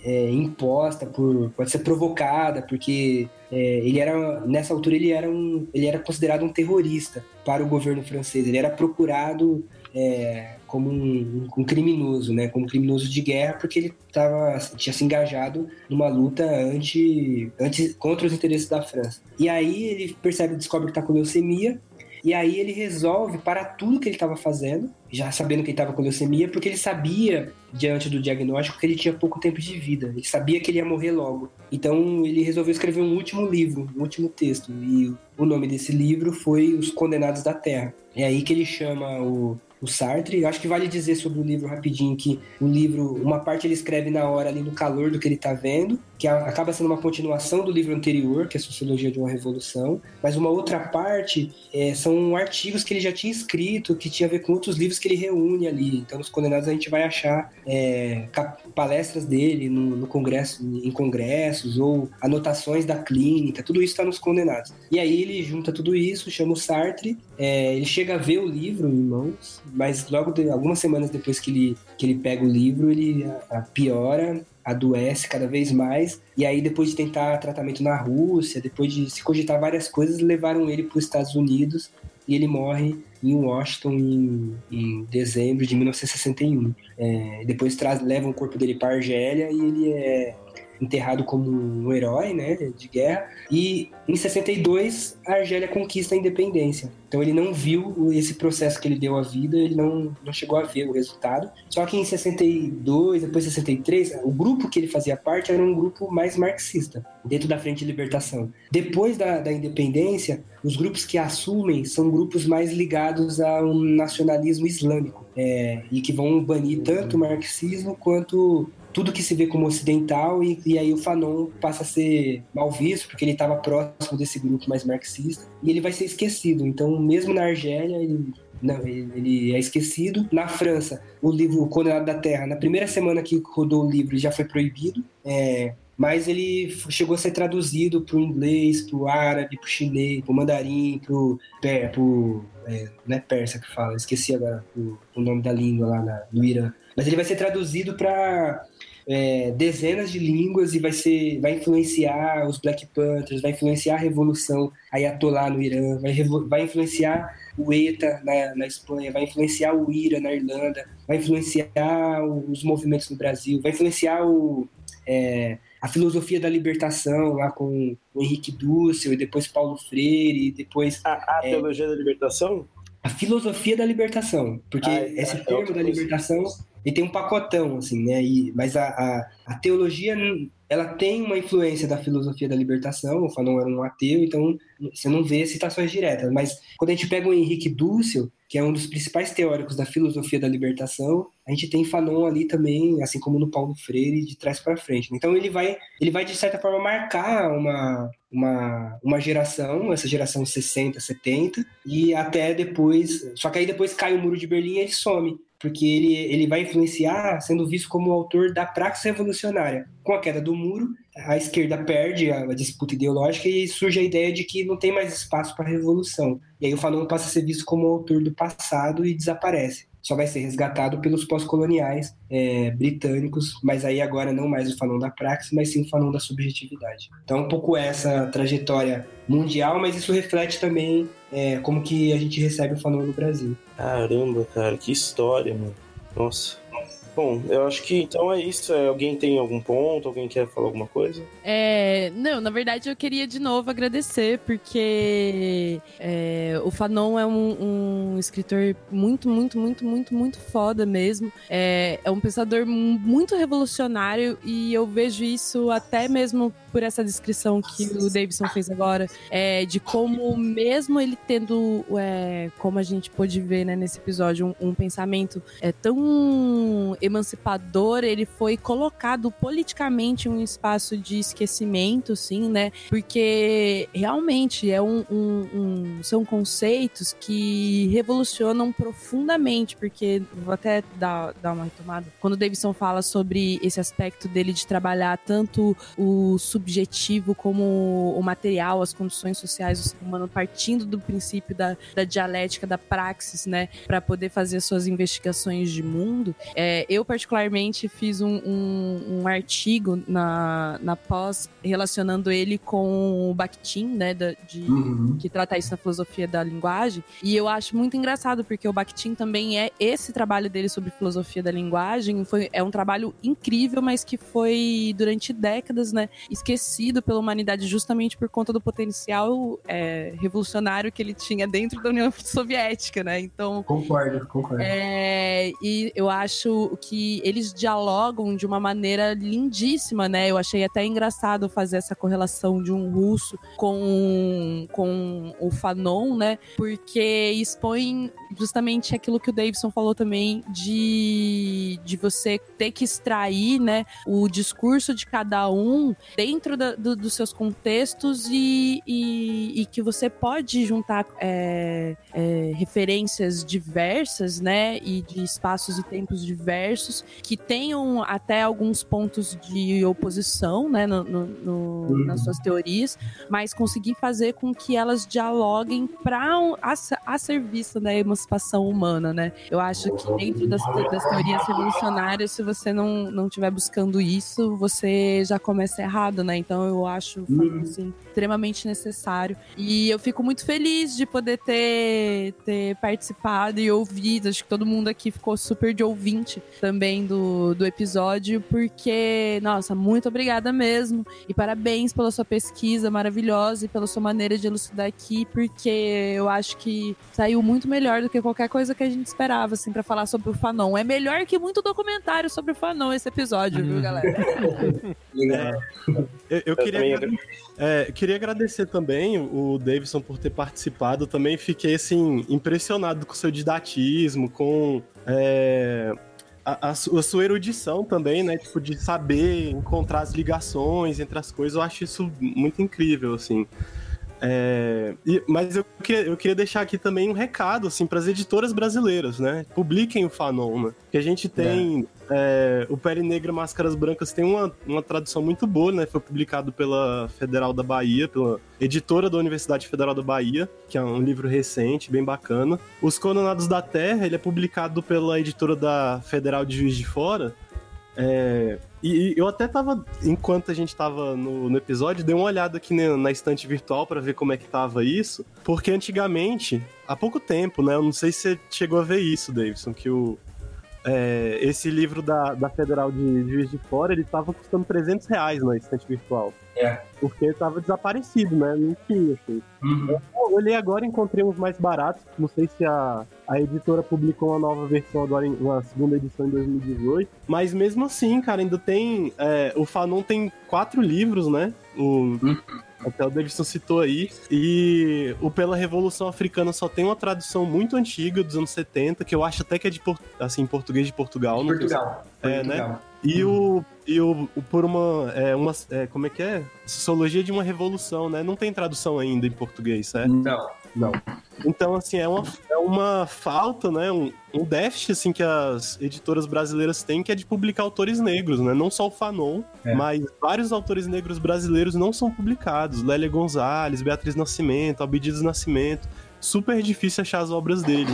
[SPEAKER 5] é, imposta por, pode ser provocada, porque é, ele era nessa altura ele era um, ele era considerado um terrorista para o governo francês. Ele era procurado é, como um, um, criminoso, né? Como criminoso de guerra, porque ele tava, tinha se engajado numa luta anti, anti, contra os interesses da França. E aí ele percebe, descobre que está com leucemia, e aí ele resolve parar tudo que ele estava fazendo, já sabendo que ele estava com leucemia, porque ele sabia, diante do diagnóstico, que ele tinha pouco tempo de vida. Ele sabia que ele ia morrer logo. Então ele resolveu escrever um último livro, um último texto. E o nome desse livro foi Os Condenados da Terra. É aí que ele chama o o Sartre. Eu acho que vale dizer sobre o livro rapidinho que o livro, uma parte ele escreve na hora ali no calor do que ele está vendo, que acaba sendo uma continuação do livro anterior, que é Sociologia de uma Revolução, mas uma outra parte é, são artigos que ele já tinha escrito, que tinha a ver com outros livros que ele reúne ali. Então, nos Condenados a gente vai achar é, palestras dele no, no, congresso, em congressos ou anotações da clínica, tudo isso está nos Condenados. E aí ele junta tudo isso, chama o Sartre, é, ele chega a ver o livro em mãos, mas logo de, algumas semanas depois que ele, que ele pega o livro, ele a, a piora, adoece cada vez mais. E aí, depois de tentar tratamento na Rússia, depois de se cogitar várias coisas, levaram ele para os Estados Unidos e ele morre em Washington em, em dezembro de 1961. É, depois traz, levam o corpo dele para Argélia e ele é enterrado como um herói, né, de guerra. E em 62 a Argélia conquista a independência. Então ele não viu esse processo que ele deu à vida, ele não, não chegou a ver o resultado. Só que em 62, depois 63, o grupo que ele fazia parte era um grupo mais marxista, dentro da Frente de Libertação. Depois da, da independência, os grupos que assumem são grupos mais ligados a um nacionalismo islâmico é, e que vão banir tanto o marxismo quanto tudo que se vê como ocidental e, e aí o Fanon passa a ser mal visto porque ele estava próximo desse grupo mais marxista e ele vai ser esquecido. Então, mesmo na Argélia, ele não, ele é esquecido. Na França, o livro Condenado da Terra, na primeira semana que rodou o livro, já foi proibido. É, mas ele chegou a ser traduzido para o inglês, para o árabe, para o chinês, para o mandarim, para o é, não é persa que fala, esqueci agora o, o nome da língua lá na, no Irã. Mas ele vai ser traduzido para é, dezenas de línguas e vai ser, vai influenciar os Black Panthers, vai influenciar a revolução Ayatollah no Irã, vai, vai influenciar o ETA na, na Espanha, vai influenciar o IRA na Irlanda, vai influenciar os movimentos no Brasil, vai influenciar o, é, a filosofia da libertação lá com o Henrique Dussel e depois Paulo Freire e depois
[SPEAKER 2] a, a é, teologia da libertação?
[SPEAKER 5] a filosofia da libertação porque ah, esse é, termo da libertação ele tem um pacotão, assim, né? E, mas a, a, a, teologia, ela tem uma influência da filosofia da libertação, o Fanon era um ateu, então você não vê citações diretas. Mas quando a gente pega o Henrique Dussel, que é um dos principais teóricos da filosofia da libertação, a gente tem Fanon ali também, assim como no Paulo Freire, de trás para frente. Então ele vai, ele vai de certa forma marcar uma, uma, uma geração, essa geração 60, 70, e até depois. Só que aí depois cai o muro de Berlim e ele some porque ele, ele vai influenciar sendo visto como o autor da praxis revolucionária. Com a queda do muro, a esquerda perde a, a disputa ideológica e surge a ideia de que não tem mais espaço para revolução. E aí o Fanon passa a ser visto como o autor do passado e desaparece só vai ser resgatado pelos pós-coloniais é, britânicos, mas aí agora não mais o Fanon da praxis, mas sim o Fanon da subjetividade. Então, um pouco essa trajetória mundial, mas isso reflete também é, como que a gente recebe o Fanon no Brasil.
[SPEAKER 2] Caramba, cara, que história, mano. Nossa. Bom, eu acho que então é isso. É, alguém tem algum ponto? Alguém quer falar alguma coisa?
[SPEAKER 1] É, não, na verdade eu queria de novo agradecer, porque é, o Fanon é um, um, escritor muito, muito, muito, muito, muito foda mesmo. É, é um pensador muito revolucionário e eu vejo isso até mesmo por essa descrição que o Davidson fez agora, é, de como mesmo ele tendo, é, como a gente pôde ver né, nesse episódio, um, um pensamento é, tão emancipador, ele foi colocado politicamente em um espaço de esquecimento, sim, né? Porque realmente é um, um, um, são conceitos que revolucionam profundamente, porque vou até dar, dar uma retomada. Quando o Davidson fala sobre esse aspecto dele de trabalhar tanto o subjetivo como o material, as condições sociais do ser humano, partindo do princípio da, da dialética, da praxis, né, para poder fazer suas investigações de mundo. É, eu, particularmente, fiz um, um, um, artigo na, na pós relacionando ele com o Bakhtin, né, da, de, uhum. que trata isso na filosofia da linguagem, e eu acho muito engraçado, porque o Bakhtin também é esse trabalho dele sobre filosofia da linguagem, foi, é um trabalho incrível, mas que foi, durante décadas, né, esquecido pela humanidade justamente por conta do potencial é, revolucionário que ele tinha dentro da União Soviética, né? Então.
[SPEAKER 5] Concordo, concordo.
[SPEAKER 1] É, e eu acho que eles dialogam de uma maneira lindíssima, né? Eu achei até engraçado fazer essa correlação de um russo com, com o Fanon, né? Porque expõe justamente aquilo que o Davidson falou também de, de você ter que extrair, né? O discurso de cada um dentro da, do, dos seus contextos e, e, e, que você pode juntar é, é, referências diversas, né, e de espaços e tempos diversos que tenham até alguns pontos de oposição, né, no, no, no uhum. nas suas teorias, mas conseguir fazer com que elas dialoguem para um, a, a serviço da emancipação humana, né? Eu acho que dentro das, das teorias revolucionárias, se você não não estiver buscando isso, você já começa errado, né? Então eu acho uhum. assim, extremamente necessário. E eu fico muito feliz de poder ter, ter participado e ouvido. Acho que todo mundo aqui ficou super de ouvinte também do, do episódio, porque, nossa, muito obrigada mesmo. E parabéns pela sua pesquisa maravilhosa e pela sua maneira de elucidar aqui, porque eu acho que saiu muito melhor do que qualquer coisa que a gente esperava, assim, para falar sobre o Fanon. É melhor que muito documentário sobre o Fanon esse episódio, viu, galera?
[SPEAKER 3] É, eu, eu, queria, é, queria agradecer também o Davidson por ter participado. Também fiquei assim impressionado com o seu didatismo, com é, a, a, a, sua erudição também, né? Tipo, de saber encontrar as ligações entre as coisas. Eu acho isso muito incrível, assim. É, e, mas eu, queria, eu queria deixar aqui também um recado assim, para as editoras brasileiras, né? Publiquem o Fanon, né? Que a gente tem. É. É, o Pele Negra Máscaras Brancas tem uma, uma tradução muito boa, né? Foi publicado pela Federal da Bahia, pela editora da Universidade Federal da Bahia, que é um livro recente, bem bacana. Os Condenados da Terra, ele é publicado pela editora da Federal de Juiz de Fora. É, e, eu até tava, enquanto a gente tava no, no episódio, dei uma olhada aqui na, na estante virtual para ver como é que tava isso. Porque antigamente, há pouco tempo, né? Eu não sei se você chegou a ver isso, Davidson, que o, é, esse livro da, da Federal de Juiz de Fora, ele tava custando 300 reais na estante virtual.
[SPEAKER 5] É.
[SPEAKER 3] Porque tava desaparecido, né? Não tinha, assim.
[SPEAKER 5] Uhum.
[SPEAKER 3] Eu olhei agora e encontrei uns mais baratos. Não sei se a, a editora publicou uma nova versão agora, em, uma segunda edição em 2018. Mas mesmo assim, cara, ainda tem. É, o Fanon tem quatro livros, né? O, uhum. Até o Davidson citou aí. E o Pela Revolução Africana só tem uma tradução muito antiga, dos anos 70, que eu acho até que é de assim, português de Portugal.
[SPEAKER 5] Portugal.
[SPEAKER 3] É, né? E o, e o, o por uma, é, uma é, como é que é? Sociologia de uma revolução, né? Não tem tradução ainda em português, certo?
[SPEAKER 5] Não, não.
[SPEAKER 3] Então, assim, é uma, é uma falta, né? Um, um déficit, assim, que as editoras brasileiras têm, que é de publicar autores negros, né? Não só o Fanon, é. mas vários autores negros brasileiros não são publicados. Lélia Gonzalez, Beatriz Nascimento, Abdias Nascimento. Super difícil achar as obras dele.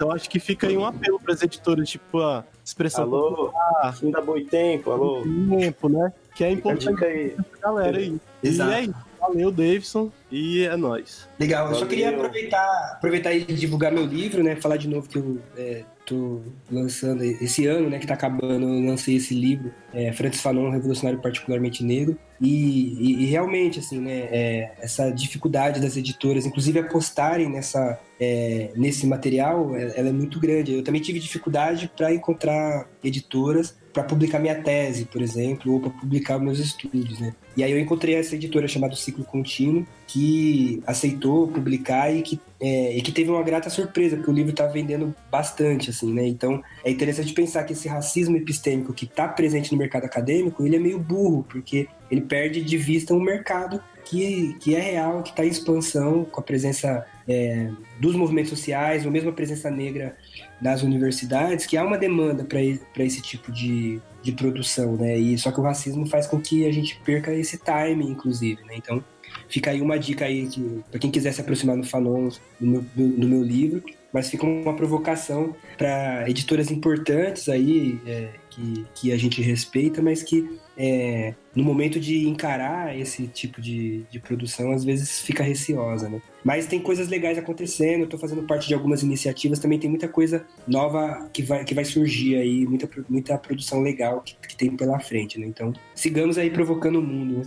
[SPEAKER 3] Então acho que fica aí um apelo para as editoras, tipo, a expressão.
[SPEAKER 2] Alô, fim da Boitempo, alô.
[SPEAKER 3] Tempo, né? Que é importante aí. galera aí.
[SPEAKER 5] Exato.
[SPEAKER 3] E é isso. Valeu, Davidson, e é nóis.
[SPEAKER 5] Legal, eu só queria aproveitar, aproveitar e divulgar meu livro, né? Falar de novo que eu é, tô lançando esse ano, né? Que tá acabando, eu lancei esse livro, é, Francis Fanon, um Revolucionário Particularmente Negro. E, e, e realmente, assim, né? É, essa dificuldade das editoras, inclusive apostarem nessa, é, nesse material, é, ela é muito grande. Eu também tive dificuldade para encontrar editoras para publicar minha tese, por exemplo, ou para publicar meus estudos, né? E aí eu encontrei essa editora chamada Ciclo Contínuo, que aceitou publicar e que, é, e que teve uma grata surpresa, porque o livro está vendendo bastante, assim, né? Então é interessante pensar que esse racismo epistêmico que está presente no mercado acadêmico, ele é meio burro, porque ele perde de vista um mercado que, que é real, que está em expansão, com a presença é, dos movimentos sociais, ou mesmo a presença negra nas universidades, que há uma demanda para esse tipo de, de produção, né? E só que o racismo faz com que a gente perca esse time, inclusive, né? Então, fica aí uma dica aí que para quem quiser se aproximar no Fanon, do meu, do, do meu livro, mas fica uma provocação para editoras importantes aí é, que, que a gente respeita, mas que é, no momento de encarar esse tipo de, de produção, às vezes fica receosa, né? Mas tem coisas legais acontecendo, eu tô fazendo parte de algumas iniciativas, também tem muita coisa nova que vai, que vai surgir aí, muita, muita produção legal que, que tem pela frente, né? Então, sigamos aí provocando o mundo, né?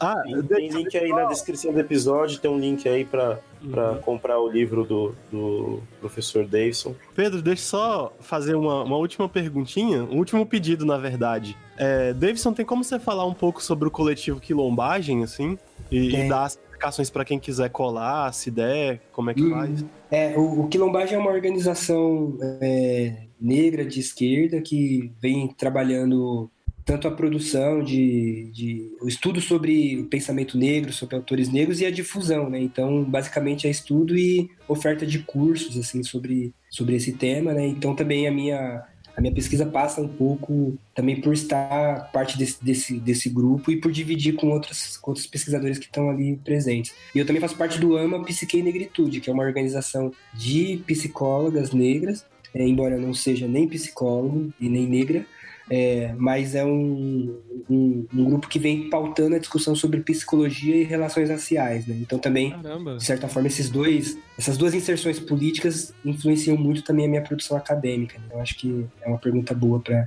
[SPEAKER 2] Ah, tem link aí na descrição do episódio, tem um link aí para uhum. comprar o livro do, do professor Davidson.
[SPEAKER 3] Pedro, deixa eu só fazer uma, uma última perguntinha, um último pedido, na verdade. É, Davidson, tem como você falar um pouco sobre o coletivo Quilombagem, assim? E, e dar as explicações para quem quiser colar, se der, como é que hum, faz?
[SPEAKER 5] É, o, o Quilombagem é uma organização é, negra de esquerda que vem trabalhando tanto a produção de, de o estudo sobre o pensamento negro, sobre autores negros e a difusão, né? Então, basicamente é estudo e oferta de cursos assim sobre, sobre esse tema, né? Então, também a minha a minha pesquisa passa um pouco também por estar parte desse, desse, desse grupo e por dividir com, outros com outros pesquisadores que estão ali presentes. E eu também faço parte do AMA Psique e Negritude, que é uma organização de psicólogas negras, é, embora eu não seja nem psicólogo e nem negra, é, mas é um, um, um, grupo que vem pautando a discussão sobre psicologia e relações raciais, né? Então também, Caramba. de certa forma, esses dois, essas duas inserções políticas influenciam muito também a minha produção acadêmica. Né? Eu acho que é uma pergunta boa para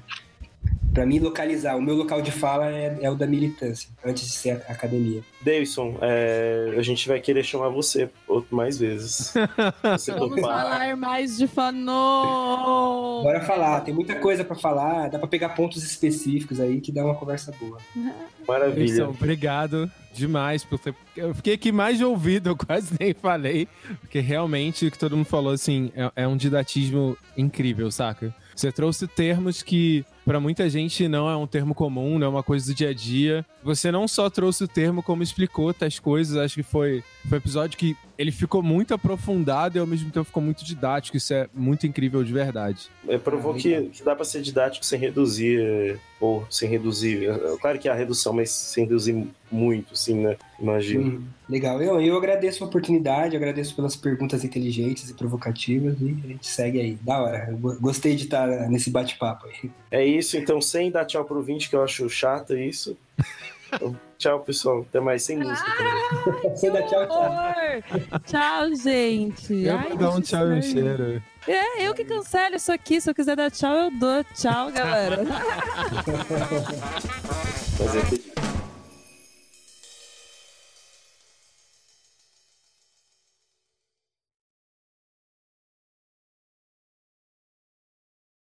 [SPEAKER 5] para mim localizar, o meu local de fala é, é, o da militância, antes de ser a academia.
[SPEAKER 2] Davidson, é, a gente vai querer chamar você mais vezes.
[SPEAKER 1] Você Vamos falar mais de Fanon!
[SPEAKER 5] Bora falar, tem muita coisa para falar, dá para pegar pontos específicos aí que dá uma conversa boa.
[SPEAKER 2] Maravilha. Davidson,
[SPEAKER 7] obrigado demais por ter... Eu fiquei aqui mais de ouvido, eu quase nem falei, porque realmente o que todo mundo falou, assim, é, é um didatismo incrível, saca? Você trouxe termos que para muita gente não é um termo comum, não é uma coisa do dia a dia. Você não só trouxe o termo, como explicou tais coisas. Acho que foi, foi um episódio que ele ficou muito aprofundado e ao mesmo tempo ficou muito didático. Isso é muito incrível de verdade.
[SPEAKER 2] É, provou ah, que, que dá para ser didático sem reduzir, ou sem reduzir. Claro que há redução, mas sem reduzir muito, sim, né? Imagino. Hum,
[SPEAKER 5] legal. Eu, eu agradeço a oportunidade, agradeço pelas perguntas inteligentes e provocativas e a gente segue aí. Da hora. Eu gostei de estar nesse bate-papo aí.
[SPEAKER 2] É isso, então, sem dar tchau pro 20, que eu acho chato isso. Tchau, pessoal. Até mais, sem música
[SPEAKER 1] dar tchau, tchau. Tchau, gente.
[SPEAKER 7] Eu Ai, vou dar um tchau e um cheiro.
[SPEAKER 1] É, eu que cancelo isso aqui. Se eu quiser dar tchau, eu dou. Tchau, galera. Fazer